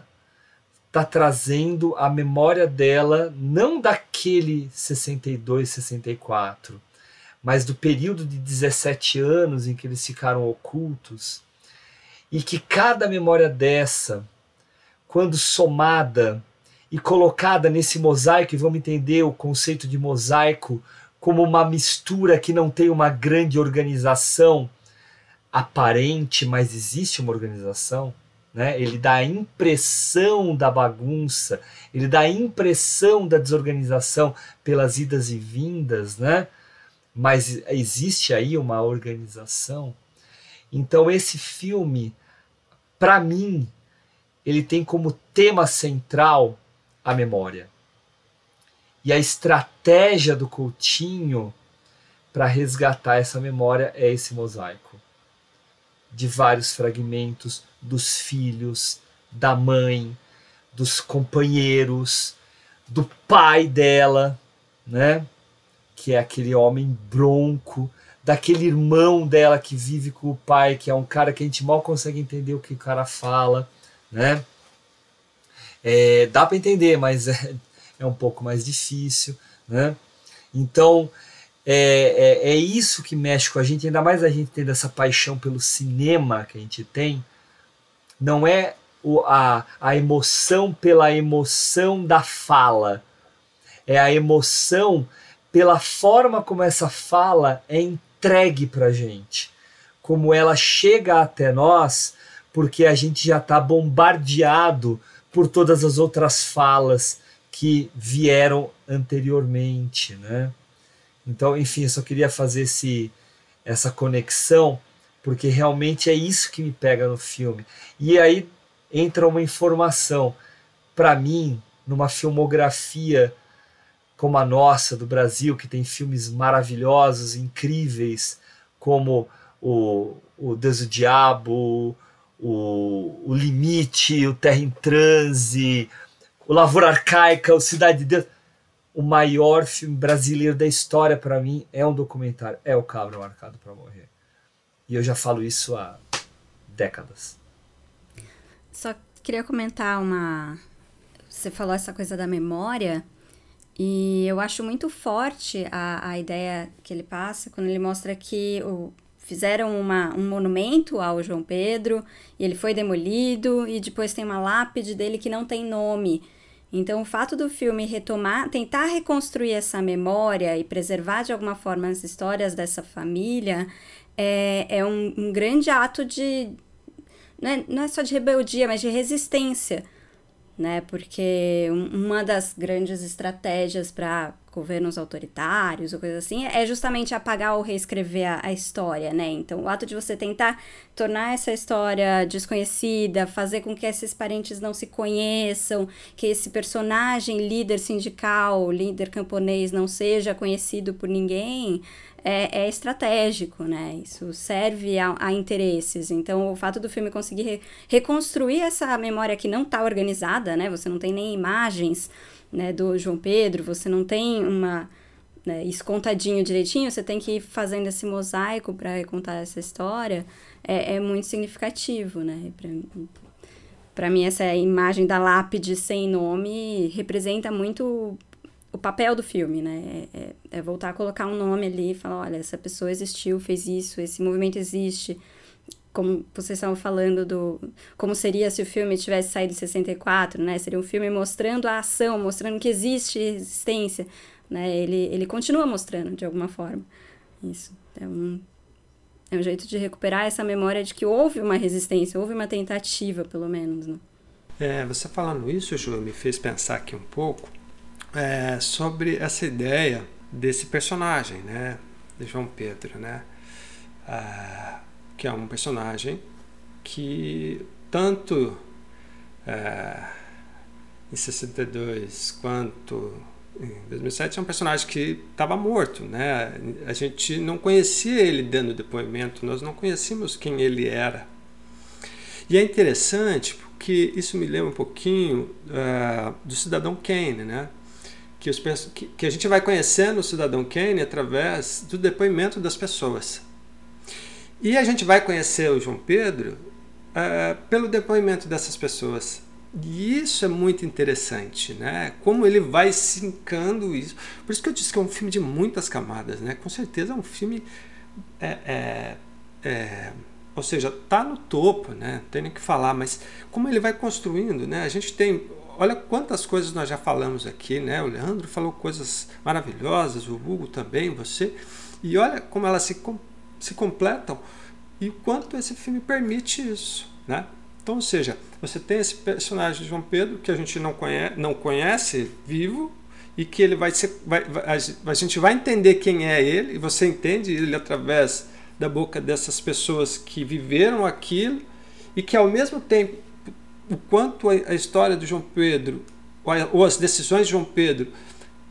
Speaker 11: está trazendo a memória dela, não daquele 62, 64, mas do período de 17 anos em que eles ficaram ocultos, e que cada memória dessa, quando somada e colocada nesse mosaico, e vamos entender o conceito de mosaico como uma mistura que não tem uma grande organização, aparente, mas existe uma organização. Né? Ele dá a impressão da bagunça, ele dá a impressão da desorganização pelas idas e vindas, né? Mas existe aí uma organização. Então, esse filme, para mim, ele tem como tema central a memória. E a estratégia do Coutinho para resgatar essa memória é esse mosaico de vários fragmentos dos filhos, da mãe, dos companheiros, do pai dela, né? Que é aquele homem bronco, daquele irmão dela que vive com o pai, que é um cara que a gente mal consegue entender o que o cara fala, né? É, dá para entender, mas é, é um pouco mais difícil, né? Então, é, é, é, isso que mexe com a gente, ainda mais a gente tendo essa paixão pelo cinema que a gente tem, não é o, a, a emoção pela emoção da fala, é a emoção pela forma como essa fala é entregue para gente, como ela chega até nós, porque a gente já está bombardeado por todas as outras falas que vieram anteriormente, né? Então, enfim, eu só queria fazer esse, essa conexão, porque realmente é isso que me pega no filme. E aí entra uma informação. Para mim, numa filmografia como a nossa, do Brasil, que tem filmes maravilhosos, incríveis, como o, o Deus do Diabo, o, o Limite, o Terra em Transe, o Lavoura Arcaica, o Cidade de Deus o maior filme brasileiro da história para mim é um documentário, é o Cabra Marcado para Morrer. E eu já falo isso há décadas.
Speaker 13: Só queria comentar uma. Você falou essa coisa da memória, e eu acho muito forte a, a ideia que ele passa quando ele mostra que o, fizeram uma, um monumento ao João Pedro, e ele foi demolido, e depois tem uma lápide dele que não tem nome. Então, o fato do filme retomar, tentar reconstruir essa memória e preservar de alguma forma as histórias dessa família é, é um, um grande ato de. Não é, não é só de rebeldia, mas de resistência né? Porque uma das grandes estratégias para governos autoritários ou coisa assim é justamente apagar ou reescrever a, a, história, né? Então, o ato de você tentar tornar essa história desconhecida, fazer com que esses parentes não se conheçam, que esse personagem líder sindical, líder camponês não seja conhecido por ninguém, é, é estratégico, né? Isso serve a, a, interesses. Então, o fato do filme conseguir re, reconstruir essa memória que não está organizada, né? Você não tem nem imagens né, do João Pedro, você não tem uma né, isso contadinho direitinho, você tem que ir fazendo esse mosaico para contar essa história, é, é muito significativo, né? Para mim, essa imagem da lápide sem nome representa muito o papel do filme, né? É, é, é, voltar a colocar um nome ali e falar, olha, essa pessoa existiu, fez isso, esse movimento existe. Como vocês estavam falando do... Como seria se o filme tivesse saído em 64, né? Seria um filme mostrando a ação, mostrando que existe existência. né? Ele, ele continua mostrando de alguma forma. Isso. É um, é um jeito de recuperar essa memória de que houve uma resistência, houve uma tentativa, pelo menos, né?
Speaker 12: É, você falando isso, Ju, me fez pensar aqui um pouco é, sobre essa ideia desse personagem, né? De João Pedro, né? Ah, que é um personagem que tanto é, em 62 quanto em 2007 é um personagem que estava morto, né? A gente não conhecia ele dando depoimento, nós não conhecíamos quem ele era. E é interessante porque isso me lembra um pouquinho uh, do Cidadão Kane, né? Que, os, que, que a gente vai conhecendo o Cidadão Kane através do depoimento das pessoas. E a gente vai conhecer o João Pedro uh, pelo depoimento dessas pessoas. E isso é muito interessante, né? Como ele vai sincando isso. Por isso que eu disse que é um filme de muitas camadas, né? Com certeza é um filme. É, é, é, ou seja, tá no topo, né? Não tem nem que falar, mas como ele vai construindo, né? A gente tem. Olha quantas coisas nós já falamos aqui, né? O Leandro falou coisas maravilhosas, o Hugo também, você. E olha como elas se, se completam e o quanto esse filme permite isso, né? Então, ou seja, você tem esse personagem de João Pedro que a gente não conhece, não conhece vivo e que ele vai ser, vai, a gente vai entender quem é ele e você entende ele através da boca dessas pessoas que viveram aquilo e que ao mesmo tempo o quanto a história de João Pedro ou as decisões de João Pedro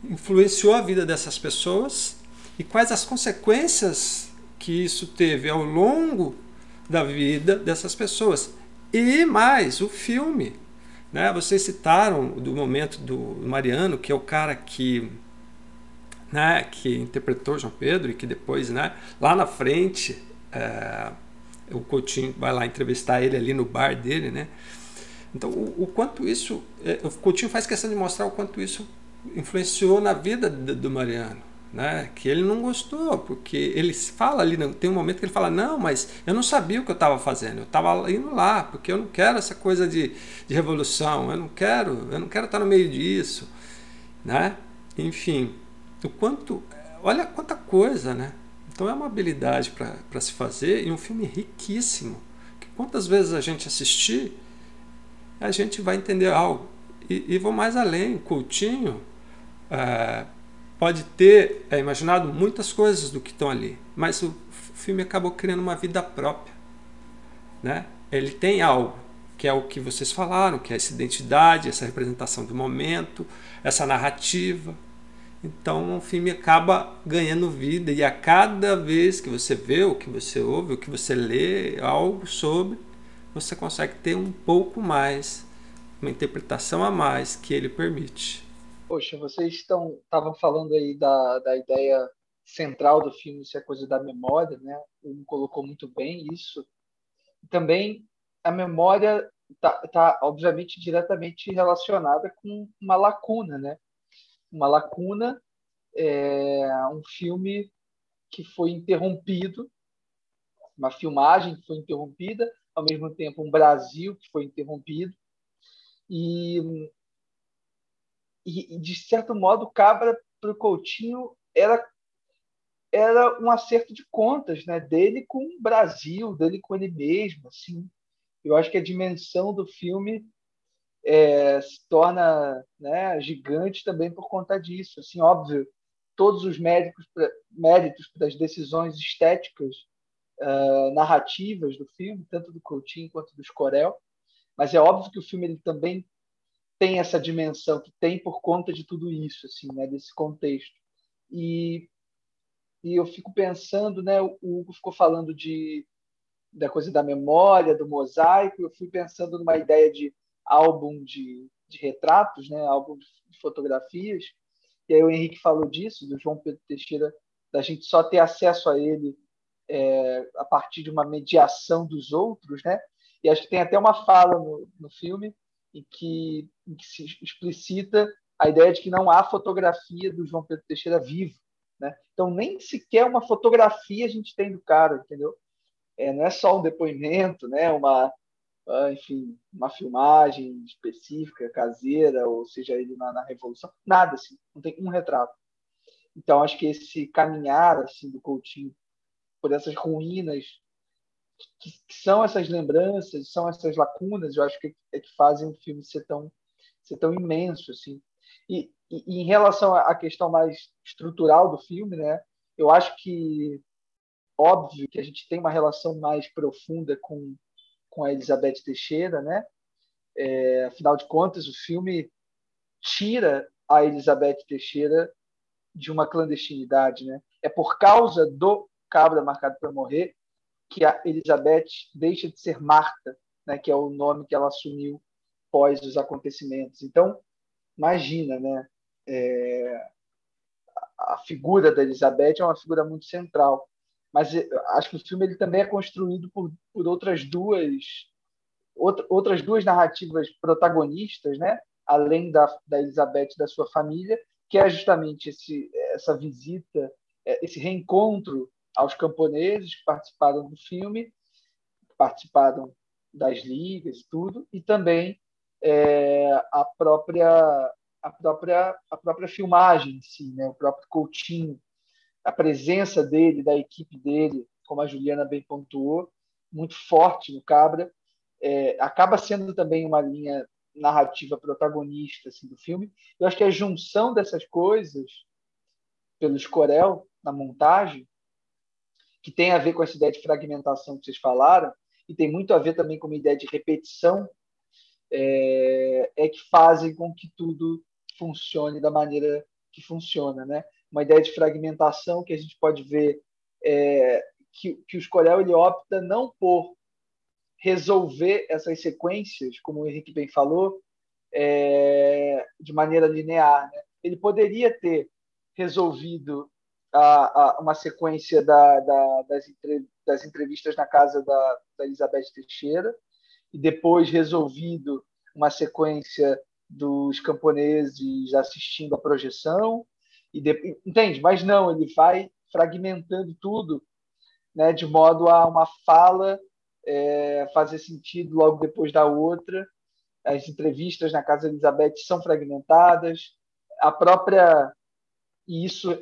Speaker 12: influenciou a vida dessas pessoas e quais as consequências que isso teve ao longo da vida dessas pessoas. E mais, o filme. Né? Vocês citaram do momento do Mariano, que é o cara que, né, que interpretou João Pedro e que depois, né, lá na frente, é, o Coutinho vai lá entrevistar ele ali no bar dele. Né? Então, o, o quanto isso. É, o Coutinho faz questão de mostrar o quanto isso influenciou na vida do, do Mariano né? Que ele não gostou, porque ele fala ali, tem um momento que ele fala, não, mas eu não sabia o que eu estava fazendo, eu estava indo lá, porque eu não quero essa coisa de, de revolução, eu não quero, eu não quero estar no meio disso, né? Enfim, o quanto, olha quanta coisa, né? Então é uma habilidade para se fazer e um filme riquíssimo, que quantas vezes a gente assistir, a gente vai entender algo. E, e vou mais além, Coutinho, é, pode ter é, imaginado muitas coisas do que estão ali, mas o filme acabou criando uma vida própria. Né? Ele tem algo, que é o que vocês falaram, que é essa identidade, essa representação do momento, essa narrativa. Então o filme acaba ganhando vida e a cada vez que você vê, o que você ouve, o que você lê, algo sobre, você consegue ter um pouco mais, uma interpretação a mais que ele permite.
Speaker 14: Poxa, vocês estavam falando aí da, da ideia central do filme ser a coisa da memória, né? O colocou muito bem isso. Também a memória está tá, obviamente diretamente relacionada com uma lacuna, né? Uma lacuna é um filme que foi interrompido, uma filmagem que foi interrompida, ao mesmo tempo um Brasil que foi interrompido e e, de certo modo, Cabra para o Coutinho era era um acerto de contas, né, dele com o Brasil, dele com ele mesmo, assim. Eu acho que a dimensão do filme é, se torna né, gigante também por conta disso. Assim, óbvio, todos os méritos, méritos para as decisões estéticas, uh, narrativas do filme, tanto do Coutinho quanto do Scorel, mas é óbvio que o filme ele também tem essa dimensão que tem por conta de tudo isso, assim, né, desse contexto. E, e eu fico pensando, né, o Hugo ficou falando de da coisa da memória, do mosaico, eu fui pensando numa ideia de álbum de, de retratos, né, álbum de fotografias. E aí o Henrique falou disso, do João Pedro Teixeira, da gente só ter acesso a ele é, a partir de uma mediação dos outros, né? E acho que tem até uma fala no, no filme em que, em que se explicita a ideia de que não há fotografia do João Pedro Teixeira vivo. Né? Então, nem sequer uma fotografia a gente tem do cara, entendeu? É, não é só um depoimento, né? uma, ah, enfim, uma filmagem específica, caseira, ou seja, ele na, na Revolução, nada assim, não tem um retrato. Então, acho que esse caminhar assim do Coutinho por essas ruínas que, que são essas lembranças, são essas lacunas, eu acho que é que fazem o filme ser tão ser tão imenso assim. E, e, e em relação à questão mais estrutural do filme, né? Eu acho que óbvio que a gente tem uma relação mais profunda com com a Elizabeth Teixeira, né? É, afinal de contas, o filme tira a Elizabeth Teixeira de uma clandestinidade, né? É por causa do Cabra Marcado para Morrer que a Elizabeth deixa de ser Marta, né? Que é o nome que ela assumiu pós os acontecimentos. Então, imagina, né? É, a figura da Elizabeth é uma figura muito central, mas acho que o filme ele também é construído por, por outras duas outras duas narrativas protagonistas, né? além da, da Elizabeth e da sua família, que é justamente esse, essa visita, é, esse reencontro aos camponeses que participaram do filme, participaram das ligas e tudo, e também é, a própria a própria a própria filmagem em si, né? o próprio Coutinho, a presença dele, da equipe dele, como a Juliana bem pontuou, muito forte no Cabra, é, acaba sendo também uma linha narrativa protagonista assim, do filme. Eu acho que a junção dessas coisas, pelo Escorel, na montagem, que tem a ver com essa ideia de fragmentação que vocês falaram, e tem muito a ver também com uma ideia de repetição, é, é que fazem com que tudo funcione da maneira que funciona. Né? Uma ideia de fragmentação que a gente pode ver é, que, que o Escorel ele opta não por resolver essas sequências, como o Henrique bem falou, é, de maneira linear. Né? Ele poderia ter resolvido a, a, uma sequência da, da, das, entre, das, entrevistas na casa da, da Elizabeth Teixeira e depois resolvido uma sequência dos camponeses assistindo a projeção e de, entende? Mas não, ele vai fragmentando tudo, né, de modo a uma fala é, fazer sentido logo depois da outra. As entrevistas na casa Elizabeth são fragmentadas. A própria e isso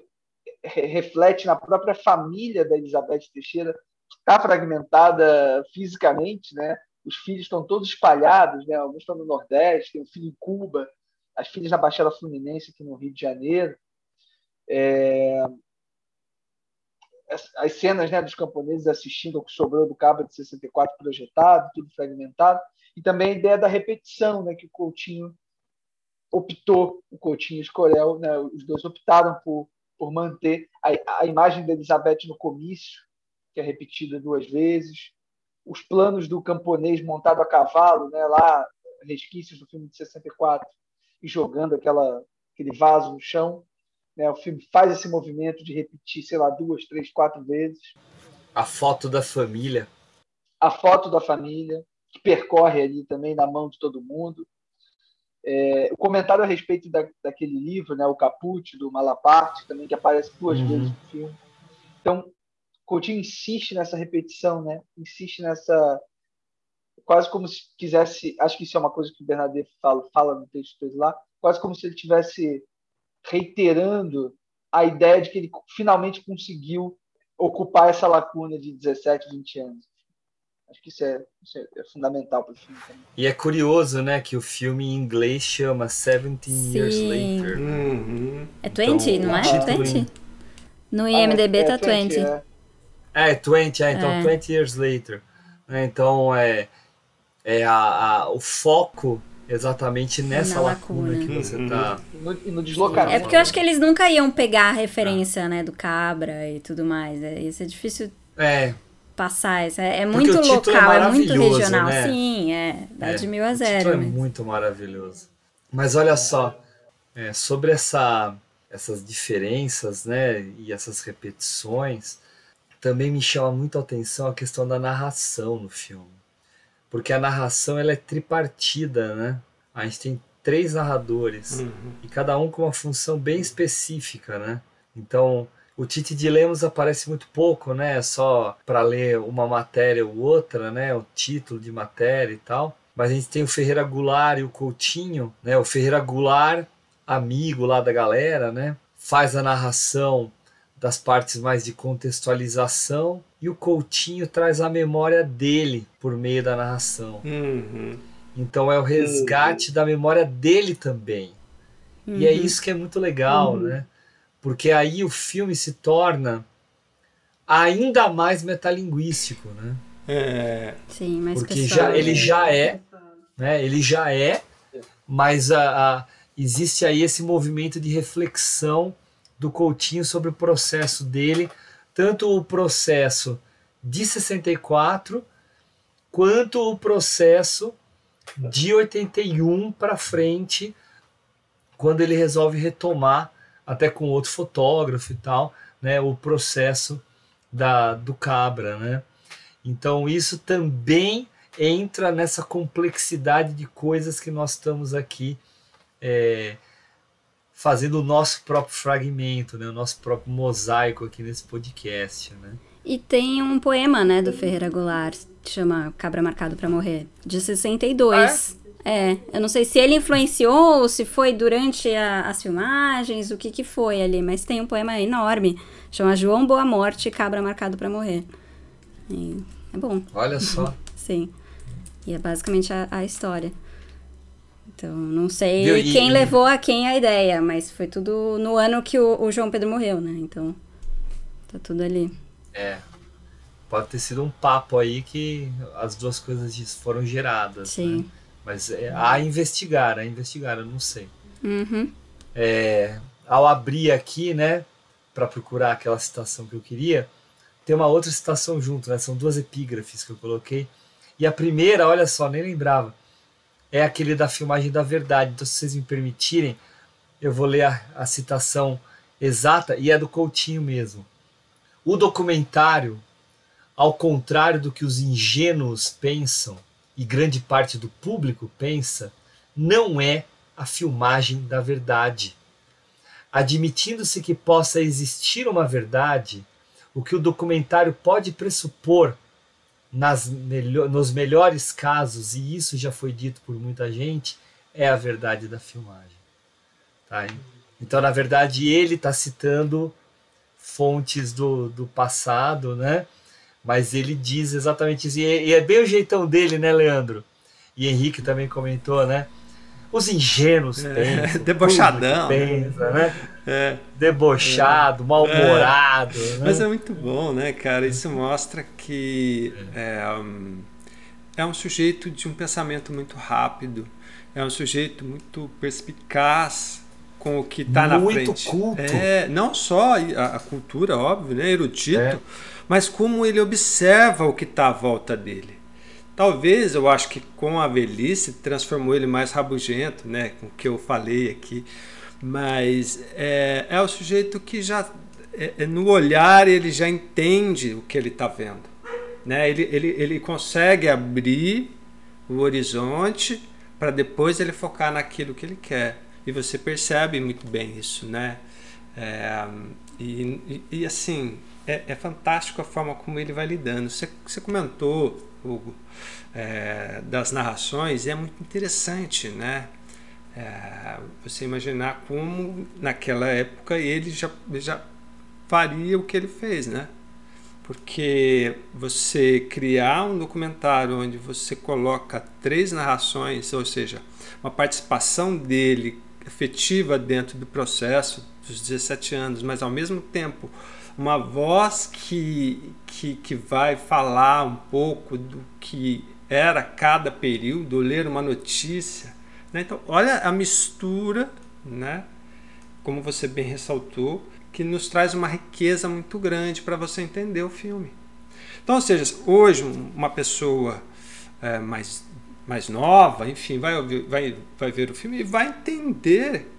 Speaker 14: reflete na própria família da Elizabeth Teixeira, que está fragmentada fisicamente, né? Os filhos estão todos espalhados, né? Alguns estão no Nordeste, tem um filho em Cuba, as filhas na Baixada Fluminense aqui no Rio de Janeiro. É as cenas né, dos camponeses assistindo ao que sobrou do Cabra de 64 projetado, tudo fragmentado, e também a ideia da repetição, né, que o Coutinho optou, o Coutinho e o Escorel, né, os dois optaram por, por manter a, a imagem da Elizabeth no comício, que é repetida duas vezes, os planos do camponês montado a cavalo, né, lá, resquícios do filme de 64, e jogando aquela, aquele vaso no chão, né? O filme faz esse movimento de repetir, sei lá, duas, três, quatro vezes.
Speaker 11: A foto da família.
Speaker 14: A foto da família, que percorre ali também na mão de todo mundo. É, o comentário a respeito da, daquele livro, né, o Caput, do Malaparte, também que aparece duas uhum. vezes no filme. Então, Coutinho insiste nessa repetição, né? insiste nessa. Quase como se quisesse. Acho que isso é uma coisa que o Bernadette fala, fala no texto dele lá, quase como se ele tivesse reiterando a ideia de que ele finalmente conseguiu ocupar essa lacuna de 17, 20 anos. Acho que isso é, isso é fundamental para o filme também.
Speaker 11: E é curioso, né, que o filme em inglês chama 17 Years Later.
Speaker 13: Uhum. É 20, então, não é? 20? Em... No IMDB ah, é, tá é 20. 20. É.
Speaker 11: é, 20, é, então é. 20 Years Later. É, então, é, é a, a, o foco exatamente nessa Na lacuna, lacuna, que você tá.
Speaker 14: E no, e no deslocamento.
Speaker 13: É porque eu acho que eles nunca iam pegar a referência, ah. né, do Cabra e tudo mais. É, isso é difícil
Speaker 11: é.
Speaker 13: Passar. Isso é, é muito local, é, é, muito regional. Né? Sim, é. Dá é, de mil a zero.
Speaker 11: é muito maravilhoso. Mas olha só, é, sobre essa, essas diferenças, né, e essas repetições, também me chama muito a atenção a questão da narração no filme porque a narração ela é tripartida, né? A gente tem três narradores uhum. e cada um com uma função bem específica, né? Então, o Tite de Lemos aparece muito pouco, né? Só para ler uma matéria ou outra, né? O título de matéria e tal. Mas a gente tem o Ferreira Goulart e o Coutinho, né? O Ferreira Goulart, amigo lá da galera, né? faz a narração das partes mais de contextualização e o Coutinho traz a memória dele por meio da narração.
Speaker 12: Uhum.
Speaker 11: Então é o resgate uhum. da memória dele também. Uhum. E é isso que é muito legal, uhum. né? Porque aí o filme se torna ainda mais metalinguístico, né?
Speaker 12: É.
Speaker 13: Sim, mas
Speaker 11: porque já, ele já é, né? Ele já é, mas a, a, existe aí esse movimento de reflexão do Coutinho sobre o processo dele, tanto o processo de 64 quanto o processo de 81 para frente, quando ele resolve retomar, até com outro fotógrafo e tal, né, o processo da, do Cabra. Né? Então isso também entra nessa complexidade de coisas que nós estamos aqui é, fazendo o nosso próprio fragmento, né, o nosso próprio mosaico aqui nesse podcast. Né?
Speaker 13: E tem um poema né, do Ferreira Goulart, que chama Cabra Marcado para Morrer, de 62. Ah, é? É, eu não sei se ele influenciou ou se foi durante a, as filmagens, o que que foi ali, mas tem um poema enorme, chama João Boa Morte, Cabra Marcado para Morrer. E é bom.
Speaker 11: Olha só.
Speaker 13: Sim. E é basicamente a, a história. Então, não sei e, quem e, levou a quem a ideia, mas foi tudo no ano que o, o, João Pedro morreu, né? Então, tá tudo ali.
Speaker 11: É. Pode ter sido um papo aí que as duas coisas foram geradas. Sim. Né? Mas é, a investigar, a investigar, eu não sei.
Speaker 13: Uhum.
Speaker 11: É, ao abrir aqui, né, para procurar aquela citação que eu queria, tem uma outra citação junto, né? São duas epígrafes que eu coloquei. E a primeira, olha só, nem lembrava é aquele da filmagem da verdade. Então, se vocês me permitirem, eu vou ler a, a citação exata e é do Coutinho mesmo. O documentário, ao contrário do que os ingênuos pensam e grande parte do público pensa, não é a filmagem da verdade. Admitindo-se que possa existir uma verdade, o que o documentário pode pressupor nas melhor, nos melhores casos, e isso já foi dito por muita gente, é a verdade da filmagem. Tá? Então, na verdade, ele está citando fontes do, do passado, né? Mas ele diz exatamente isso. E é, e é bem o jeitão dele, né, Leandro? E Henrique também comentou, né? Os ingênuos
Speaker 12: é,
Speaker 11: pensam.
Speaker 12: Debochadão.
Speaker 11: Pensa, né?
Speaker 12: É.
Speaker 11: Debochado, é. mal-humorado. É.
Speaker 12: Né? Mas é muito bom, né, cara? Isso mostra que é, um, é um sujeito de um pensamento muito rápido, é um sujeito muito perspicaz com o que está na frente.
Speaker 11: Muito culto.
Speaker 12: É, não só a, a cultura, óbvio, né, erudito, é. Mas como ele observa o que está à volta dele. Talvez eu acho que com a velhice transformou ele mais rabugento, né? Com o que eu falei aqui. Mas é, é o sujeito que já, é, é no olhar, ele já entende o que ele está vendo. Né? Ele, ele, ele consegue abrir o horizonte para depois ele focar naquilo que ele quer. E você percebe muito bem isso, né? É, e, e, e, assim, é, é fantástico a forma como ele vai lidando. Você, você comentou Hugo, é, das narrações, é muito interessante, né? É, você imaginar como naquela época ele já, já faria o que ele fez, né? Porque você criar um documentário onde você coloca três narrações, ou seja, uma participação dele efetiva dentro do processo dos 17 anos, mas ao mesmo tempo uma voz que, que, que vai falar um pouco do que era cada período, ler uma notícia. Né? Então, olha a mistura, né? como você bem ressaltou, que nos traz uma riqueza muito grande para você entender o filme. Então, ou seja, hoje uma pessoa é, mais, mais nova, enfim, vai, vai, vai ver o filme e vai entender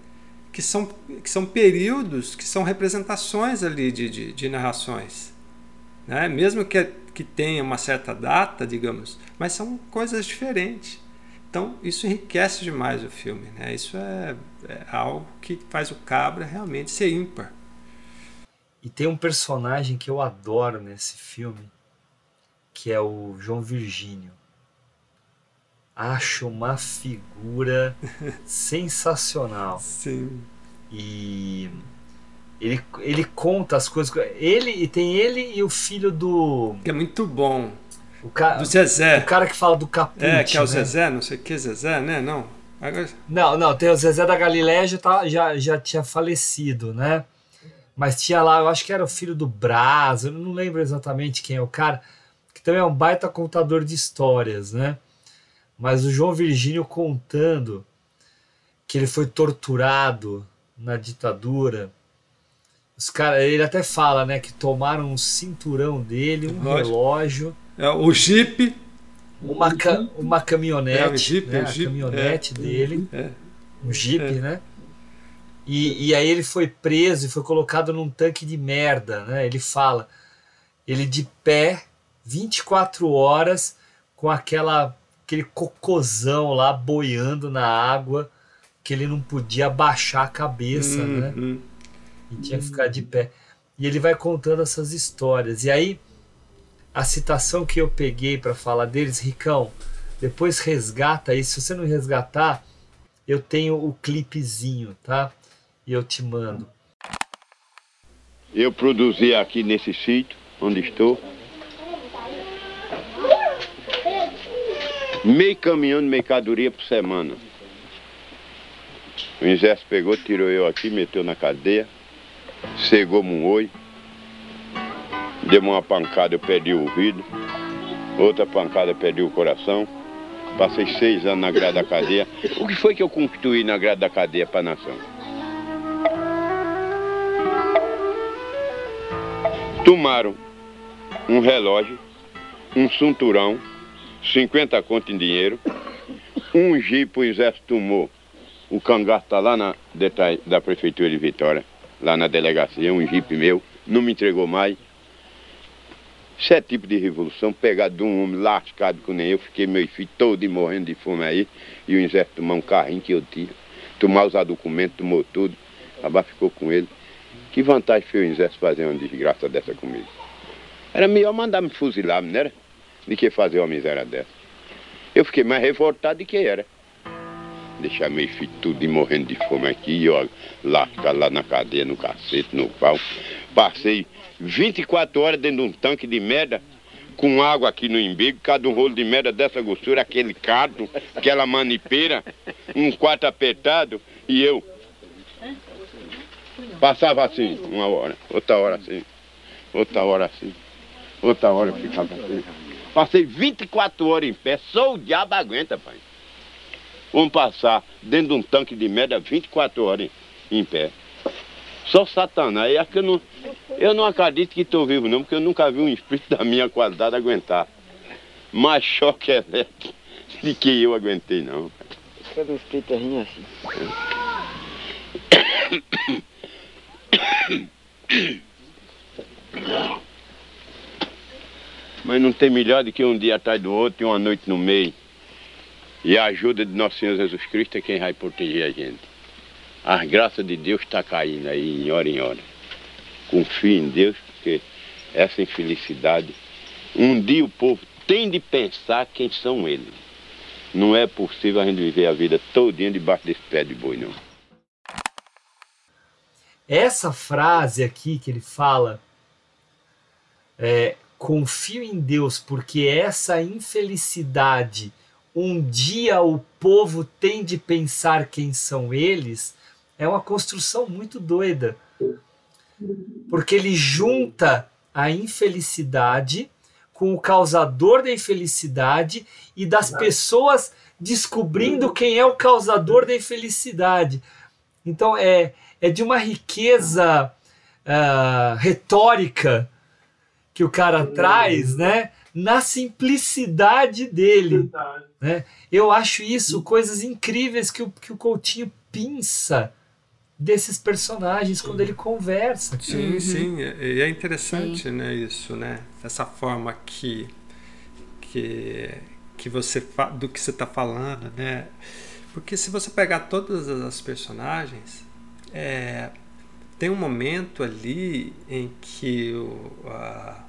Speaker 12: que são, que são períodos, que são representações ali de, de, de narrações. Né? Mesmo que, que tenha uma certa data, digamos, mas são coisas diferentes. Então, isso enriquece demais o filme. Né? Isso é, é algo que faz o Cabra realmente ser ímpar.
Speaker 11: E tem um personagem que eu adoro nesse filme, que é o João Virgínio acho uma figura sensacional.
Speaker 12: Sim.
Speaker 11: E Ele, ele conta as coisas. Ele e tem ele e o filho do.
Speaker 12: Que é muito bom.
Speaker 11: O ca...
Speaker 12: Do Zezé.
Speaker 11: O cara que fala do Caput.
Speaker 12: É, que é o
Speaker 11: né?
Speaker 12: Zezé, não sei o que, Zezé, né? Não. Agora...
Speaker 11: Não, não, tem o Zezé da Galileia já, tá, já, já tinha falecido, né? Mas tinha lá, eu acho que era o filho do Brás, eu não lembro exatamente quem é o cara, que também é um baita contador de histórias, né? Mas o João Virgínio contando que ele foi torturado na ditadura. Os cara, ele até fala, né, que tomaram um cinturão dele, um
Speaker 12: Lógico.
Speaker 11: relógio,
Speaker 12: É, o Jeep.
Speaker 11: uma, ca- uma caminhonete,
Speaker 12: É, o Jeep,
Speaker 11: né,
Speaker 12: o
Speaker 11: a
Speaker 12: Jeep,
Speaker 11: caminhonete
Speaker 12: é.
Speaker 11: dele,
Speaker 12: É.
Speaker 11: um Jeep,
Speaker 12: É.
Speaker 11: né? E, e aí ele foi preso e foi colocado num tanque de merda, né? Ele fala, ele de pé, 24 horas, com aquela aquele cocôzão lá boiando na água, que ele não podia abaixar a cabeça, né?
Speaker 12: Uhum.
Speaker 11: E tinha que ficar de pé. E ele vai contando essas histórias. E aí, a citação que eu peguei para falar deles, Ricão, depois resgata isso. Se você não resgatar, eu tenho o clipezinho, tá? E eu te mando.
Speaker 17: Eu produzi aqui nesse sítio onde estou. Meio caminhão de mercadoria por semana. O exército pegou, tirou eu aqui, meteu na cadeia, cegou-me um oi, deu uma pancada, eu perdi o ouvido, outra pancada, eu perdi o coração. Passei seis anos na grade da cadeia. O que foi que eu construí na grade da cadeia para a nação? Tomaram um relógio, um cinturão, 50 conto em dinheiro, um jipe o exército tomou. O cangaço está lá na da prefeitura de Vitória, lá na delegacia, um jipe meu, não me entregou mais. Isso é tipo de revolução, pegado de um homem lascado que nem eu, fiquei meus filhos todos morrendo de fome aí, e o exército tomar um carrinho que eu tinha, tomar os documentos, tomou tudo, acabar ficou com ele. Que vantagem foi o exército fazer uma desgraça dessa comigo? Era melhor mandar me fuzilar, não era? Do que fazer uma miséria dessa. Eu fiquei mais revoltado do que era. Deixar meus filhos tudo e morrendo de fome aqui, e eu lascado lá na cadeia, no cacete, no pau. Passei 24 horas dentro de um tanque de merda, com água aqui no embigo, cada um rolo de merda dessa grossura, aquele cardo, aquela manipeira, um quarto apertado, e eu passava assim, uma hora, outra hora assim, outra hora assim, outra hora ficava assim. Passei 24 horas em pé, só o diabo aguenta, pai. Vamos passar dentro de um tanque de merda 24 horas em, em pé. Só Satanás. É que eu, não, eu não acredito que estou vivo, não, porque eu nunca vi um espírito da minha qualidade aguentar. Mais choque elétrico do que eu aguentei, não.
Speaker 18: Cada espírito rinha assim.
Speaker 17: Mas não tem melhor do que um dia atrás do outro e uma noite no meio. E a ajuda de Nosso Senhor Jesus Cristo é quem vai proteger a gente. A graça de Deus está caindo aí, em hora em hora. Confie em Deus, porque essa infelicidade, um dia o povo tem de pensar quem são eles. Não é possível a gente viver a vida todinha debaixo desse pé de boi, não.
Speaker 11: Essa frase aqui que ele fala, é, confio em Deus, porque essa infelicidade, um dia o povo tem de pensar quem são eles, é uma construção muito doida. Porque ele junta a infelicidade com o causador da infelicidade e das pessoas descobrindo quem é o causador da infelicidade. Então é, é de uma riqueza uh, retórica que o cara traz, né? Na simplicidade dele. Né? Eu acho isso coisas incríveis que o, que o Coutinho pinça desses personagens quando ele conversa.
Speaker 12: Sim,
Speaker 11: Uhum.
Speaker 12: sim, e é interessante, né, isso, né? Essa forma que que que você fa- do que você está falando, né? Porque se você pegar todas as personagens, é, tem um momento ali em que o, a-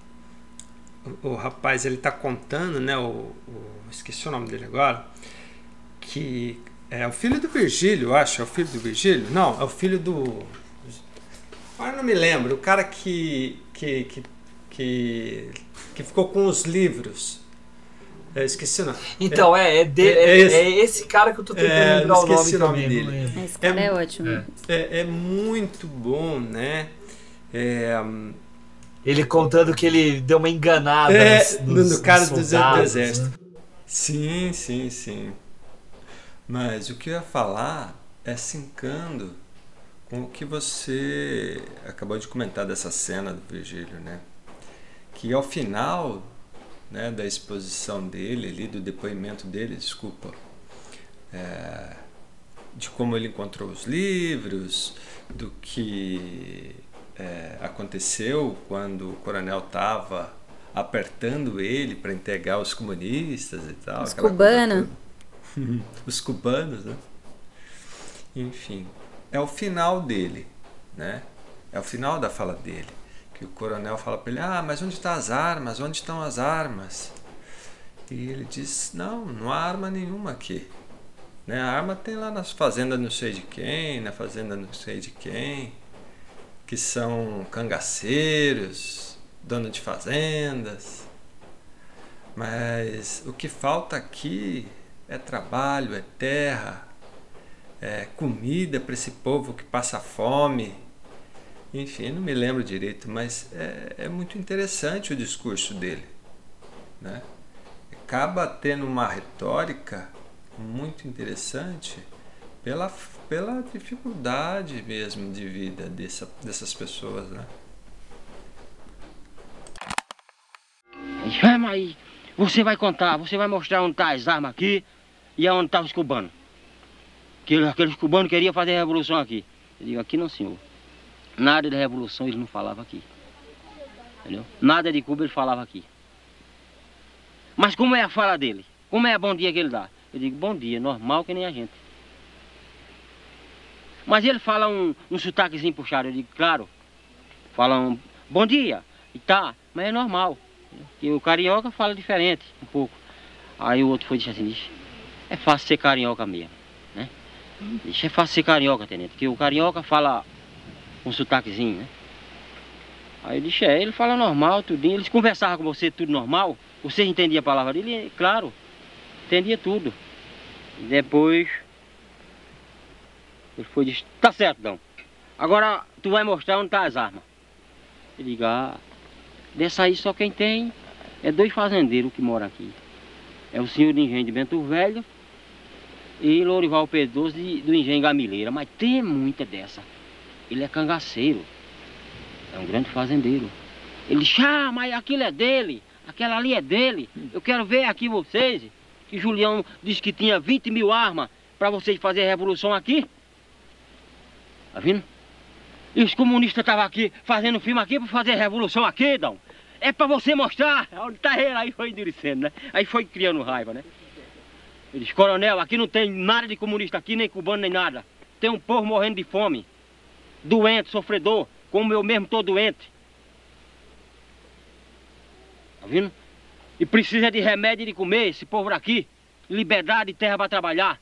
Speaker 12: o, o rapaz ele está contando, né? O, o- esqueci o nome dele agora, que é o filho do Virgílio, eu acho, é o filho do Virgílio? Não, é o filho do Agora não me lembro. O cara que, que, que, que, que ficou com os livros. Eu esqueci o nome.
Speaker 11: Então, é, é, de, é, é, esse, é, esse, cara que eu tô tentando
Speaker 12: é,
Speaker 11: lembrar o nome,
Speaker 12: o nome
Speaker 11: também,
Speaker 12: dele.
Speaker 13: Esse cara é, ótimo.
Speaker 12: É, muito bom, né?
Speaker 11: Ele contando que ele deu uma enganada
Speaker 12: no,
Speaker 11: nos,
Speaker 12: no cara
Speaker 11: nos
Speaker 12: do exército.
Speaker 11: Né?
Speaker 12: Sim, sim, sim. Mas o que eu ia falar é sincando com o que você acabou de comentar dessa cena do Virgílio, né? Que ao final né, da exposição dele, ali, do depoimento dele, desculpa, é, de como ele encontrou os livros, do que é, aconteceu quando o coronel estava apertando ele para entregar os comunistas e tal.
Speaker 13: Os cubanos.
Speaker 12: os cubanos, né? Enfim, é o final dele, né? É o final da fala dele. Que o coronel fala para ele: Ah, mas onde estão as armas? Onde estão as armas? E ele diz: Não, não há arma nenhuma aqui. Né? A arma tem lá nas fazendas não sei de quem, na fazenda não sei de quem, que são cangaceiros, dono de fazendas. Mas o que falta aqui é trabalho, é terra, é comida para esse povo que passa fome. Enfim, não me lembro direito, mas é, é muito interessante o discurso dele. Né? Acaba tendo uma retórica muito interessante pela, pela dificuldade mesmo de vida dessa, dessas pessoas. Né?
Speaker 19: Chama aí. Você vai contar, você vai mostrar onde tá as armas aqui e onde estavam os cubanos. Que aqueles cubanos queriam fazer revolução aqui. Eu digo, aqui não, senhor. Nada de revolução eles não falavam aqui. Entendeu? Nada de Cuba ele falava aqui. Mas como é a fala dele? Como é a bom dia que ele dá? Eu digo, bom dia, normal que nem a gente. Mas ele fala um, um sotaquezinho puxado. Eu digo, claro. Fala um bom dia. E tá, mas é normal. E o carioca fala diferente, um pouco. Aí o outro foi disse assim, é fácil ser carioca mesmo, né? Diz, é fácil ser carioca, tenente, porque o carioca fala um sotaquezinho, né? Aí eu disse, é, ele fala normal, tudinho. Eles conversavam com você tudo normal, você entendia a palavra dele, claro, entendia tudo. Depois, ele foi e disse, tá certo, não. Agora tu vai mostrar onde tá as armas. Eu digo, ah, Dessa aí só quem tem é dois fazendeiros que moram aqui. É o senhor de engenho de Bento Velho e Lorival Pedroso de, do engenho Gamileira. Mas tem muita dessa. Ele é cangaceiro. É um grande fazendeiro. Ele chama, mas aquilo é dele. Aquela ali é dele. Eu quero ver aqui vocês. Que Julião disse que tinha 20 mil armas para vocês fazerem a revolução aqui. Tá vendo? E os comunistas estavam aqui fazendo filme aqui para fazer revolução aqui, Dão. É para você mostrar onde tá ele. Aí foi endurecendo, né? Aí foi criando raiva, né? Ele disse, coronel, aqui não tem nada de comunista aqui, nem cubano, nem nada. Tem um povo morrendo de fome. Doente, sofredor, como eu mesmo tô doente. Tá vendo? E precisa de remédio e de comer, esse povo aqui. Liberdade e terra para trabalhar.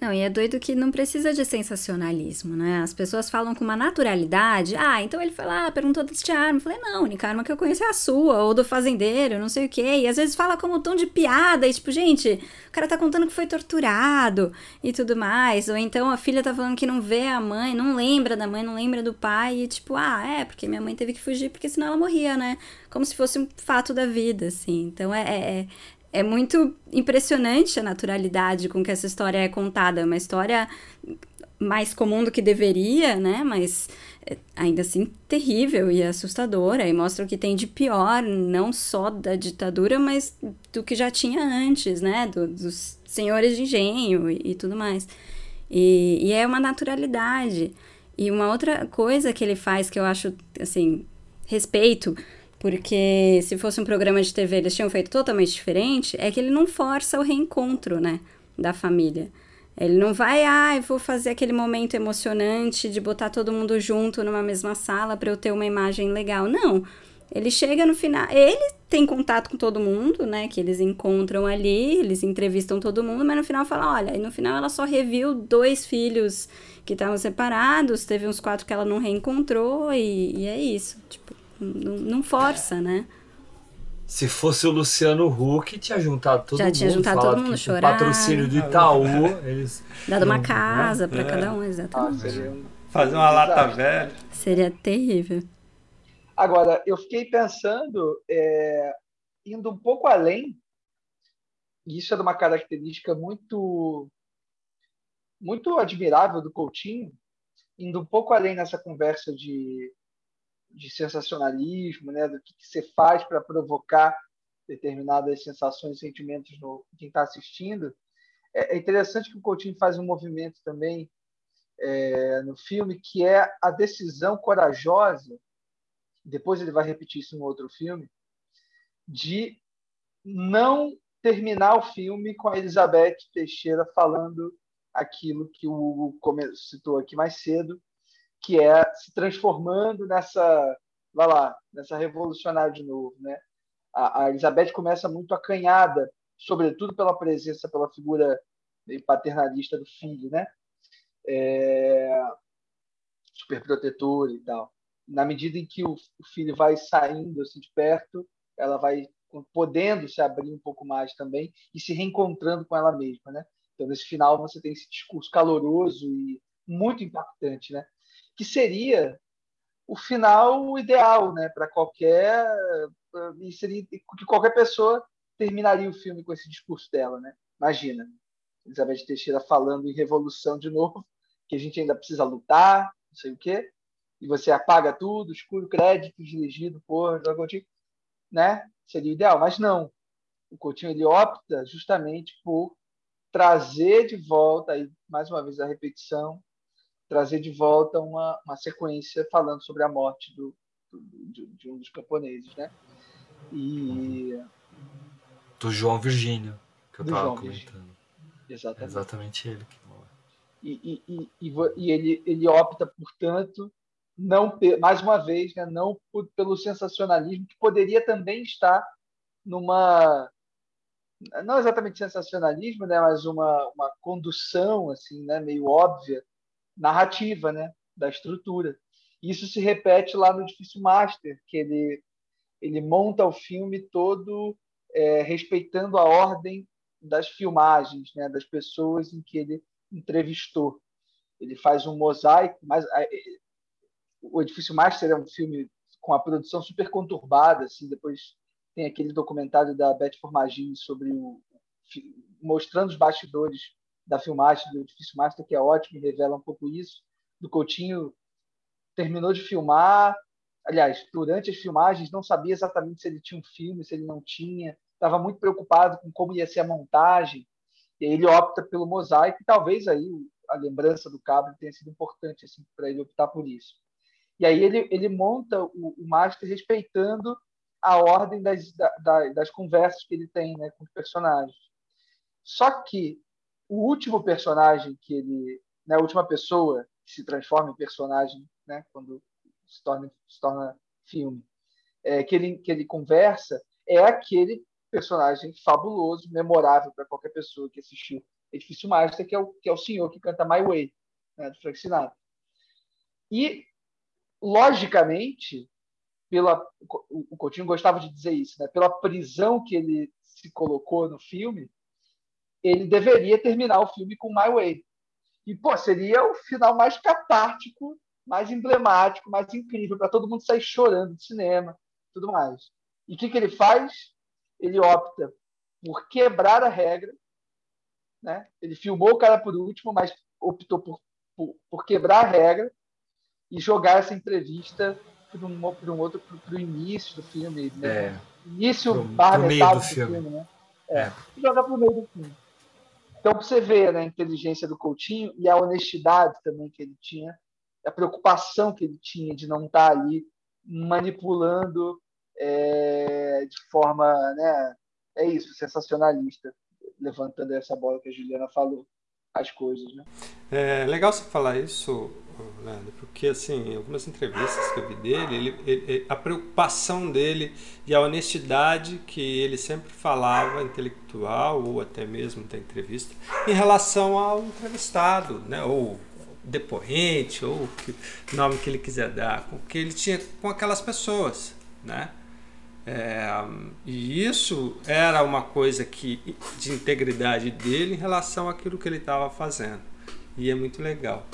Speaker 13: Não, e é doido que não precisa de sensacionalismo, né? As pessoas falam com uma naturalidade. Ah, então ele foi lá, perguntou de arma. Eu falei, não, a única arma que eu conheço é a sua, ou do fazendeiro, não sei o quê. E às vezes fala como um tom de piada, e tipo, gente, o cara tá contando que foi torturado e tudo mais. Ou então a filha tá falando que não vê a mãe, não lembra da mãe, não lembra do pai. E tipo, ah, é, porque minha mãe teve que fugir, porque senão ela morria, né? Como se fosse um fato da vida, assim. Então é, é, é muito impressionante a naturalidade com que essa história é contada. É uma história mais comum do que deveria, né? Mas é, ainda assim terrível e assustadora. E mostra o que tem de pior, não só da ditadura, mas do que já tinha antes, né? Do, dos senhores de engenho e, e tudo mais. E, e é uma naturalidade. E uma outra coisa que ele faz que eu acho, assim, respeito porque se fosse um programa de TV, eles tinham feito totalmente diferente, é que ele não força o reencontro, né, da família. Ele não vai, ah, vou fazer aquele momento emocionante de botar todo mundo junto numa mesma sala para eu ter uma imagem legal. Não. Ele chega no final, ele tem contato com todo mundo, né? Que eles encontram ali, eles entrevistam todo mundo, mas no final fala, olha, e no final ela só reviu dois filhos que estavam separados, teve uns quatro que ela não reencontrou e, e é isso. Tipo, não, não força, né?
Speaker 11: Se fosse o Luciano Huck, tinha juntado todo
Speaker 13: Já
Speaker 11: mundo.
Speaker 13: tinha juntado todo mundo, chorar.
Speaker 11: patrocínio do Itaú, eles...
Speaker 13: Dado uma casa
Speaker 11: né?
Speaker 13: pra
Speaker 11: É.
Speaker 13: cada um, exatamente.
Speaker 12: Fazer uma lata velha.
Speaker 13: Seria terrível.
Speaker 14: Agora, eu fiquei pensando, é, indo um pouco além, e isso é uma característica muito, muito admirável do Coutinho, indo um pouco além nessa conversa de, de sensacionalismo, né, do que, que você faz para provocar determinadas sensações e sentimentos no em quem está assistindo. É, é interessante que o Coutinho faz um movimento também é, no filme, que é a decisão corajosa depois ele vai repetir isso no outro filme, de não terminar o filme com a Elizabeth Teixeira falando aquilo que o Hugo citou aqui mais cedo, que é se transformando nessa, vai lá, nessa revolucionária de novo, né? A, a Elizabeth começa muito acanhada, sobretudo pela presença, pela figura paternalista do filho, né? É, super protetor e tal na medida em que o, o filho vai saindo assim de perto, ela vai podendo se abrir um pouco mais também e se reencontrando com ela mesma, né? Então nesse final você tem esse discurso caloroso e muito impactante, né? Que seria o final ideal, né? Para qualquer e seria que qualquer pessoa terminaria o filme com esse discurso dela, né? Imagina, Elizabeth Teixeira falando em revolução de novo, que a gente ainda precisa lutar, não sei o quê e você apaga tudo, escura o crédito dirigido por João né? Seria ideal, mas não. O Coutinho ele opta justamente por trazer de volta, aí mais uma vez a repetição, trazer de volta uma, uma sequência falando sobre a morte do, do de, de, um dos camponeses, né? E
Speaker 11: do João Virgínio que eu
Speaker 14: do
Speaker 11: tava
Speaker 14: João
Speaker 11: comentando.
Speaker 14: Virgínio. Exatamente.
Speaker 11: É exatamente ele que morre.
Speaker 14: E, e, e, e ele, ele opta, portanto, não mais uma vez, né, não pelo sensacionalismo que poderia também estar numa não exatamente sensacionalismo, né, mas uma, uma condução assim, né, meio óbvia narrativa, né, da estrutura. Isso se repete lá no Edifício Master, que ele ele monta o filme todo é, respeitando a ordem das filmagens, né, das pessoas em que ele entrevistou. Ele faz um mosaico, mas o Edifício Master é um filme com a produção super conturbada, assim, depois tem aquele documentário da Beth Formagini sobre o mostrando os bastidores da filmagem do Edifício Master, que é ótimo e revela um pouco isso. Do Coutinho terminou de filmar, aliás, durante as filmagens não sabia exatamente se ele tinha um filme, se ele não tinha, estava muito preocupado com como ia ser a montagem, e aí ele opta pelo mosaico, e talvez aí a lembrança do cabo tenha sido importante assim, para ele optar por isso. E aí ele, ele monta o, o master respeitando a ordem das, da, das conversas que ele tem né, com os personagens. Só que o último personagem que ele, né, a última pessoa que se transforma em personagem, né, quando se torna, se torna filme, é, que, ele, que ele conversa, é aquele personagem fabuloso, memorável para qualquer pessoa que assistiu Edifício Master, que é o, que é o senhor que canta My Way, né, do Frank Sinatra. E logicamente, pela o Coutinho gostava de dizer isso, né? Pela prisão que ele se colocou no filme, ele deveria terminar o filme com My Way. E pô, seria o final mais catártico, mais emblemático, mais incrível para todo mundo sair chorando de cinema, tudo mais. E o que, que ele faz? Ele opta por quebrar a regra, né? Ele filmou o cara por último, mas optou por, por, por quebrar a regra e jogar essa entrevista para um, um outro para o início do filme, né?
Speaker 11: É.
Speaker 14: Início
Speaker 11: Pro-
Speaker 14: barra
Speaker 11: pro
Speaker 14: metade
Speaker 11: do
Speaker 14: do
Speaker 11: filme.
Speaker 14: filme, né? É. Jogar para o meio do filme. Então, para você ver né, a inteligência do Coutinho e a honestidade também que ele tinha, a preocupação que ele tinha de não estar ali manipulando é, de forma, né, é isso, sensacionalista, levantando essa bola que a Juliana falou, as coisas, né?
Speaker 12: É legal você falar isso, Leandro, porque assim, algumas entrevistas que eu vi dele, ele, ele, a preocupação dele e a honestidade que ele sempre falava, intelectual ou até mesmo da entrevista, em relação ao entrevistado, né? ou depoente, ou o nome que ele quiser dar, com que ele tinha com aquelas pessoas. Né? É, e isso era uma coisa que, de integridade dele em relação àquilo que ele estava fazendo. E é muito legal.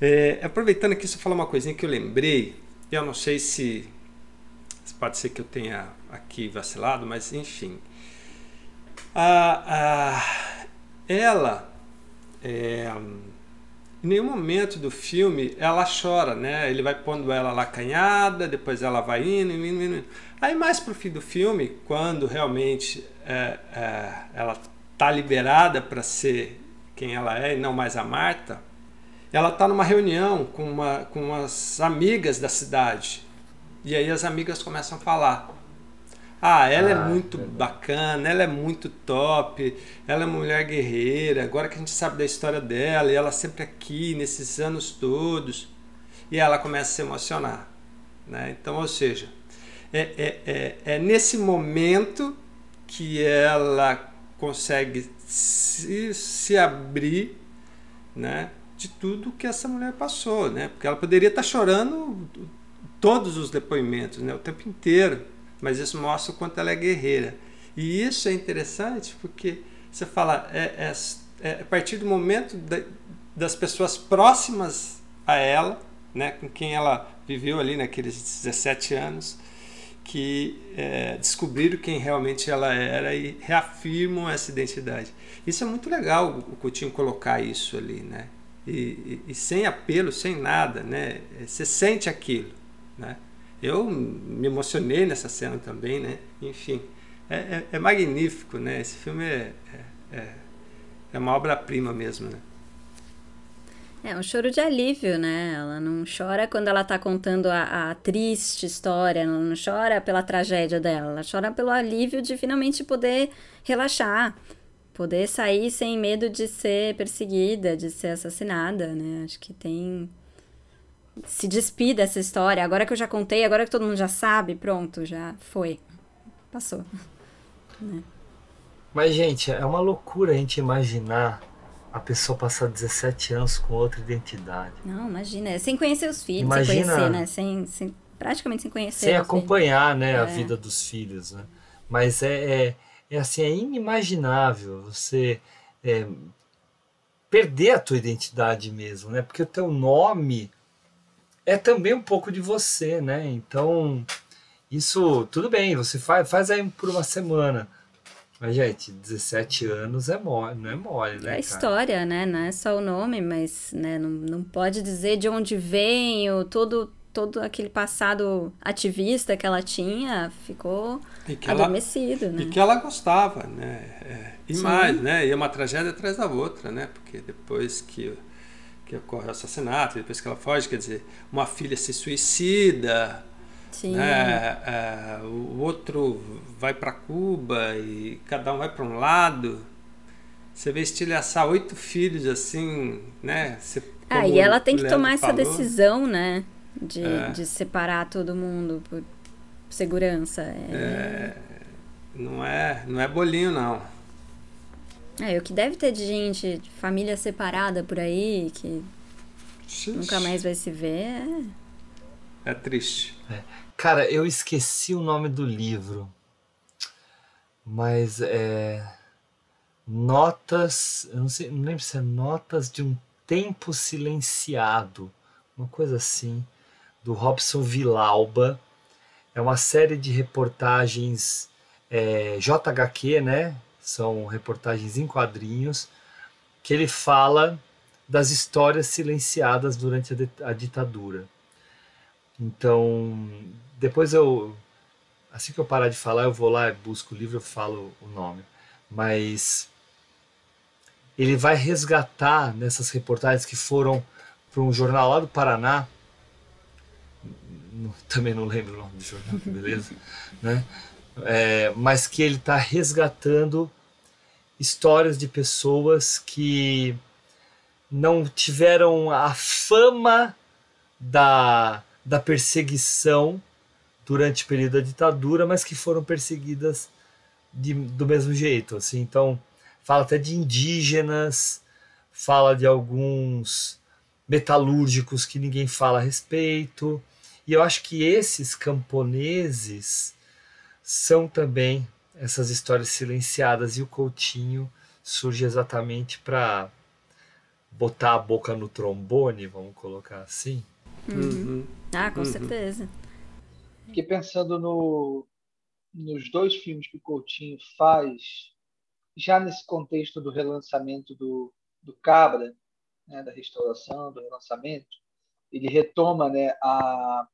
Speaker 12: É, aproveitando aqui, você falar uma coisinha que eu lembrei, eu não sei se, se pode ser que eu tenha aqui vacilado, mas enfim. A, a, ela, é, em nenhum momento do filme ela chora, né? Ele vai pondo ela lá canhada, depois ela vai indo, indo, indo. indo. Aí mais pro fim do filme, quando realmente é, é, ela tá liberada para ser quem ela é e não mais a Marta, ela tá numa reunião com, uma, com umas amigas da cidade. E aí as amigas começam a falar. Ah, ela é ah, é muito bacana, ela é muito top, ela é mulher guerreira, agora que a gente sabe da história dela, e ela sempre aqui, nesses anos todos. E ela começa a se emocionar. Né? Então, ou seja, é, é, é, é nesse momento que ela consegue se, se abrir né, de tudo que essa mulher passou, né? Porque ela poderia estar chorando todos os depoimentos, né, o tempo inteiro, mas isso mostra o quanto ela é guerreira. E isso é interessante porque você fala, é, é, é a partir do momento da, das pessoas próximas a ela, né, com quem ela viveu ali naqueles 17 anos, que é, descobriram quem realmente ela era e reafirmam essa identidade. Isso é muito legal o Coutinho colocar isso ali, né? E, e, e, sem apelo, sem nada, né? Você sente aquilo, né? Eu me emocionei nessa cena também, né? Enfim, é, é, é magnífico, né? Esse filme é, é, é, é uma obra-prima mesmo, né?
Speaker 13: É um choro de alívio, né? Ela não chora quando ela tá contando a, a, triste história, ela não chora pela tragédia dela, ela chora pelo alívio de finalmente poder relaxar, poder sair sem medo de ser perseguida, de ser assassinada, né? Acho que tem. Se despir dessa história. Agora que eu já contei, agora que todo mundo já sabe, pronto, já foi. Passou. Né?
Speaker 11: Mas, gente, é uma loucura a gente imaginar a pessoa passar 17 anos com outra identidade.
Speaker 13: Não, imagina. É sem conhecer os filhos, imagina, sem conhecer, né? Sem, sem, praticamente sem conhecer.
Speaker 11: Sem acompanhar, filhos. né, é. a vida dos filhos, né? Mas é, é, é assim, é inimaginável você é, perder a tua identidade mesmo, né? Porque o teu nome é também um pouco de você, né? Então, isso, tudo bem, você faz, faz aí por uma semana mas, gente, 17 anos é mole, não é mole, né?
Speaker 13: É a história, né? Não é só o nome, mas né? não, não pode dizer de onde ou todo, todo aquele passado ativista que ela tinha ficou adormecido,
Speaker 12: ela,
Speaker 13: né?
Speaker 12: E que ela gostava, né? É, e Sim. mais, né? E é uma tragédia atrás da outra, né? Porque depois que, que ocorre o assassinato, depois que ela foge, quer dizer, uma filha se suicida, Sim. Né? É, o outro vai para Cuba e cada um vai para um lado. Você vê estilhaçar oito filhos assim, né? Você,
Speaker 13: ah, e ela tem que tomar essa decisão, né? De, é. de separar todo mundo por segurança. É...
Speaker 12: é... não, é, não é bolinho, não.
Speaker 13: É, o que deve ter de gente, de família separada por aí, que nunca mais vai se ver. É,
Speaker 12: é triste.
Speaker 11: É. Cara, eu esqueci o nome do livro, mas é. Notas. Eu não, sei, não lembro se é Notas de um Tempo Silenciado, uma coisa assim, do Robson Vilauba. É uma série de reportagens é, JHQ, né? São reportagens em quadrinhos, que ele fala das histórias silenciadas durante a, a ditadura. Então, depois eu, assim que eu parar de falar, eu vou lá, busco o livro, eu falo o nome. Mas ele vai resgatar nessas reportagens que foram para um jornal lá do Paraná, também não lembro o nome do jornal, beleza, né? É, mas que ele está resgatando histórias de pessoas que não tiveram a fama da, da perseguição durante o período da ditadura, mas que foram perseguidas de, do mesmo jeito. Assim. Então, fala até de indígenas, fala de alguns metalúrgicos que ninguém fala a respeito. E eu acho que esses camponeses são também essas histórias silenciadas e o Coutinho surge exatamente para botar a boca no trombone, vamos colocar assim.
Speaker 13: Uhum. Ah, com uhum. certeza.
Speaker 14: Fiquei pensando no, nos dois filmes que o Coutinho faz, já nesse contexto do relançamento do, do Cabra, né, da restauração, do relançamento, ele retoma né, a,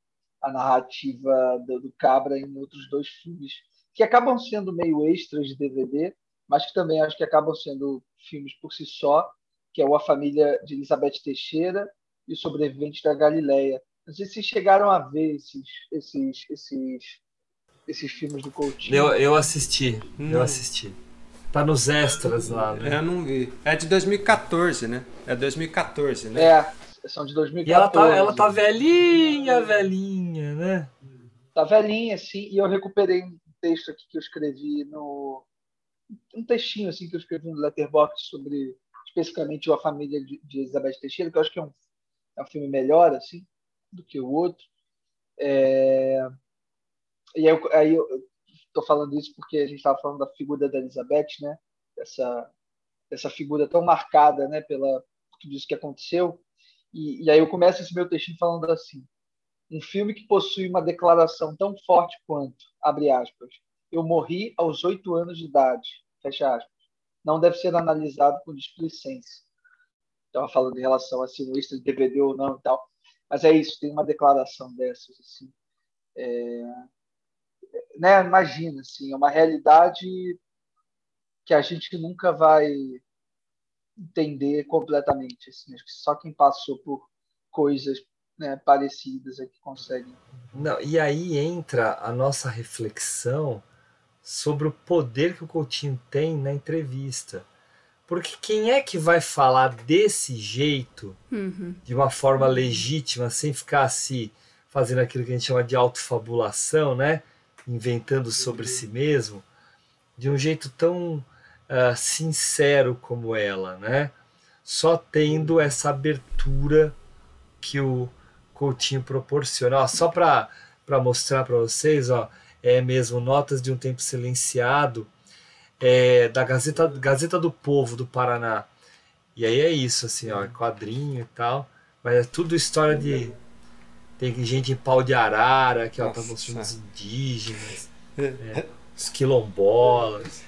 Speaker 14: a narrativa do, do, Cabra em outros dois filmes, que acabam sendo meio extras de DVD, mas que também acho que acabam sendo filmes por si só, que é o A Família de Elizabeth Teixeira e o Sobrevivente da Galileia. Não sei se chegaram a ver esses, esses, esses, esses filmes do Coutinho.
Speaker 11: Eu, eu assisti, hum. eu assisti. Tá nos extras lá, né?
Speaker 12: Eu não vi. É de 2014, né? É 2014, né?
Speaker 14: É, são de 2014.
Speaker 11: E ela tá, ela tá velhinha, velhinha, né?
Speaker 14: Tá velhinha, sim. E eu recuperei um texto aqui que eu escrevi no... Um textinho, assim, que eu escrevi no Letterboxd sobre, especificamente, a família de, de Elizabeth Teixeira, que eu acho que é um, é um filme melhor, assim, do que o outro. É... E aí eu, aí eu estou falando isso porque a gente estava falando da figura da Elizabeth, né? Essa, essa figura tão marcada, né? Pela tudo isso que aconteceu. E, e aí eu começo esse meu textinho falando assim: um filme que possui uma declaração tão forte quanto, abre aspas, eu morri aos oito anos de idade, fecha aspas, não deve ser analisado com displicência. Estava falando em relação a se um extra de DVD ou não e tal. Mas é isso, tem uma declaração dessas assim. É, né, imagina, assim, é uma realidade que a gente nunca vai entender completamente. Assim, acho que só quem passou por coisas né, parecidas é que consegue.
Speaker 11: Não, e aí entra a nossa reflexão sobre o poder que o Coutinho tem na entrevista. Porque quem é que vai falar desse jeito,
Speaker 13: uhum.
Speaker 11: de uma forma legítima, sem ficar se fazendo aquilo que a gente chama de autofabulação, né? inventando sobre si mesmo, de um jeito tão uh, sincero como ela, né? Só tendo essa abertura que o Coutinho proporciona. Ó, só para mostrar para vocês, ó, é mesmo Notas de um Tempo Silenciado, é, da Gazeta, Gazeta do Povo do Paraná. E aí é isso, assim, ó, quadrinho e tal. Mas é tudo história de tem gente em pau de arara, que ela tá mostrando os indígenas, é, os quilombolas.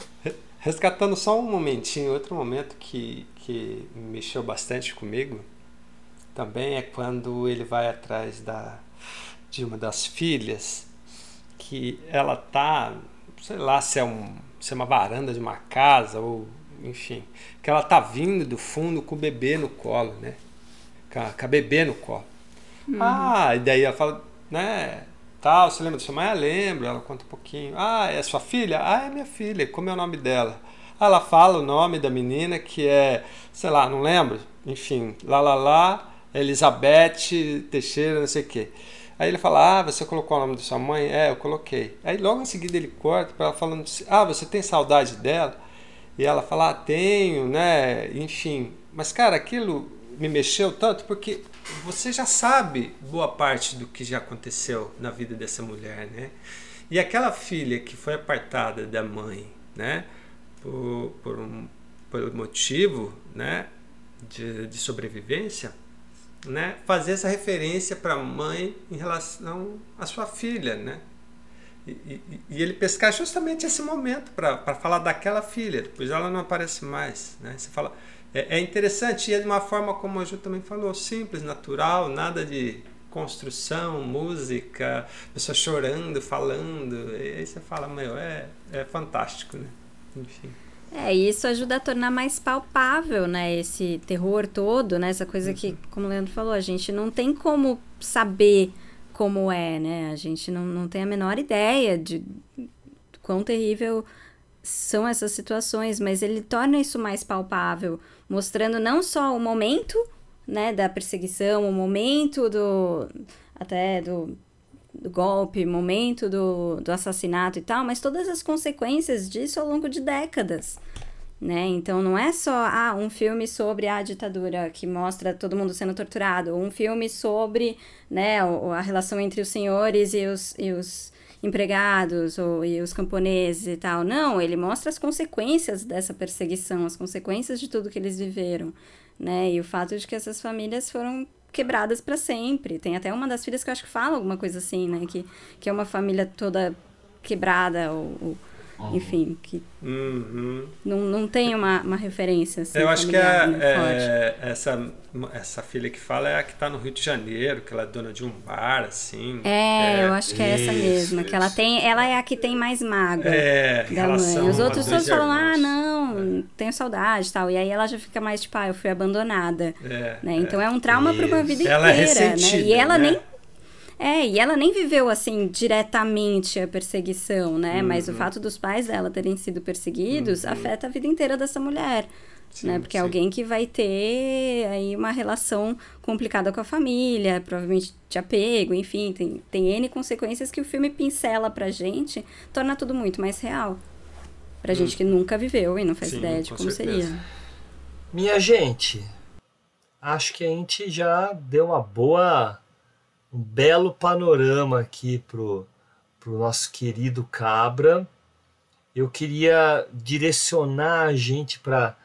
Speaker 12: Resgatando só um momentinho, outro momento que, que mexeu bastante comigo também é quando ele vai atrás da, de uma das filhas, que ela tá, sei lá se é, um, se é uma varanda de uma casa ou enfim, que ela tá vindo do fundo com o bebê no colo, né? Com a, com a bebê no colo. Uhum. Ah, e daí ela fala, né? Tal, você lembra da sua mãe? Ah, lembro. Ela conta um pouquinho. Ah, é sua filha? Ah, é minha filha. Como é o nome dela? Ah, ela fala o nome da menina que é, sei lá, não lembro. Enfim, lá, lá, lá, Elizabeth Teixeira, não sei o quê. Aí ele fala, ah, você colocou o nome da sua mãe? É, eu coloquei. Aí logo em seguida ele corta para ela falando, ah, você tem saudade dela? E ela fala, ah, tenho, né? Enfim. Mas, cara, aquilo me mexeu tanto porque você já sabe boa parte do que já aconteceu na vida dessa mulher, né? E aquela filha que foi apartada da mãe, né? Por, por um motivo, né? De, de sobrevivência, né? Fazer essa referência para a mãe em relação à sua filha, né? E, e, e, ele pescar justamente esse momento para falar daquela filha, depois ela não aparece mais, né? Você fala, é, é interessante e é de uma forma, como a Ju também falou, simples, natural, nada de construção, música, pessoa chorando, falando. E aí você fala, meu, é, é fantástico, né? Enfim.
Speaker 13: É, isso ajuda a tornar mais palpável, né, esse terror todo, né, essa coisa que, uhum. como o Leandro falou, a gente não tem como saber como é, né, a gente não, não tem a menor ideia de quão terrível são essas situações, mas ele torna isso mais palpável, mostrando não só o momento, né, da perseguição, o momento do até do, do golpe, momento do, do assassinato e tal, mas todas as consequências disso ao longo de décadas. Né? Então não é só ah, um filme sobre a ditadura que mostra todo mundo sendo torturado, ou um filme sobre né, a relação entre os senhores e os, e os empregados ou, e os camponeses e tal. Não, ele mostra as consequências dessa perseguição, as consequências de tudo que eles viveram. Né? E o fato de que essas famílias foram quebradas para sempre. Tem até uma das filhas que eu acho que fala alguma coisa assim, né? Que, que é uma família toda quebrada ou, ou enfim, que
Speaker 12: Uhum.
Speaker 13: não, não tem uma, uma referência assim,
Speaker 12: Eu acho que é,
Speaker 13: forte.
Speaker 12: é, essa, essa filha que fala é a que está no Rio de Janeiro, que ela é dona de um bar, assim.
Speaker 13: É, eu acho que é essa
Speaker 12: isso,
Speaker 13: mesma, que ela tem, ela é a que tem mais mágoa
Speaker 12: É,
Speaker 13: da mãe. Os outros todos falam, ah, não, tenho saudade e tal. E aí ela já fica mais tipo, ah, eu fui abandonada.
Speaker 12: É,
Speaker 13: né? Então é um trauma para uma vida
Speaker 12: Ela é
Speaker 13: inteira, né? E ela
Speaker 12: né?
Speaker 13: nem é, e ela nem viveu assim diretamente a perseguição, né? Mas o
Speaker 12: Uhum.
Speaker 13: fato dos pais dela terem sido perseguidos
Speaker 12: Uhum.
Speaker 13: afeta a vida inteira dessa mulher. né? Porque é alguém que vai ter aí uma relação complicada com a família, provavelmente de apego, enfim, tem, tem N consequências que o filme pincela pra gente, torna tudo muito mais real. Pra gente que nunca viveu e não faz
Speaker 11: Sim,
Speaker 13: ideia de
Speaker 11: com
Speaker 13: como
Speaker 11: certeza.
Speaker 13: seria.
Speaker 11: Minha gente, acho que a gente já deu uma boa, um belo panorama aqui pro, pro nosso querido Cabra. Eu queria direcionar a gente para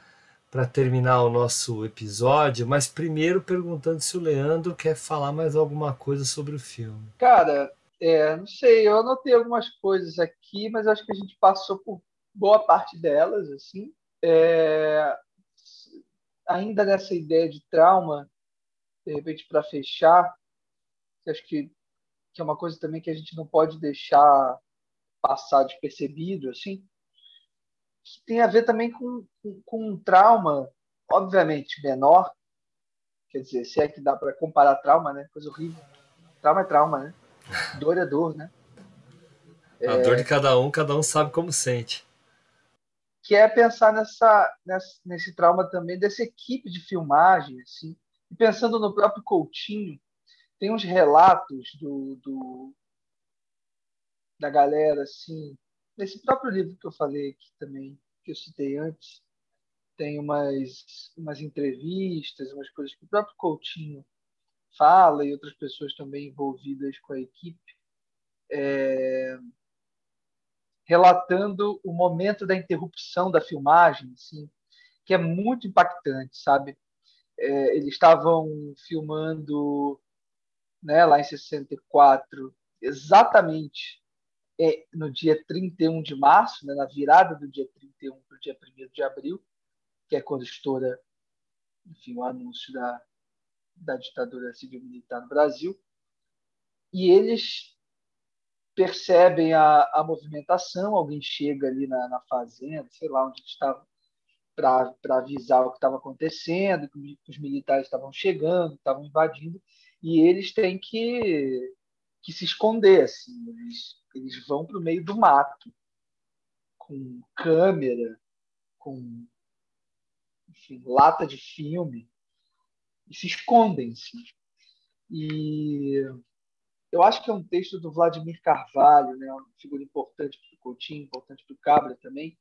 Speaker 11: para terminar o nosso episódio, mas primeiro perguntando se o Leandro quer falar mais alguma coisa sobre o filme.
Speaker 14: Cara, é, não sei, eu anotei algumas coisas aqui, mas acho que a gente passou por boa parte delas, assim. É, ainda nessa ideia de trauma, de repente, para fechar, acho que, que é uma coisa também que a gente não pode deixar passar despercebido, assim, que tem a ver também com, com, com um trauma, obviamente, menor, quer dizer, se é que dá para comparar trauma, né? Coisa horrível. Trauma é trauma, né? Dor é dor, né?
Speaker 11: A dor de cada um, cada um sabe como sente.
Speaker 14: que é pensar nessa, nessa, nesse trauma também dessa equipe de filmagem, assim, e pensando no próprio Coutinho, tem uns relatos do, do da galera, assim, nesse próprio livro que eu falei aqui também, que eu citei antes, tem umas, umas entrevistas, umas coisas que o próprio Coutinho fala e outras pessoas também envolvidas com a equipe, é, relatando o momento da interrupção da filmagem, assim, que é muito impactante, sabe? É, eles estavam filmando né, lá em 64, exatamente é, no dia 31 de março, né, na virada do dia 31 para o dia 1 de abril, que é quando estoura enfim, o anúncio da, da ditadura civil-militar no Brasil. E eles percebem a, a movimentação, alguém chega ali na, na fazenda, sei lá onde eles estavam, para avisar o que estava acontecendo, que os militares estavam chegando, estavam invadindo, e eles têm que, que se esconder. Assim. Eles, eles vão para o meio do mato, com câmera, com enfim, lata de filme, e se escondem. Assim. E eu acho que é um texto do Vladimir Carvalho, né, uma figura importante para o Coutinho, importante para o Cabra também.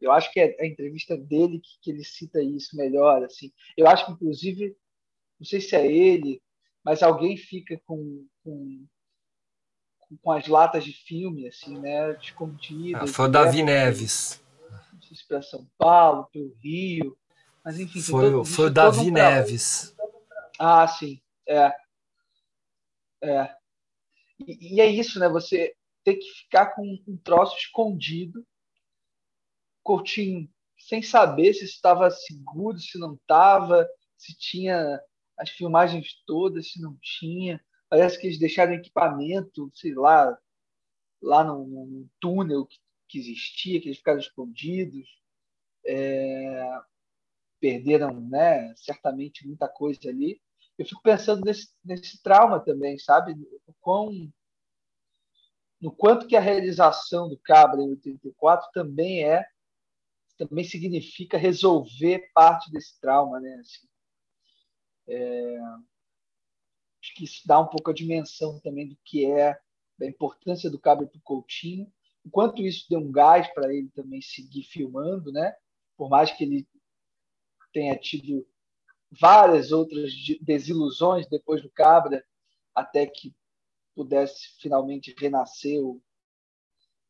Speaker 14: Eu acho que é a entrevista dele que, que ele cita isso melhor. Assim. Eu acho que, inclusive, não sei se é ele, mas alguém fica com, com, com as latas de filme, assim, né, escondidas.
Speaker 11: Ah, foi o Davi Neves.
Speaker 14: Para São Paulo, para o Rio. Mas, enfim,
Speaker 11: foi,
Speaker 14: todo,
Speaker 11: foi o Davi um Neves.
Speaker 14: Ah, sim. É. É. E, e, é isso, né? Você ter que ficar com um troço escondido, Coutinho, sem saber se estava seguro, se não estava, se tinha as filmagens todas, se não tinha. Parece que eles deixaram equipamento, sei lá, lá no túnel que, que, existia, que eles ficaram escondidos. É, perderam, né, certamente muita coisa ali. Eu fico pensando nesse, nesse trauma também, sabe? O quão, no quanto que a realização do Cabra em 84 também é também significa resolver parte desse trauma, né? Assim, é, acho que isso dá um pouco a dimensão também do que é da importância do Cabra para o Coutinho, enquanto isso deu um gás para ele também seguir filmando, né? Por mais que ele tenha tido várias outras desilusões depois do Cabra, até que pudesse finalmente renascer,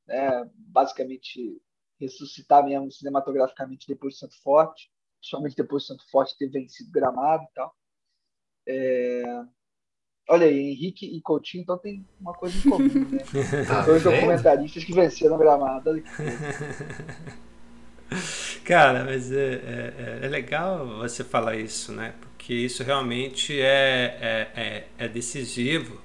Speaker 14: né, basicamente ressuscitar mesmo cinematograficamente depois de Santo Forte, principalmente depois de Santo Forte ter vencido Gramado e tal. É... Olha aí, Henrique e Coutinho, então tem uma coisa em comum, né?
Speaker 12: Tá
Speaker 14: Dois
Speaker 12: vendo?
Speaker 14: documentaristas que venceram Gramado.
Speaker 12: Cara, mas é, é, é legal você falar isso, né? Porque isso realmente é, é, é, é decisivo,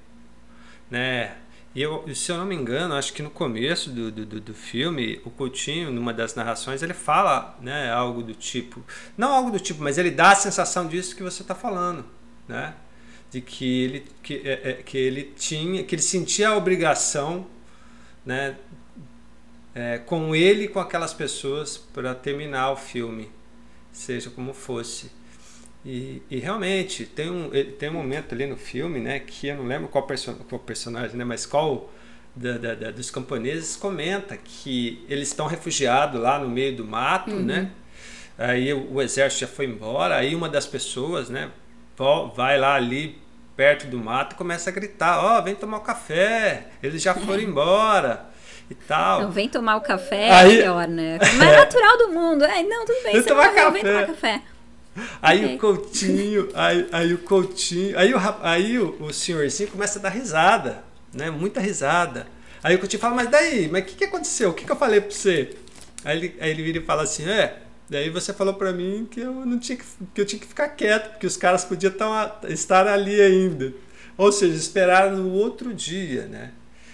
Speaker 12: né? E eu, se eu não me engano, acho que no começo do, do, do filme, o Coutinho, numa das narrações, ele fala né, algo do tipo. Não algo do tipo, mas ele dá a sensação disso que você está falando, né? De que ele, que, é, é, que ele tinha, que ele sentia a obrigação, né? É, com ele e com aquelas pessoas para terminar o filme, seja como fosse. E, e, realmente tem um, tem um momento ali no filme, né, que eu não lembro qual, perso qual personagem, né, mas qual da, da, da, dos camponeses comenta que eles estão refugiados lá no meio do mato,
Speaker 13: Uhum.
Speaker 12: né? Aí o, o exército já foi embora, aí uma das pessoas, né, vai lá ali perto do mato e começa a gritar, ó, vem tomar um café, eles já foram embora e tal.
Speaker 13: Não, vem tomar o café
Speaker 12: Aí-
Speaker 13: é melhor, né? Mas é natural do mundo. É, não, tudo bem,
Speaker 12: Vem
Speaker 13: você
Speaker 12: tomar
Speaker 13: morreu, vem
Speaker 12: café.
Speaker 13: tomar café.
Speaker 12: Aí
Speaker 13: Ok.
Speaker 12: o Coutinho, aí, aí o Coutinho, aí o, aí o, o senhorzinho começa a dar risada, né? Muita risada. Aí o Coutinho fala, mas daí, mas o que, que aconteceu? O que, que eu falei pra você? Aí ele, aí ele vira e fala assim, é, daí você falou pra mim que eu não tinha que, que eu tinha que ficar quieto, porque os caras podiam tão estar ali ainda. Ou seja, esperar no outro dia, né?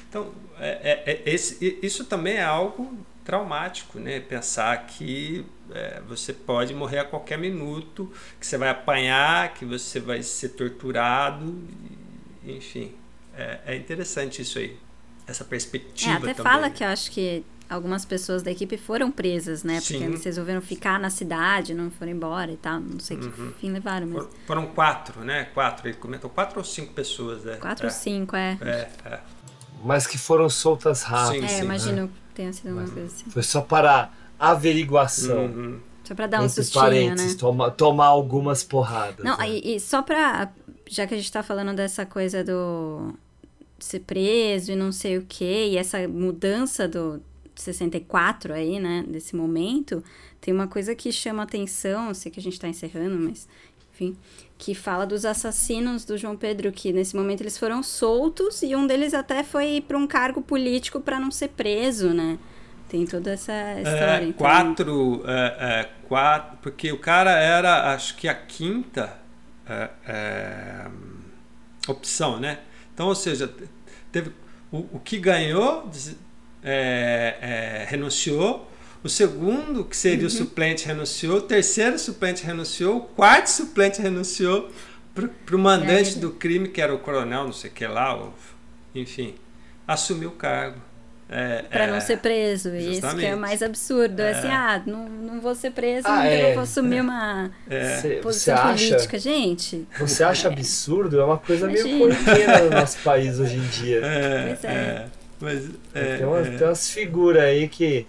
Speaker 12: Então, é, é- é- esse, isso também é algo traumático, né? Pensar que é, você pode morrer a qualquer minuto, que você vai apanhar, que você vai ser torturado, enfim. É, é interessante isso aí, essa
Speaker 13: É,
Speaker 12: perspectiva
Speaker 13: até
Speaker 12: também.
Speaker 13: fala que eu acho que algumas pessoas da equipe foram presas, né? Porque
Speaker 12: Sim.
Speaker 13: eles resolveram ficar na cidade, não foram embora e tal. Não sei que
Speaker 12: Uhum.
Speaker 13: fim levaram, mas.
Speaker 12: For- Foram quatro, né? Quatro, ele comentou quatro ou cinco pessoas, né?
Speaker 13: Quatro
Speaker 12: é.
Speaker 13: ou cinco, é.
Speaker 12: É, é.
Speaker 11: Mas que foram soltas rápido.
Speaker 13: é,
Speaker 11: né?
Speaker 13: imagino que tenha sido uma coisa assim.
Speaker 11: Foi só para averiguação.
Speaker 12: Uhum.
Speaker 13: Só pra dar um sustinho,
Speaker 11: parênteses,
Speaker 13: né?
Speaker 11: toma- tomar algumas porradas.
Speaker 13: Não,
Speaker 11: né?
Speaker 13: e, e só pra. Já que a gente tá falando dessa coisa do. ser preso e não sei o quê, e essa mudança do 64 aí, né? Desse momento, tem uma coisa que chama atenção, sei que a gente tá encerrando, mas. Enfim, que fala dos assassinos do João Pedro, que nesse momento eles foram soltos e um deles até foi para um cargo político para não ser preso, né? Tem toda essa história.
Speaker 12: É,
Speaker 13: então-
Speaker 12: quatro, é, é, quatro, porque o cara era, acho que a quinta é, é, opção, né? Então, ou seja, teve o, o que ganhou é, é, renunciou, o segundo, que seria o suplente, renunciou, o terceiro suplente renunciou, o quarto suplente renunciou para o mandante
Speaker 13: É.
Speaker 12: do crime, que era o coronel, não sei o que lá, ou, enfim, assumiu o cargo. É,
Speaker 13: Pra
Speaker 12: é,
Speaker 13: não ser preso. E isso que é
Speaker 12: justamente.
Speaker 13: o mais absurdo. É.
Speaker 12: É.
Speaker 13: assim, ah, não, não vou ser preso,
Speaker 11: Ah,
Speaker 13: então
Speaker 11: é.
Speaker 13: eu vou assumir uma
Speaker 12: É.
Speaker 13: Posição
Speaker 11: você acha-
Speaker 13: política. Gente,
Speaker 11: Você acha absurdo? É uma coisa meio
Speaker 13: Imagina.
Speaker 11: corriqueira no nosso país hoje em dia.
Speaker 12: É,
Speaker 13: Pois é.
Speaker 12: Mas, é,
Speaker 11: tem, umas,
Speaker 12: é.
Speaker 11: tem umas figuras aí que,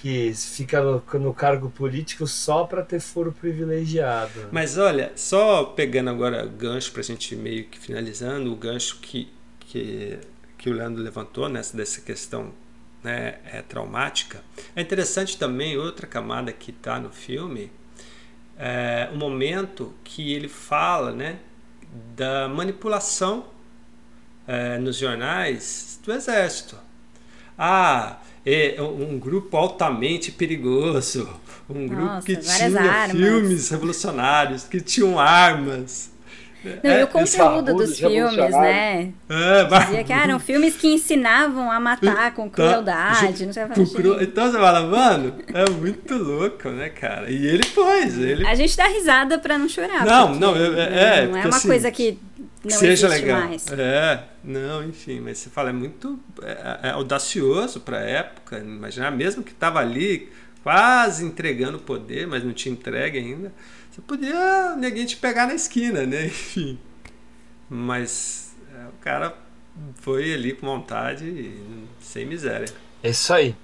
Speaker 11: que fica no, no cargo político só para ter foro privilegiado.
Speaker 12: Mas olha, só pegando agora o gancho para a gente meio que finalizando, o gancho que, que, que o Leandro levantou nessa dessa questão né, é, traumática, é interessante também outra camada que está no filme, é o momento que ele fala né, da manipulação é, nos jornais do exército. Ah, é um grupo altamente perigoso, um grupo
Speaker 13: Nossa,
Speaker 12: que tinha
Speaker 13: armas.
Speaker 12: filmes revolucionários, que tinham armas.
Speaker 13: Não,
Speaker 12: É,
Speaker 13: e o conteúdo dos filmes, né?
Speaker 12: É, mas-
Speaker 13: Dizia que eram filmes que ensinavam a matar com crueldade, não sei
Speaker 12: cru- Então você fala, mano, é muito louco, né, cara? E ele pôs, ele
Speaker 13: A gente dá risada pra não chorar.
Speaker 12: Não, não, é- é,
Speaker 13: não é uma
Speaker 12: assim-
Speaker 13: coisa que
Speaker 12: que seja legal. Mais. É, não, enfim, mas você fala, é muito é, é audacioso para a época. Imaginar, mesmo que estava ali quase entregando o poder, mas não tinha entregue ainda, você podia ninguém te pegar na esquina, né? Enfim. Mas é, o cara foi ali com vontade e sem miséria.
Speaker 11: É isso aí.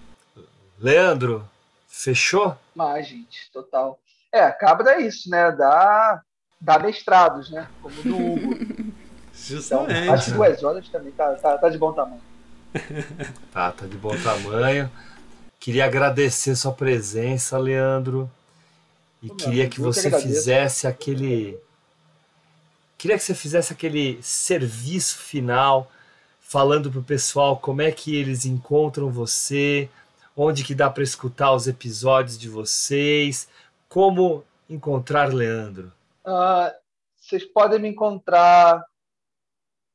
Speaker 11: Leandro, fechou?
Speaker 14: Mas, gente, total. É, a cabra é isso, né? Dá, dá mestrados, né? Como do Hugo.
Speaker 12: Justamente.
Speaker 14: Então, que duas horas também tá, tá, tá de bom tamanho.
Speaker 11: tá, tá de bom tamanho. Queria agradecer sua presença, Leandro. E queria que você que fizesse aquele. Queria que você fizesse aquele serviço final, falando pro pessoal como é que eles encontram você, onde que dá para escutar os episódios de vocês, como encontrar Leandro.
Speaker 14: Uh, vocês podem me encontrar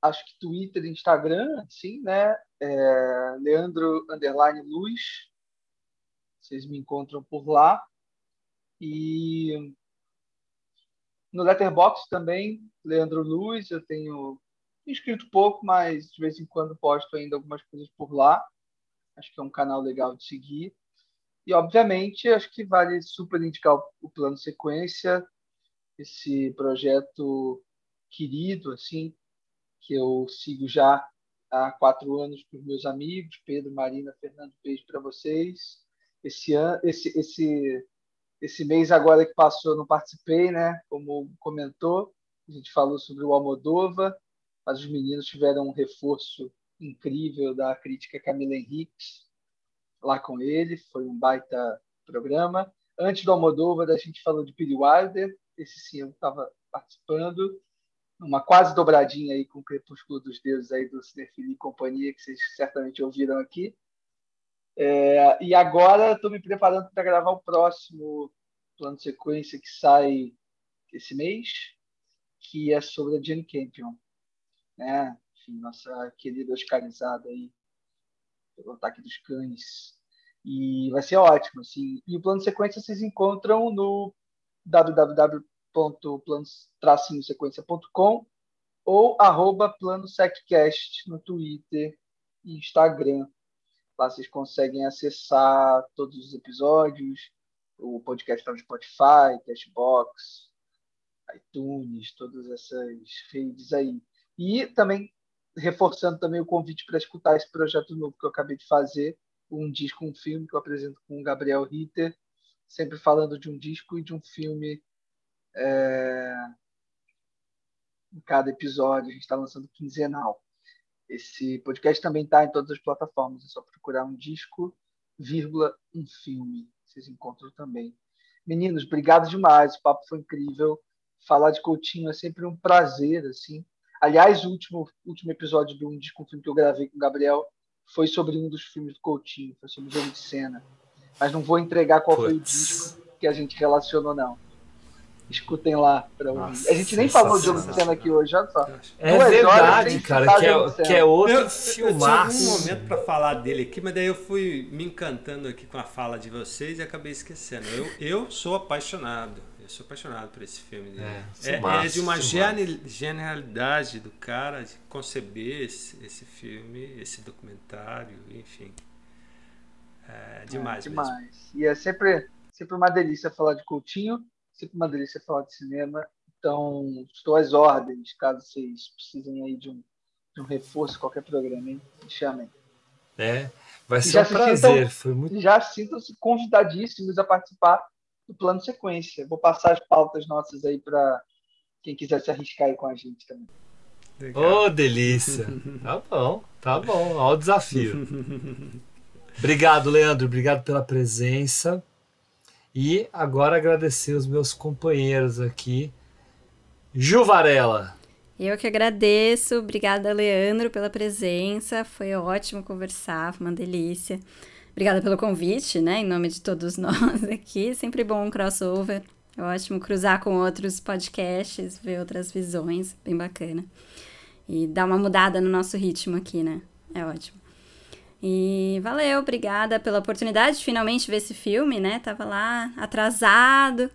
Speaker 14: acho que Twitter Instagram, sim, né? É, Leandro Underline Luz. Vocês me encontram por lá. E no Letterboxd também, Leandro Luz, eu tenho escrito pouco, mas de vez em quando posto ainda algumas coisas por lá. Acho que é um canal legal de seguir. E, obviamente, acho que vale super indicar o Plano Sequência, esse projeto querido, assim, que eu sigo já há quatro anos com meus amigos, Pedro, Marina, Fernando, beijo para vocês. Esse, ano, esse, esse, esse mês agora que passou eu não participei, né? Como comentou, a gente falou sobre o Almodova, mas os meninos tiveram um reforço incrível da crítica Camila Henriques lá com ele, foi um baita programa. Antes do Almodóvar, a gente falou de Billy Wilder, esse sim eu estava participando uma quase dobradinha aí com o Crepúsculo dos Deuses aí do Cinefili e companhia, que vocês certamente ouviram aqui. É, e agora estou me preparando para gravar o próximo plano de sequência que sai esse mês, que é sobre a Jane Campion, né? Enfim, nossa querida oscarizada aí pelo Ataque dos Cães. E vai ser ótimo, assim. E o plano de sequência vocês encontram no www plano-sequência.com ou arroba planoseccast no Twitter e Instagram. Lá vocês conseguem acessar todos os episódios, o podcast está no Spotify, Cashbox, iTunes, todas essas redes aí. E também reforçando também o convite para escutar esse projeto novo que eu acabei de fazer, um disco, um filme que eu apresento com o Gabriel Ritter, sempre falando de um disco e de um filme é, em cada episódio, a gente está lançando quinzenal. Esse podcast também está em todas as plataformas, é só procurar um disco, vírgula, um filme. Vocês encontram também. Meninos, obrigado demais, o papo foi incrível. Falar de Coutinho é sempre um prazer, assim. Aliás, o último, último episódio do Um Disco um Filme que eu gravei com o Gabriel foi sobre um dos filmes do Coutinho, foi sobre o jogo de cena. Mas não vou entregar qual Puts. foi o disco que a gente relacionou, não. Escutem lá pra ouvir. Nossa, a gente nem falou de jogo de cena aqui hoje, olha só.
Speaker 11: É Duas verdade, cara, que é, que é outro eu, filmaço.
Speaker 12: Eu tinha um momento para falar dele aqui, mas daí eu fui me encantando aqui com a fala de vocês e acabei esquecendo. Eu, eu sou apaixonado. Eu sou apaixonado por esse filme dele. É, é, massa, é de uma genialidade do cara de conceber esse, esse filme, esse documentário, enfim. É demais, é, demais. Mesmo.
Speaker 14: E é sempre, sempre uma delícia falar de Coutinho sempre uma delícia falar de cinema. Então, estou às ordens, caso vocês precisem aí de um, de um reforço, qualquer programa, hein? Me chamem.
Speaker 11: É, vai ser um prazer. Sintam,
Speaker 14: Foi muito... Já sintam-se convidadíssimos a participar do plano sequência. Vou passar as pautas nossas aí para quem quiser se arriscar aí com a gente também.
Speaker 11: Ô, oh, delícia! tá bom, tá bom. Olha o desafio. Obrigado, Leandro. Obrigado pela presença. E agora agradecer os meus companheiros aqui. Ju Varela.
Speaker 13: Eu que agradeço. Obrigada, Leandro, pela presença. Foi ótimo conversar, foi uma delícia. Obrigada pelo convite, né? Em nome de todos nós aqui. Sempre bom um crossover. É ótimo cruzar com outros podcasts, ver outras visões. Bem bacana. E dar uma mudada no nosso ritmo aqui, né? É ótimo. E valeu, obrigada pela oportunidade de finalmente ver esse filme, né? Tava lá atrasado,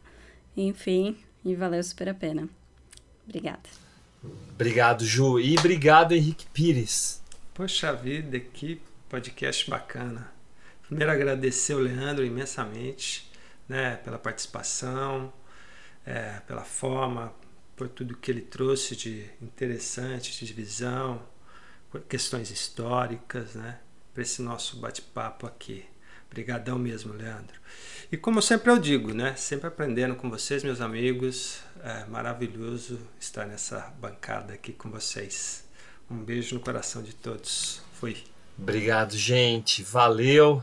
Speaker 13: enfim, e valeu super a pena. Obrigada.
Speaker 11: Obrigado, Ju. E obrigado, Henrique Pires.
Speaker 12: Poxa vida, que podcast bacana. Primeiro agradecer o Leandro imensamente, né, pela participação, é, pela forma, por tudo que ele trouxe de interessante, de visão, por questões históricas, né, para esse nosso bate-papo aqui. Obrigadão mesmo, Leandro. E como sempre eu digo, né, sempre aprendendo com vocês, meus amigos, é maravilhoso estar nessa bancada aqui com vocês. Um beijo no coração de todos. Fui.
Speaker 11: Obrigado, gente. Valeu.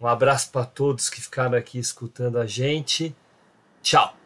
Speaker 11: Um abraço para todos que ficaram aqui escutando a gente. Tchau.